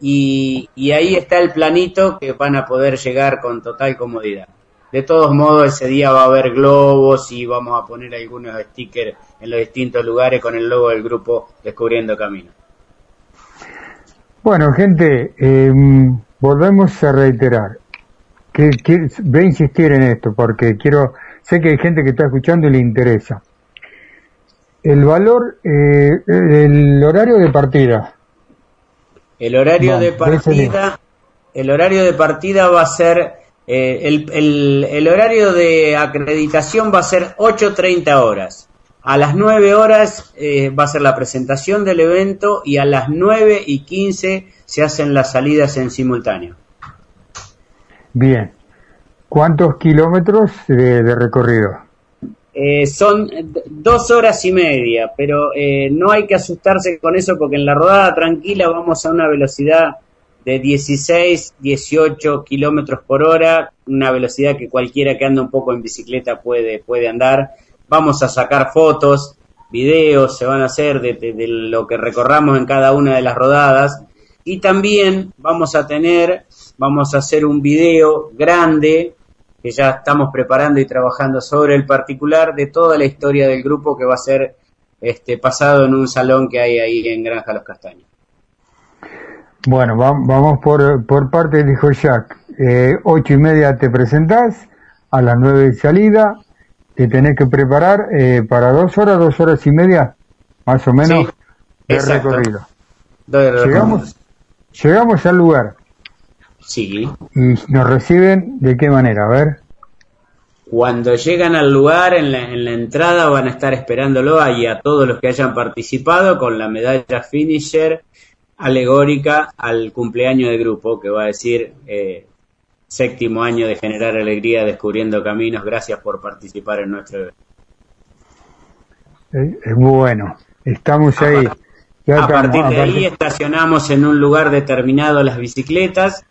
y, y ahí está el planito que van a poder llegar con total comodidad. De todos modos, ese día va a haber globos y vamos a poner algunos stickers en los distintos lugares con el logo del grupo Descubriendo Camino. Bueno, gente, eh, volvemos a reiterar. Que, que, voy a insistir en esto porque quiero, sé que hay gente que está escuchando y le interesa. El valor, eh, el horario de partida. El horario de partida, el horario de partida va a ser, eh, el, el, el horario de acreditación va a ser 8.30 horas. A las 9 horas eh, va a ser la presentación del evento y a las 9 y 15 se hacen las salidas en simultáneo. Bien. ¿Cuántos kilómetros de, recorrido? Eh, son dos horas y media, pero eh, no hay que asustarse con eso porque en la rodada tranquila vamos a una velocidad de 16, 18 kilómetros por hora, una velocidad que cualquiera que anda un poco en bicicleta puede, puede andar. Vamos a sacar fotos, videos se van a hacer de lo que recorramos en cada una de las rodadas y también vamos a tener, vamos a hacer un video grande que ya estamos preparando y trabajando sobre el particular de toda la historia del grupo que va a ser este pasado en un salón que hay ahí en Granja Los Castaños. Bueno, va- vamos por, por parte, dijo Jack. Eh, ocho y media te presentás, a las nueve de salida, te tenés que preparar eh, para dos horas, dos horas y media, más o menos, Sí, de exacto. recorrido. Llegamos, llegamos al lugar Sí. y nos reciben de qué manera, a ver. Cuando llegan al lugar, en la, en la entrada van a estar esperándolo ahí a todos los que hayan participado con la medalla finisher alegórica al cumpleaños del grupo, que va a decir eh, séptimo año de generar alegría descubriendo caminos. Gracias por participar en nuestro evento. Eh, eh, bueno, estamos ahí. Ya A partir de ahí estacionamos en un lugar determinado las bicicletas.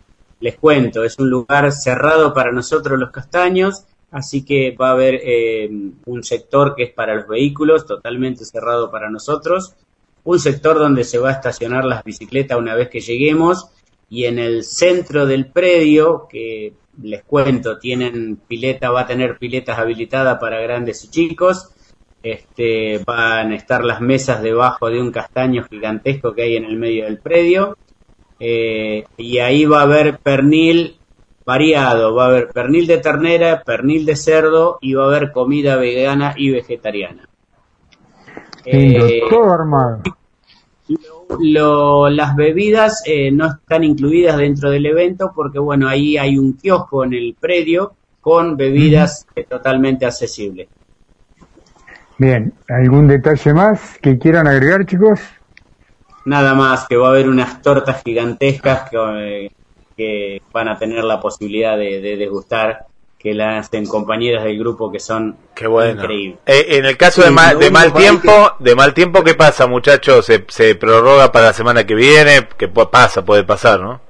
Les cuento, es un lugar cerrado para nosotros los castaños, así que va a haber eh, un sector que es para los vehículos, totalmente cerrado para nosotros. Un sector donde se va a estacionar las bicicletas una vez que lleguemos. Y en el centro del predio, que les cuento, tienen pileta, va a tener piletas habilitadas para grandes y chicos. Este, van a estar las mesas debajo de un castaño gigantesco que hay en el medio del predio. Eh, y ahí va a haber pernil variado, va a haber pernil de ternera, pernil de cerdo y va a haber comida vegana y vegetariana. Eh, todo armado. lo- las bebidas eh, no están incluidas dentro del evento porque bueno, ahí hay un kiosco en el predio con bebidas eh, totalmente accesibles. Bien, ¿algún detalle más que quieran agregar, chicos? Nada más que va a haber unas tortas gigantescas que, eh, que van a tener la posibilidad de, de degustar, que las hacen compañeras del grupo que son Qué bueno. increíbles. Eh, en el caso de, Sí, mal, de tiempo, de mal tiempo, ¿qué pasa, muchachos? ¿Se, se prorroga para la semana que viene? ¿Qué pasa? Puede pasar, ¿no?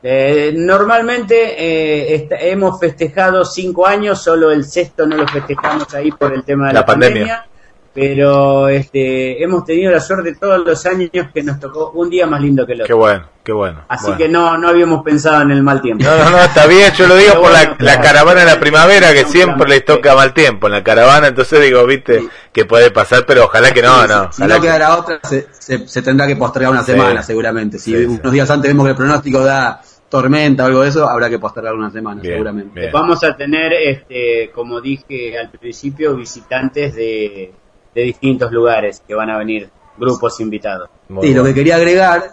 Eh, normalmente eh, hemos festejado cinco años, solo el sexto no lo festejamos ahí por el tema de la, La pandemia. Pero este, hemos tenido la suerte todos los años que nos tocó un día más lindo que el otro. Qué bueno, qué bueno. Así Bueno. que no, no habíamos pensado en el mal tiempo. No, no, no, está bien, yo lo digo Pero por la, bueno, la claro. caravana en la primavera, que siempre les toca mal tiempo en la caravana, entonces digo, viste, que puede pasar, pero ojalá que no, no. Si ojalá no que- queda la otra, se, se, se tendrá que postergar una Sí. semana, seguramente. Si Sí, sí. unos días antes vemos que el pronóstico da tormenta o algo de eso, habrá que postergar una semana, seguramente. Vamos a tener, este, como dije al principio, visitantes de, de distintos lugares que van a venir, grupos invitados. y lo que quería agregar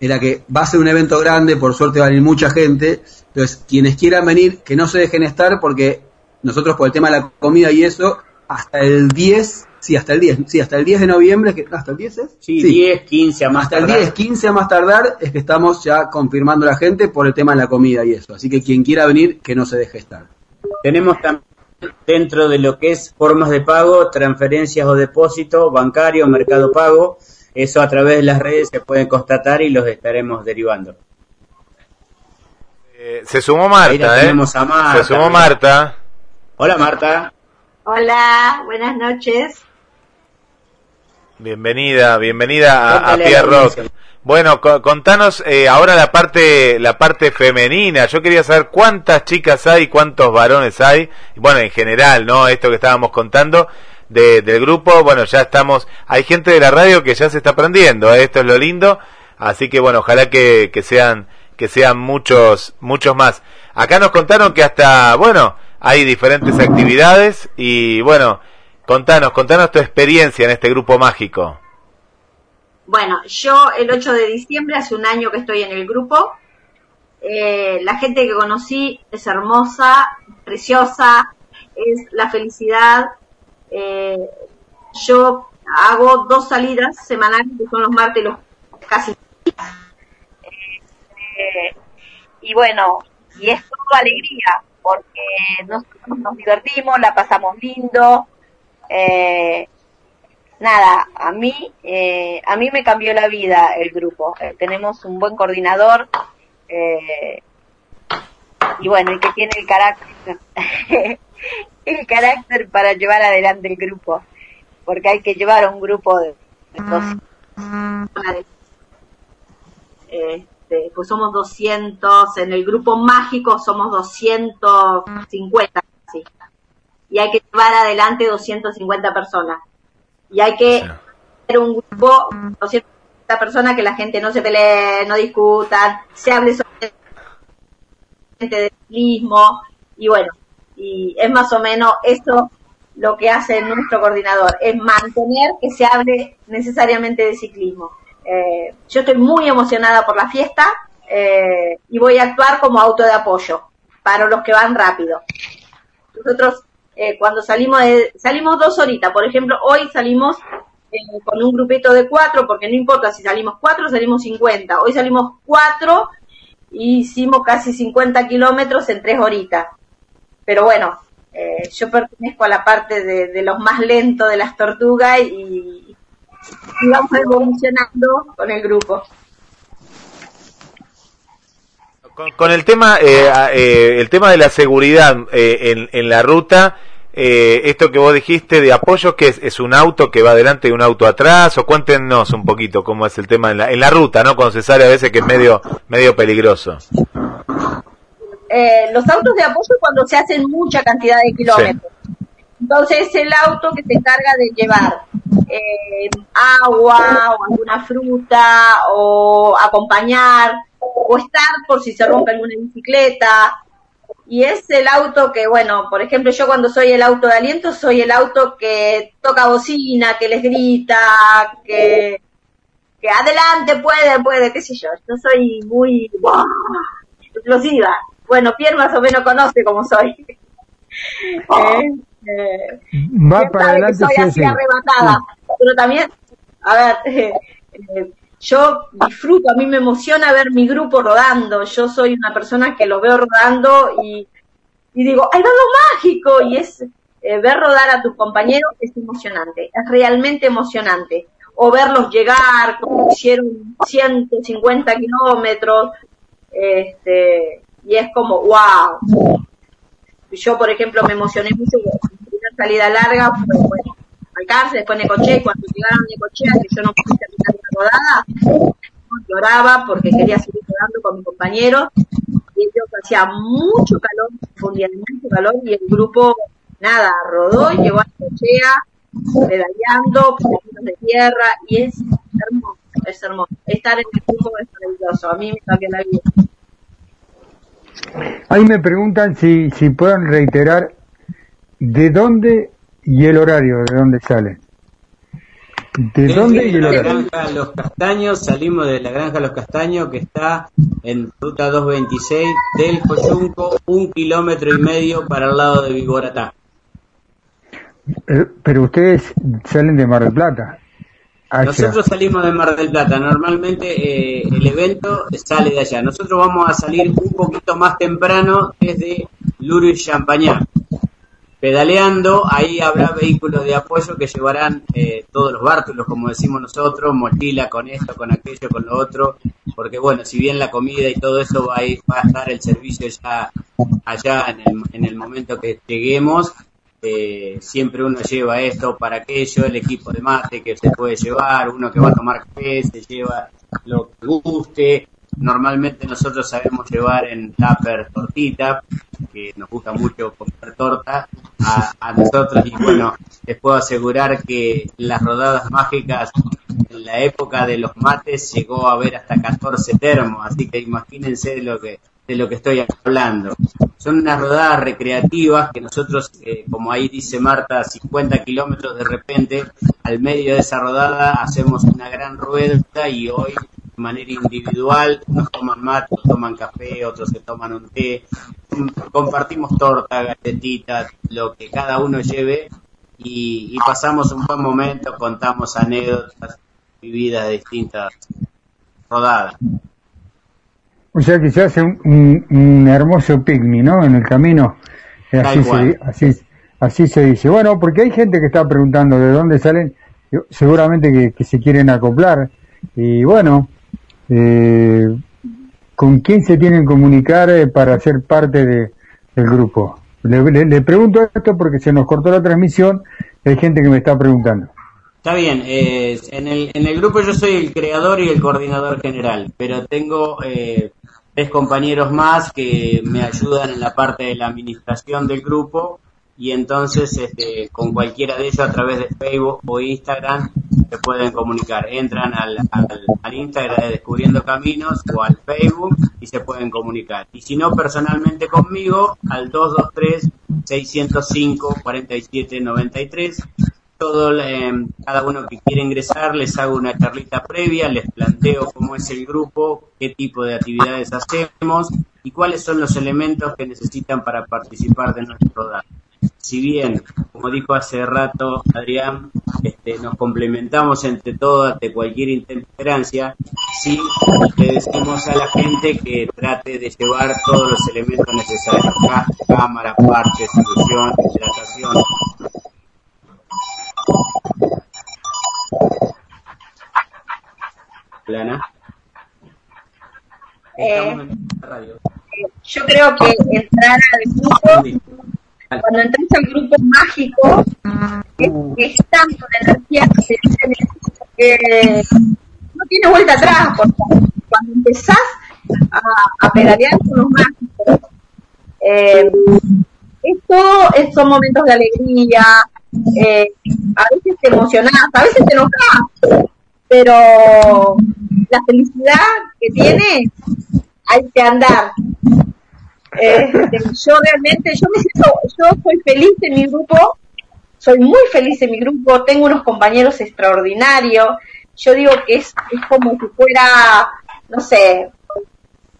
era que va a ser un evento grande, por suerte va a venir mucha gente, entonces quienes quieran venir, que no se dejen estar porque nosotros por el tema de la comida y eso, hasta el 10, sí, hasta el 10, sí, hasta el 10 de noviembre, que, ¿hasta el 10 es? Sí, 10, 15 a más Hasta el tardar. 10, 15 a más tardar es que estamos ya confirmando a la gente por el tema de la comida y eso, así que quien quiera venir, que no se deje estar. Tenemos también dentro de lo que es formas de pago, transferencias o depósito, bancario, mercado pago. Eso a través de las redes se pueden constatar y los estaremos derivando. Eh, se sumó Ahí la Marta, ¿eh? tenemos a Marta. Se sumó Marta. Hola Marta. Hola, buenas noches. Bienvenida, bienvenida a, a Pierre Rock. Bueno, co- contanos eh, ahora la parte la parte femenina. Yo quería saber cuántas chicas hay, cuántos varones hay. Bueno, en general, ¿no? Esto que estábamos contando de- del grupo. Bueno, ya estamos. Hay gente de la radio que ya se está aprendiendo. ¿eh? Esto es lo lindo. Así que bueno, ojalá que, que sean que sean muchos muchos más. Acá nos contaron que hasta bueno hay diferentes actividades y bueno, contanos contanos tu experiencia en este grupo mágico. Bueno, yo el 8 de diciembre, hace un año que estoy en el grupo. Eh, la gente que conocí es hermosa, preciosa, es la felicidad. Eh, yo hago dos salidas semanales, que son los martes y los casi. Eh, y bueno, y es todo alegría, porque nosotros nos divertimos, la pasamos lindo. Eh, nada, a mí, eh, a mí me cambió la vida el grupo. Eh, tenemos un buen coordinador eh, y bueno, y que tiene el carácter, el carácter para llevar adelante el grupo. porque hay que llevar a un grupo de, de 200 este, pues somos 200, en el grupo mágico somos 250, casi. Y hay que llevar adelante 250 personas. Y hay que tener un grupo, 250 personas, que la gente no se pelee, no discutan, se hable sobre de ciclismo, y bueno, y es más o menos eso lo que hace nuestro coordinador, es mantener que se hable necesariamente de ciclismo. Eh, yo estoy muy emocionada por la fiesta eh, y voy a actuar como auto de apoyo para los que van rápido. Nosotros eh, cuando salimos de, salimos dos horitas, por ejemplo, hoy salimos eh, con un grupito de cuatro, porque no importa si salimos cuatro o salimos 50. Hoy salimos cuatro y hicimos casi 50 kilómetros en tres horitas. Pero bueno, eh, yo pertenezco a la parte de, de los más lentos de las tortugas y, y vamos evolucionando con el grupo. Con, con el tema eh, eh, el tema de la seguridad eh, en, en la ruta eh, esto que vos dijiste de apoyo que es, es un auto que va adelante y un auto atrás o cuéntenos un poquito cómo es el tema en la, en la ruta no cuando se sale a veces que es medio medio peligroso. Eh, los autos de apoyo cuando se hacen mucha cantidad de kilómetros. Entonces es el auto que se encarga de llevar eh, agua o alguna fruta o acompañar o estar por si se rompe alguna bicicleta. Y es el auto que, bueno, por ejemplo, yo cuando soy el auto de aliento, soy el auto que toca bocina, que les grita, que, que adelante, puede, puede, qué sé yo. Yo soy muy ¡buah! explosiva. Bueno, Pierre más o menos conoce cómo soy. Eh, eh, Va para adelante, soy sí, así sí. arrebatada, pero también, a ver, eh, yo disfruto, a mí me emociona ver mi grupo rodando, yo soy una persona que lo veo rodando y, digo, ¡ay, va lo mágico! Y es, eh, ver rodar a tus compañeros es emocionante, es realmente emocionante. O verlos llegar, como hicieron 150 kilómetros, este, y es como, wow. Yo, por ejemplo, me emocioné mucho mi primera salida larga, fue, bueno, alcance, después Necochea, y cuando llegaron Necochea, que yo no pude terminar la rodada, lloraba porque quería seguir rodando con mis compañeros, y ellos hacía mucho calor, de mucho calor, y el grupo, nada, rodó y llegó a Necochea, pedaleando, pedacitos de tierra, y es hermoso, es hermoso. Estar en el grupo es maravilloso, a mí me cambió la vida. Ahí me preguntan si, si pueden reiterar de dónde y el horario, de dónde salen. ¿De dónde y el la horario? Los Castaños, salimos de la granja Los Castaños que está en ruta 226 del Coyunco, un kilómetro y medio para el lado de Vigoratá. Eh, Pero ustedes salen de Mar del Plata. hacia- Nosotros salimos de Mar del Plata, normalmente eh, el evento sale de allá. Nosotros vamos a salir un poquito más temprano desde Luro y Champañá. Pedaleando, ahí habrá vehículos de apoyo que llevarán eh, todos los bártulos, como decimos nosotros, mochila con esto, con aquello, con lo otro, porque bueno, si bien la comida y todo eso va a, ir- va a estar el servicio ya allá en el, en el momento que lleguemos, eh, siempre uno lleva esto para aquello, el equipo de mate que se puede llevar, uno que va a tomar café se lleva lo que guste. Normalmente nosotros sabemos llevar en tupper tortita, que nos gusta mucho comer torta a, a nosotros y bueno, les puedo asegurar que las rodadas mágicas en la época de los mates llegó a haber hasta 14 termos, así que imagínense de lo que de lo que estoy hablando. Son unas rodadas recreativas que nosotros, eh, como ahí dice Marta, 50 kilómetros de repente, al medio de esa rodada hacemos una gran rueda y hoy de manera individual nos toman mate, nos toman café, otros se toman un té, compartimos torta, galletitas, lo que cada uno lleve y, y pasamos un buen momento, contamos anécdotas vividas de distintas rodadas. O sea que se hace un, un- un hermoso picnic, ¿no? En el camino. Eh, Así se, así, así se dice. Bueno, porque hay gente que está preguntando de dónde salen, seguramente que, que se quieren acoplar. Y bueno, eh, ¿con quién se tienen que comunicar eh, para ser parte de, del grupo? Le, pregunto esto porque se nos cortó la transmisión hay gente que me está preguntando. Está bien, eh, en, el, en el grupo yo soy el creador y el coordinador general, pero tengo eh, tres compañeros más que me ayudan en la parte de la administración del grupo y entonces este, con cualquiera de ellos a través de Facebook o Instagram se pueden comunicar. Entran al, al, al Instagram de Descubriendo Caminos o al Facebook y se pueden comunicar. Y si no, personalmente conmigo al 223-605-4793. Todo, eh, cada uno que quiere ingresar les hago una charlita previa, les planteo cómo es el grupo, qué tipo de actividades hacemos y cuáles son los elementos que necesitan para participar de nuestro programa si bien, como dijo hace rato Adrián, este, nos complementamos entre todos ante cualquier intemperancia, sí le decimos a la gente que trate de llevar todos los elementos necesarios, gas, cámara, partes, solución, hidratación. Plana. Eh, yo creo que entrar al grupo cuando entras al grupo mágico, es, es tanto la energía que se tiene que no tiene vuelta atrás, porque cuando empezás a, a pedalear con los mágicos, eh, esto es- son momentos de alegría, eh, a veces te emocionás, a veces te enojás, pero la felicidad que tiene hay que andar. Este, yo realmente, yo me siento, yo soy feliz en mi grupo, soy muy feliz en mi grupo, tengo unos compañeros extraordinarios, yo digo que es, es como si fuera, no sé, un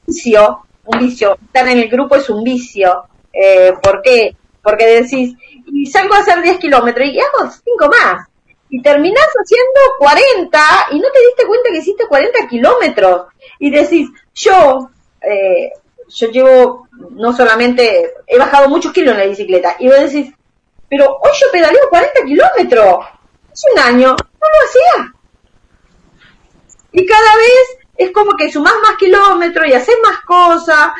vicio, un vicio, estar en el grupo es un vicio, eh, ¿por qué? Porque decís, y salgo a hacer 10 kilómetros y hago 5 más, y terminás haciendo 40 y no te diste cuenta que hiciste 40 kilómetros, y decís, yo, eh, yo llevo, no solamente, he bajado muchos kilos en la bicicleta, y vos decís, pero hoy yo pedaleo 40 kilómetros, hace un año, no lo hacía. Y cada vez es como que sumás más kilómetros y haces más cosas,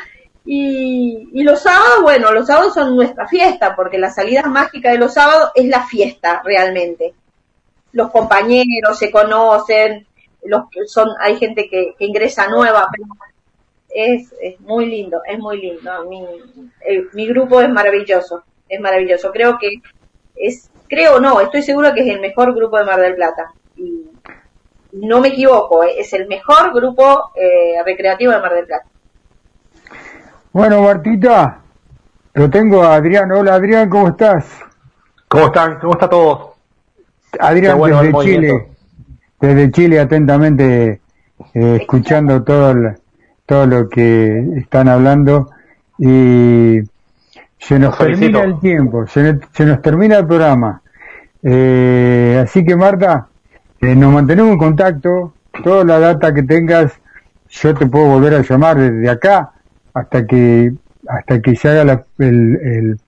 y, y los sábados, bueno, los sábados son nuestra fiesta, porque la salida mágica de los sábados es la fiesta realmente. Los compañeros se conocen, los son, hay gente que, que ingresa nueva, pero es, es muy lindo, es muy lindo. Mi, el- mi grupo es maravilloso, es maravilloso. Creo que es, creo no, estoy seguro que es el mejor grupo de Mar del Plata. Y no me equivoco, eh, es el mejor grupo eh, recreativo de Mar del Plata. Bueno, Martita, lo tengo a Adrián. Hola, Adrián, ¿cómo estás? ¿Cómo están? ¿Cómo está todo? Adrián, bueno desde movimiento. Chile, desde Chile, atentamente eh, escuchando todo, el- todo lo que están hablando y se nos termina el tiempo, se, nos- se nos termina el programa. Eh, así que Marta, eh, nos mantenemos en contacto, toda la data que tengas, yo te puedo volver a llamar desde acá hasta que hasta que se haga la- el, el,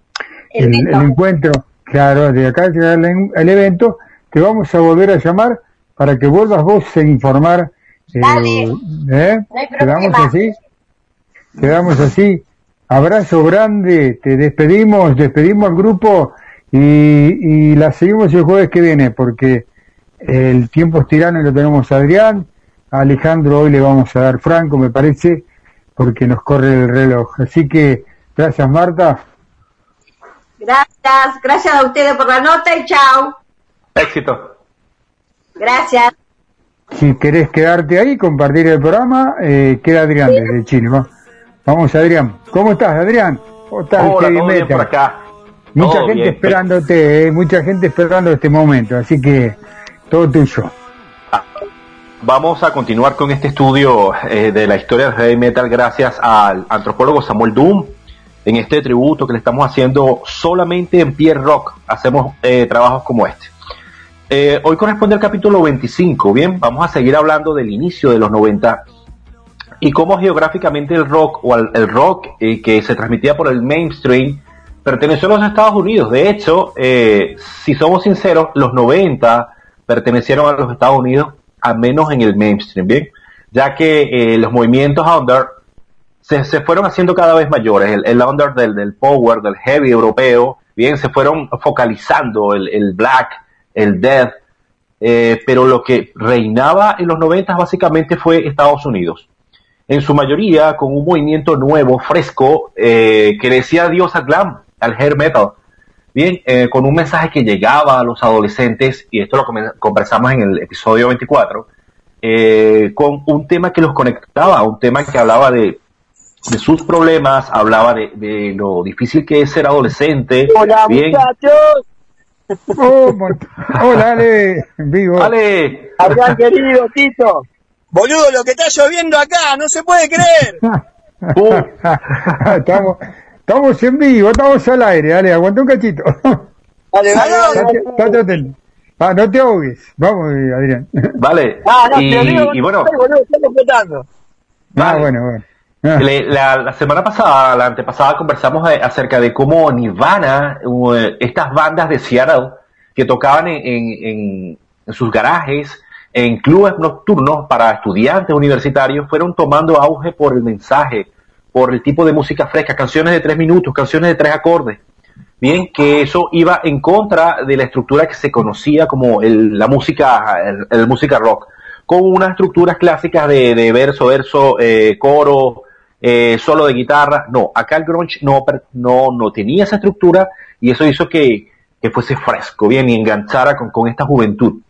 el- el encuentro, claro, de acá se haga el, el evento, te vamos a volver a llamar para que vuelvas vos a informar. Eh, ¿eh? No ¿Quedamos así? Quedamos así. Abrazo grande, te despedimos, despedimos al grupo y, y la seguimos el jueves que viene porque el tiempo es tirano y lo tenemos a Adrián, a Alejandro hoy le vamos a dar franco me parece porque nos corre el reloj. Así que gracias Marta. Gracias, gracias a ustedes por la nota y chao. Éxito. Gracias. Si querés quedarte ahí, compartir el programa, eh, queda Adrián desde Chile. Va- Vamos Adrián. ¿Cómo estás Adrián? ¿Cómo estás? Hola, Heavy todo bien Metal? por acá. Mucha Todo gente bien. esperándote, eh, mucha gente esperando este momento, así que todo tuyo. Vamos a continuar con este estudio eh, de la historia del heavy metal gracias al antropólogo Samuel Doom. En este tributo que le estamos haciendo solamente en Pierre Rock, hacemos eh, trabajos como este. Eh, hoy corresponde al capítulo 25, bien, vamos a seguir hablando del inicio de los 90 y cómo geográficamente el rock o el, rock eh, que se transmitía por el mainstream perteneció a los Estados Unidos. De hecho, eh, si somos sinceros, los 90 pertenecieron a los Estados Unidos, al menos en el mainstream, ¿bien? Ya que los movimientos under se, fueron haciendo cada vez mayores. El, el under del, power, del heavy europeo, bien, se fueron focalizando el black, el death, eh, pero lo que reinaba en los 90 básicamente fue Estados Unidos. En su mayoría con un movimiento nuevo, fresco, eh, que decía adiós al glam, al hair metal. Bien, eh, con un mensaje que llegaba a los adolescentes, y esto lo conversamos en el episodio 24, eh, con un tema que los conectaba, un tema que hablaba de, de sus problemas, hablaba de, de lo difícil que es ser adolescente. Hola, bien, muchachos. Oh, Hola, Ale, vivo. Ale. Adrián, querido, Tito. Boludo, lo que está lloviendo acá, no se puede creer. estamos, estamos en vivo, estamos al aire, Ale, aguanta un cachito. Dale, dale, dale. Estate- estate atento. Ah, no te ahogues. Vamos, Adrián. Vale. Ah, no, y, te digo, y bueno, boludo, estoy completando. Ah, bueno, bueno. Ah. La, semana pasada, la antepasada, conversamos de- acerca de cómo Nirvana, uh, estas bandas de Seattle que tocaban en, en- sus garajes, en clubes nocturnos para estudiantes universitarios, fueron tomando auge por el mensaje, por el tipo de música fresca, canciones de tres minutos, canciones de tres acordes. Bien, que eso iba en contra de la estructura que se conocía como el- la música, el música rock, con unas estructuras clásicas de, de verso, verso, eh, coro, eh, solo de guitarra. No, acá el grunge no, no, no tenía esa estructura y eso hizo que, que fuese fresco, bien, y enganchara con, con esta juventud.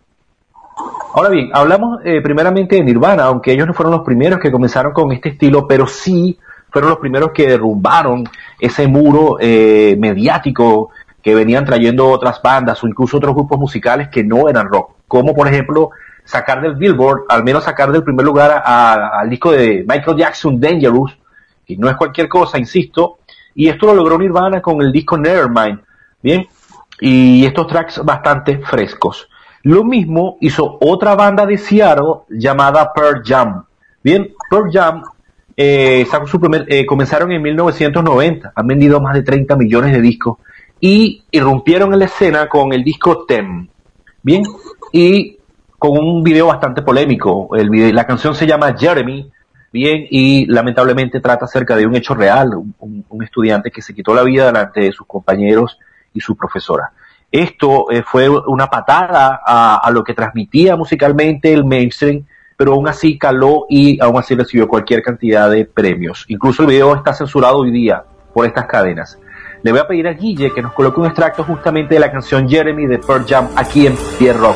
Ahora bien, hablamos eh, primeramente de Nirvana, aunque ellos no fueron los primeros que comenzaron con este estilo, pero sí fueron los primeros que derrumbaron ese muro eh, mediático que venían trayendo otras bandas o incluso otros grupos musicales que no eran rock, como por ejemplo sacar del Billboard, al menos sacar del primer lugar a- al disco de Michael Jackson, Dangerous, que no es cualquier cosa, insisto, y esto lo logró Nirvana con el disco Nevermind, bien, y estos tracks bastante frescos. Lo mismo hizo otra banda de Seattle llamada Pearl Jam. Bien, Pearl Jam eh, sacó su primer, eh, comenzaron en 1990, han vendido más de 30 millones de discos y irrumpieron en la escena con el disco Tem. Bien, y con un video bastante polémico. El la canción se llama Jeremy, bien, y lamentablemente trata acerca de un hecho real, un, un- un estudiante que se quitó la vida delante de sus compañeros y su profesora. Esto eh, fue una patada a, a lo que transmitía musicalmente el mainstream, pero aún así caló y aún así recibió cualquier cantidad de premios. Incluso el video está censurado hoy día por estas cadenas. Le voy a pedir a Guille que nos coloque un extracto justamente de la canción Jeremy de Pearl Jam aquí en Pierre Rock.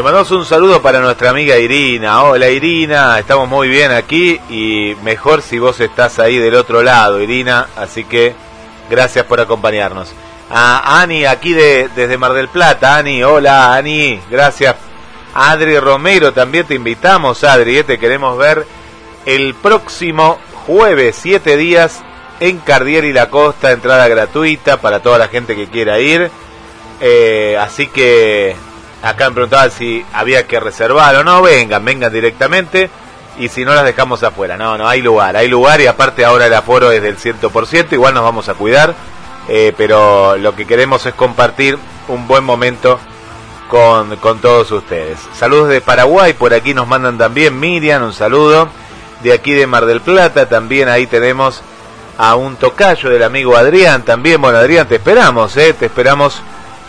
Le mandamos un saludo para nuestra amiga Irina. Hola Irina, estamos muy bien aquí y mejor si vos estás ahí del otro lado, Irina. Así que gracias por acompañarnos. A Ani, aquí de, desde Mar del Plata. Ani, hola Ani, gracias. Adri Romero, también te invitamos, Adri, eh, te queremos ver el próximo jueves, siete días en Cardiel y la Costa, entrada gratuita para toda la gente que quiera ir. Eh, así que acá me preguntaban si había que reservar o no, vengan, vengan directamente y si no las dejamos afuera. No, no, hay lugar, hay lugar y aparte ahora el aforo es del 100%, igual nos vamos a cuidar, eh, pero lo que queremos es compartir un buen momento con, con todos ustedes. Saludos de Paraguay, por aquí nos mandan también Miriam, un saludo. De aquí de Mar del Plata también ahí tenemos a un tocayo del amigo Adrián también. Bueno, Adrián, te esperamos, ¿eh? te esperamos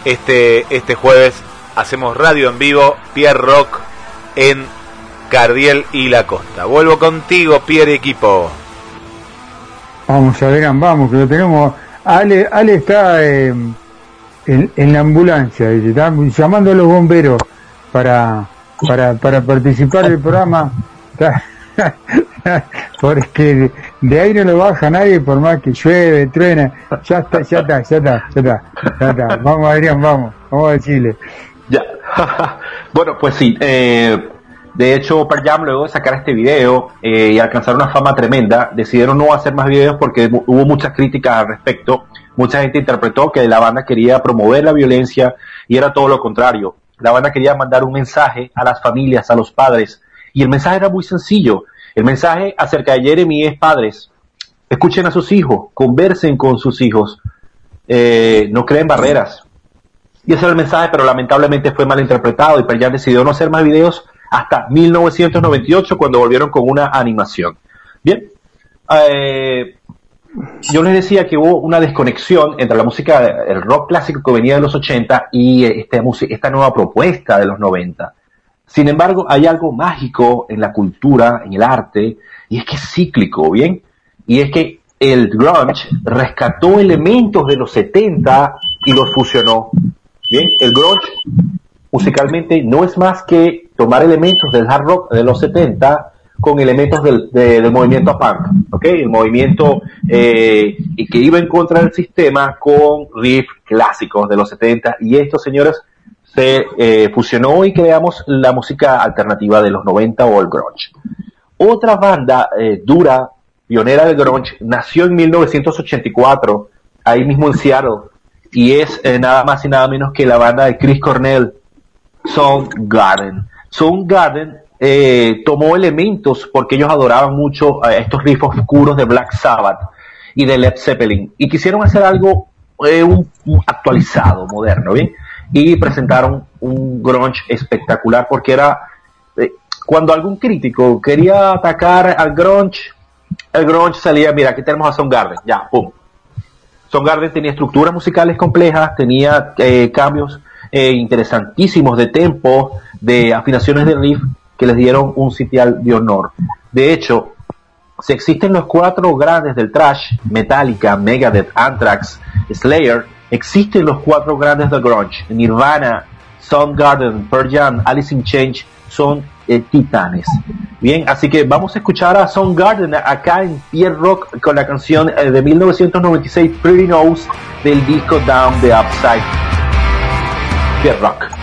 este, este jueves. Hacemos radio en vivo, Pierre Rock en Cardiel y la Costa. Vuelvo contigo, Pierre Equipo. Vamos, Adrián, vamos, que lo tenemos. Ale, Ale está eh, en, la ambulancia, está llamando a los bomberos para, para, para participar del programa. Porque de ahí no lo baja nadie por más que llueve, truena. Ya está, ya está, ya está, ya está. Ya está. Vamos, Adrián, vamos. Vamos a decirle. Bueno, pues sí. eh, de hecho, Pearl Jam, luego de sacar este video eh, y alcanzar una fama tremenda, decidieron no hacer más videos porque hubo muchas críticas al respecto. Mucha gente interpretó que la banda quería promover la violencia y era todo lo contrario. La banda quería mandar un mensaje a las familias, a los padres. Y el mensaje era muy sencillo. El mensaje acerca de Jeremy es padres. Escuchen a sus hijos, conversen con sus hijos, eh, no creen barreras. Y ese era el mensaje, pero lamentablemente fue mal interpretado y Pearl decidió no hacer más videos hasta 1998 cuando volvieron con una animación. Bien, eh, yo les decía que hubo una desconexión entre la música, el rock clásico que venía de los 80 y esta, música- esta nueva propuesta de los 90. Sin embargo, hay algo mágico en la cultura, en el arte, y es que es cíclico, ¿bien? Y es que el grunge rescató elementos de los 70 y los fusionó. Bien, el grunge musicalmente no es más que tomar elementos del hard rock de los 70 con elementos del, de- del movimiento punk, ¿ok? El movimiento eh, que iba en contra del sistema con riffs clásicos de los 70 y esto, señores, se eh, fusionó y creamos la música alternativa de los 90 o el grunge. Otra banda eh, dura, pionera del grunge, nació en 1984, ahí mismo en Seattle, y es eh, nada más y nada menos que la banda de Chris Cornell, Soundgarden. Soundgarden eh, tomó elementos porque ellos adoraban mucho estos riffs oscuros de Black Sabbath y de Led Zeppelin y quisieron hacer algo eh, actualizado, moderno, ¿bien? Y presentaron un grunge espectacular porque era eh, cuando algún crítico quería atacar al grunge, el grunge salía, mira, aquí tenemos a Soundgarden, ya, pum. Soundgarden tenía estructuras musicales complejas, tenía eh, cambios eh, interesantísimos de tempo, de afinaciones de riff que les dieron un sitial de honor. De hecho, si existen los cuatro grandes del trash, Metallica, Megadeth, Anthrax, Slayer, existen los cuatro grandes del grunge, Nirvana, Soundgarden, Pearl Jam, Alice in Change, son eh, titanes. Bien, así que vamos a escuchar a Soundgarden acá en Pierre Rock con la canción eh, de 1996 Pretty Nose del disco Down the Upside. Pierre Rock.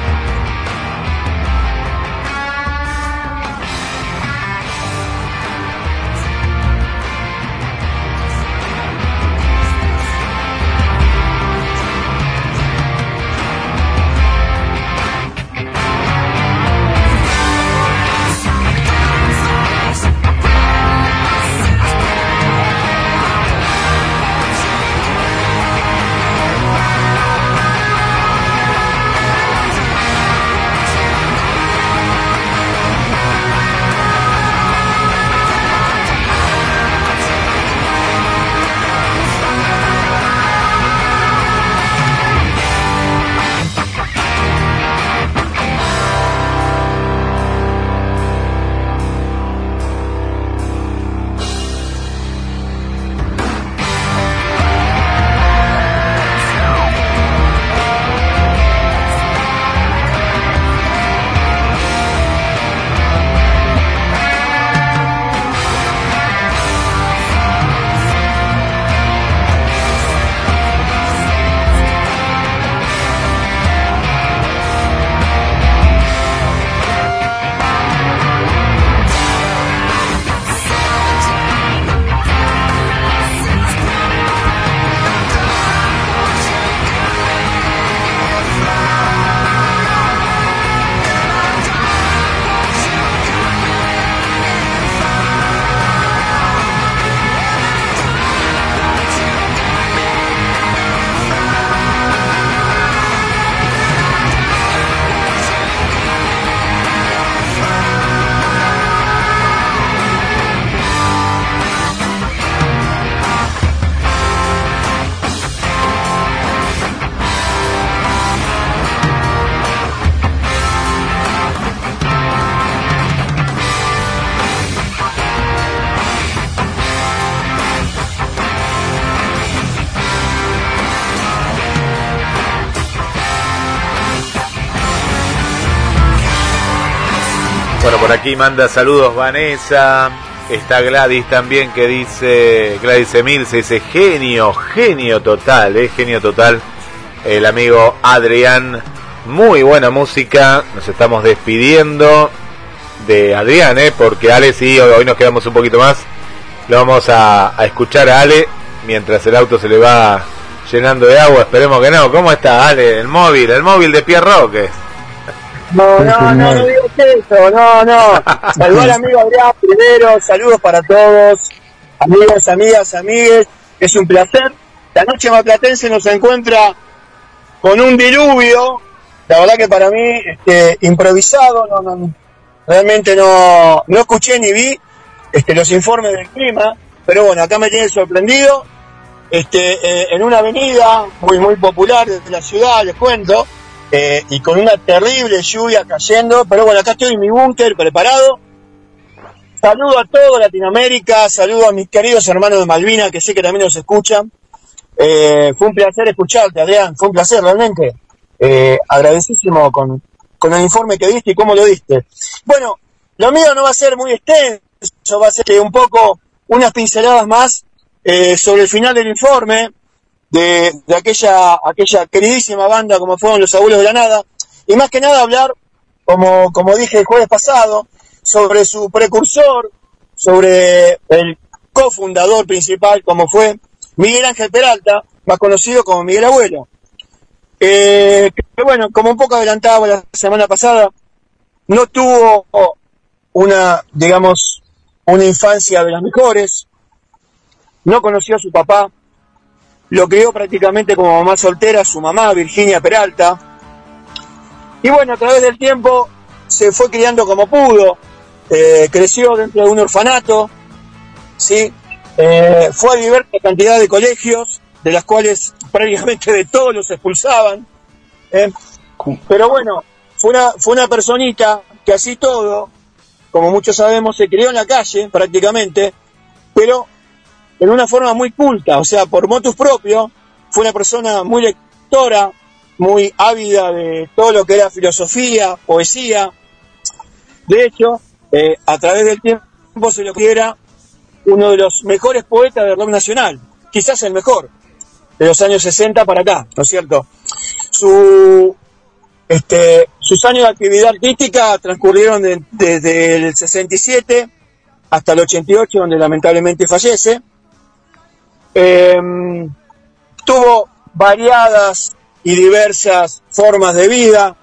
Bueno, por aquí manda saludos Vanessa. Está Gladys también que dice, Gladys Emil se dice genio, genio total, eh, genio total. El amigo Adrián, muy buena música. Nos estamos despidiendo de Adrián, eh, porque Ale sí, hoy nos quedamos un poquito más. Lo vamos a, escuchar a Ale mientras el auto se le va llenando de agua. Esperemos que no. ¿Cómo está Ale? El móvil, el móvil de Pierre Roque. No, no, no, no digas eso, no, no. Saludos al amigo Adrián primero, saludos para todos, amigos, amigas, amigues. Es un placer. La noche maplatense nos encuentra con un diluvio, la verdad que para mí, este, improvisado, no, no, no. realmente no, no escuché ni vi este, los informes del clima, pero bueno, acá me tiene sorprendido. Este, eh, en una avenida muy, muy popular de la ciudad, les cuento, eh, y con una terrible lluvia cayendo, pero bueno, acá estoy en mi búnker preparado. Saludo a todo Latinoamérica, saludo a mis queridos hermanos de Malvina, que sé que también nos escuchan. Eh, fue un placer escucharte, Adrián, fue un placer realmente. Eh, agradecísimo con, con el informe que diste y cómo lo diste. Bueno, lo mío no va a ser muy extenso, va a ser un poco unas pinceladas más eh, sobre el final del informe de, aquella, aquella queridísima banda como fueron los abuelos de la nada, y más que nada hablar, como, como dije el jueves pasado, sobre su precursor, sobre el cofundador principal, como fue Miguel Ángel Peralta, más conocido como Miguel Abuelo. Eh, que bueno, como un poco adelantaba la semana pasada, no tuvo una, digamos, una infancia de las mejores, no conoció a su papá, lo crió prácticamente como mamá soltera, su mamá, Virginia Peralta, y bueno, a través del tiempo se fue criando como pudo, eh, creció dentro de un orfanato, ¿sí? Eh, fue a diversa cantidad de colegios, de las cuales prácticamente de todos los expulsaban, ¿eh? pero bueno, fue una, fue una personita que así todo, como muchos sabemos, se crió en la calle prácticamente, pero en una forma muy culta, o sea, por motus propio, fue una persona muy lectora, muy ávida de todo lo que era filosofía, poesía. De hecho, eh, a través del tiempo se lo quiera uno de los mejores poetas del rock nacional, quizás el mejor, de los años 60 para acá, ¿no es cierto? Su, este, sus años de actividad artística transcurrieron de- desde el 67 hasta el 88, donde lamentablemente fallece. Em, tuvo variadas y diversas formas de vida.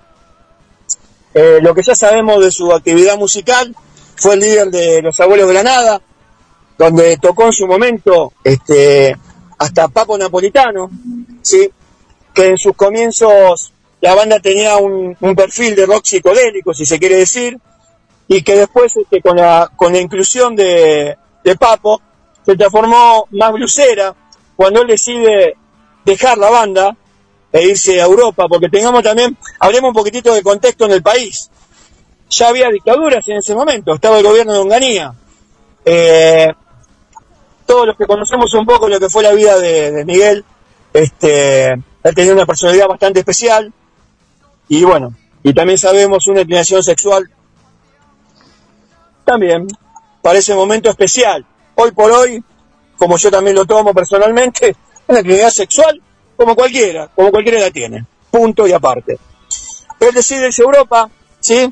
Eh, lo que ya sabemos de su actividad musical, fue el líder de Los Abuelos de la Nada, donde tocó en su momento este, hasta Papo Napolitano, ¿sí? que en sus comienzos la banda tenía un, un perfil de rock psicodélico, si se quiere decir, y que después este, con, la, con la inclusión de, de Papo se transformó más blusera cuando él decide dejar la banda e irse a Europa, porque tengamos también, hablemos un poquitito del contexto en el país. Ya había dictaduras en ese momento, estaba el gobierno de Onganía. Eh, todos los que conocemos un poco lo que fue la vida de, de Miguel, este, él tenía una personalidad bastante especial y bueno, y también sabemos una inclinación sexual también para ese momento especial. Hoy por hoy, como yo también lo tomo personalmente, una actividad sexual como cualquiera, como cualquiera la tiene, punto y aparte. Él decide irse Europa, ¿sí?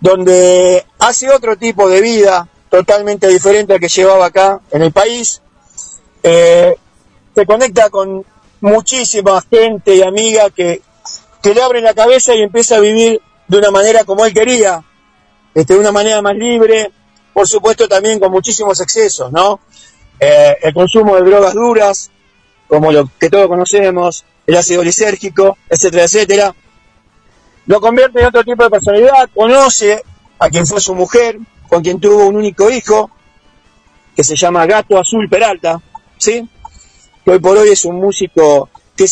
Donde hace otro tipo de vida totalmente diferente al que llevaba acá en el país. Eh, se conecta con muchísima gente y amiga que, que le abre la cabeza y empieza a vivir de una manera como él quería, este, de una manera más libre, por supuesto también con muchísimos excesos, ¿no? Eh, el consumo de drogas duras, como lo que todos conocemos, el ácido lisérgico, etcétera, etcétera. Lo convierte en otro tipo de personalidad, conoce a quien fue su mujer, con quien tuvo un único hijo, que se llama Gato Azul Peralta, ¿sí? Que hoy por hoy es un músico que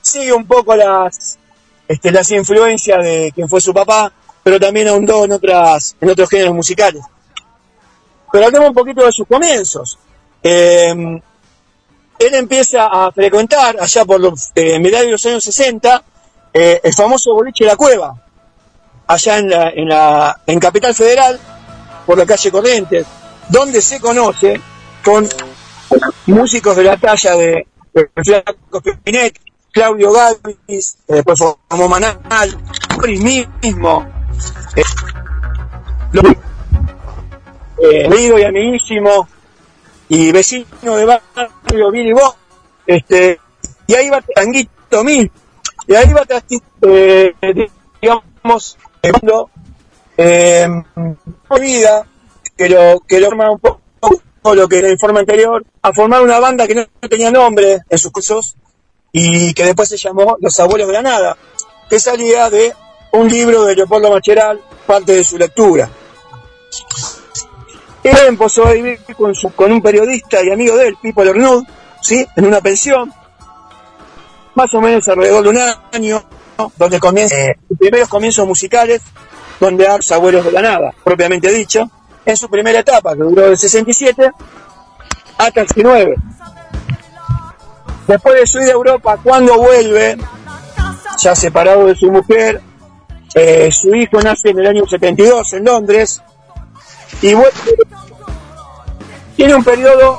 sigue un poco las, este, las influencias de quien fue su papá, pero también ahondó en otras, en otros géneros musicales. Pero hablemos un poquito de sus comienzos. Eh, él empieza a frecuentar, allá por los eh, mediados de los años 60, eh, el famoso boliche La Cueva. allá en, la, en, la, en Capital Federal, por la calle Corrientes, donde se conoce con músicos de la talla de, Flaco Spinetti, Claudio Galvis, eh, después formó Manal, Boris mismo, eh, amigo y amiguísimo, y vecino de barrio Billy Bob, este, y ahí va Tanguito Mil, y ahí va eh, digamos, cuando, eh, vida, que lo, que lo forma un poco lo que era el informe anterior, a formar una banda que no tenía nombre en sus cursos, y que después se llamó Los Abuelos de la Nada, que salía de un libro de Leopoldo Macheral, parte de su lectura. Él empezó a vivir con, su- con un periodista y amigo de él, Pipo Lernud, ¿sí? en una pensión, más o menos alrededor de un año, ¿no? donde comienza eh, sus primeros comienzos musicales, donde a Los Abuelos de la Nada, propiamente dicho, en su primera etapa, que duró del 67 hasta el 69. Después de su ida a Europa, cuando vuelve, ya separado de su mujer, eh, su hijo nace en el año 72 en Londres, y tiene un periodo,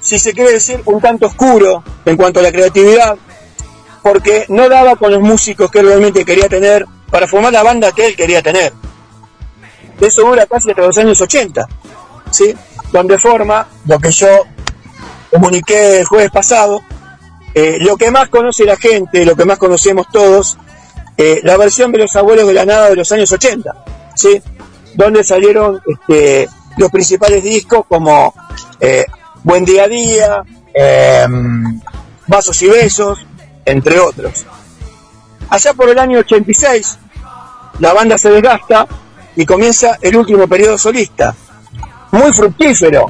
si se quiere decir, un tanto oscuro en cuanto a la creatividad, porque no daba con los músicos que él realmente quería tener para formar la banda que él quería tener. Eso dura casi hasta los años 80, ¿sí? donde forma lo que yo comuniqué el jueves pasado, eh, lo que más conoce la gente, lo que más conocemos todos, eh, la versión de los abuelos de la nada de los años 80, ¿sí? donde salieron este, los principales discos como eh, Buen Día a Día, eh, Vasos y Besos, entre otros. Allá por el año 86, la banda se desgasta y comienza el último periodo solista, muy fructífero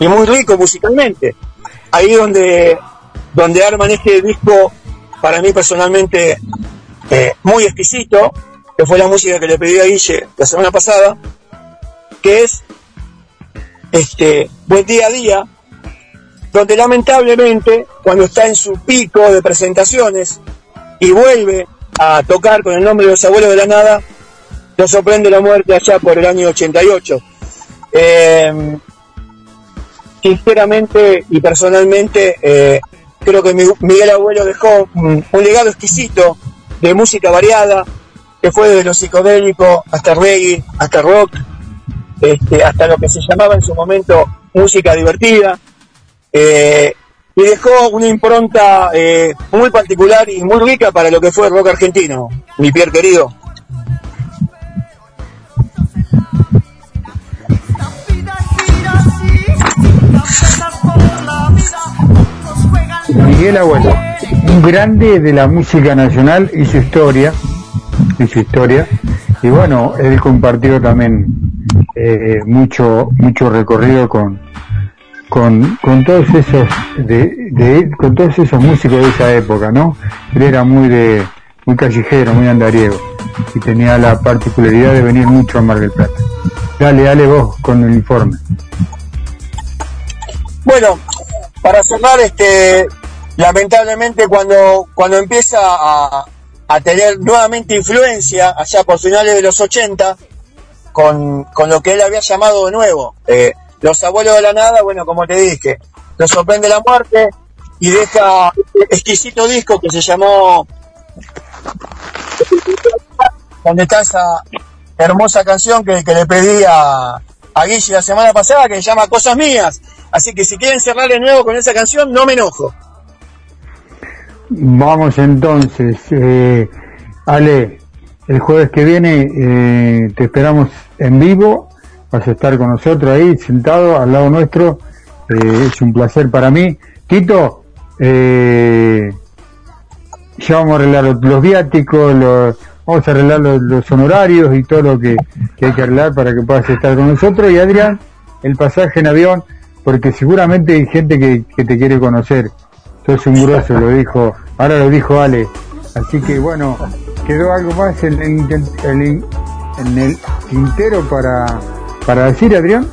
y muy rico musicalmente. Ahí donde, donde arman este disco, para mí personalmente, eh, muy exquisito, que fue la música que le pedí a Guille la semana pasada, que es este Buen Día a Día, donde lamentablemente, cuando está en su pico de presentaciones y vuelve a tocar con el nombre de los abuelos de la nada, lo sorprende la muerte allá por el año 88. Eh, sinceramente y personalmente, eh, creo que mi- Miguel Abuelo dejó un legado exquisito de música variada, que fue desde lo psicodélico hasta reggae, hasta rock, este, hasta lo que se llamaba en su momento música divertida, eh, y dejó una impronta eh, muy particular y muy rica para lo que fue rock argentino, mi Pierre querido. Miguel Abuelo, un grande de la música nacional y su historia, y su historia, y bueno, él compartió también eh, mucho mucho recorrido con con, con todos esos de, con todos esos músicos de esa época, ¿no? Él era muy de muy callejero, muy andariego y tenía la particularidad de venir mucho a Mar del Plata. Dale, dale vos con el informe. Bueno, para cerrar, este, lamentablemente cuando, cuando empieza a, tener nuevamente influencia, allá por finales de los 80, con, con lo que él había llamado de nuevo, eh, los abuelos de la nada, bueno, como te dije, lo sorprende la muerte y deja este exquisito disco que se llamó, donde está esa hermosa canción que, que le pedí a, a Guille la semana pasada, que se llama Cosas Mías. Así que si quieren cerrar de nuevo con esa canción, no me enojo. Vamos entonces, eh, Ale, el jueves que viene eh, te esperamos en vivo, vas a estar con nosotros ahí sentado al lado nuestro, eh, es un placer para mí. Tito, ya vamos a arreglar los, viáticos, los, vamos a arreglar los, honorarios y todo lo que, hay que arreglar para que puedas estar con nosotros. Y Adrián, el pasaje en avión, porque seguramente hay gente que te quiere conocer. Sos un grosso, lo dijo, ahora lo dijo Ale. Así que bueno, quedó algo más en, en el- en el tintero para, para decir, Adrián.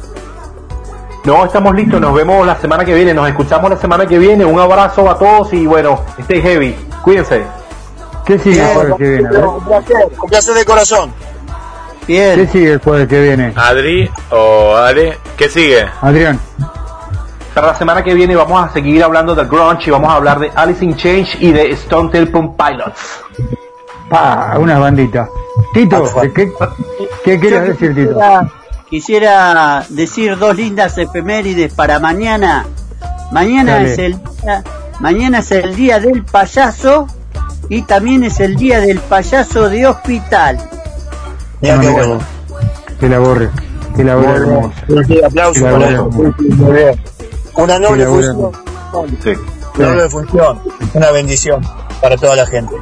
No, estamos listos, nos vemos la semana que viene, nos escuchamos la semana que viene, un abrazo a todos y bueno, stay heavy, cuídense. ¿Qué sigue el jueves que viene? Un placer, un placer de corazón. ¿Qué sigue el jueves que viene? Adri o Ale, ¿qué sigue? Adrián. Para la semana que viene vamos a seguir hablando de grunge y vamos a hablar de Alice in Change y de Stone Temple Pilots. Pa, unas banditas. Tito, ¿qué, qué quieres decir, Tito? Quisiera, decir dos lindas efemérides para mañana. Mañana Dale. es el día, mañana es el día del payaso y también es el día del payaso de hospital. Ah, mira vos. Qué labor, qué labor hermosa. Sí, aplausos Qué por labor eso. hermosa. Muy bien. Una noble función. Una noble función. Una bendición para toda la gente.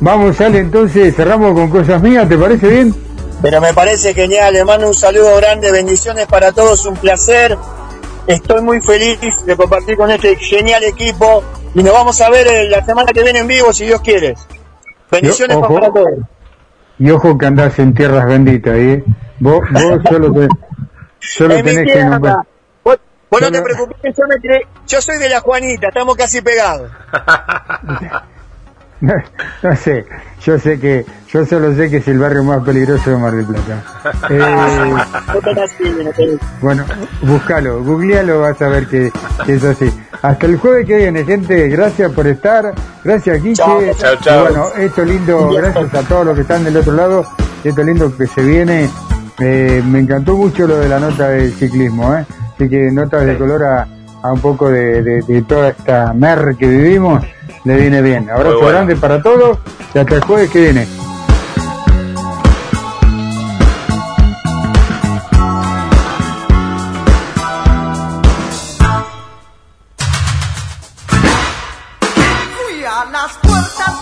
Vamos, Ale, entonces cerramos con cosas mías, ¿te parece bien? Pero me parece genial, le mando un saludo grande, bendiciones para todos, un placer. Estoy muy feliz de compartir con este genial equipo y nos vamos a ver eh, la semana que viene en vivo si Dios quiere. Bendiciones Yo- para todos. Y ojo que andás en tierras benditas, ¿eh? Vos, vos solo, te- solo tenés que nombrar. Vos, vos no te preocupes, yo, me creé- yo soy de la Juanita, estamos casi pegados. No, no sé, yo sé que, yo solo sé que es el barrio más peligroso de Mar del Plata. Eh, bueno, búscalo, googlealo, vas a ver que, que es así. Hasta el jueves que viene, gente, gracias por estar, gracias Guille. Chao, chao, bueno, esto lindo, gracias a todos los que están del otro lado, esto lindo que se viene. Eh, me encantó mucho lo de la nota del ciclismo, ¿eh? Así que notas de color a, a un poco de, de- de toda esta mer que vivimos, le viene bien. Abrazo bueno. grande para todos y hasta el jueves que viene. Fui a las puertas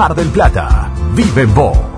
Mar del Plata. Vive en vos.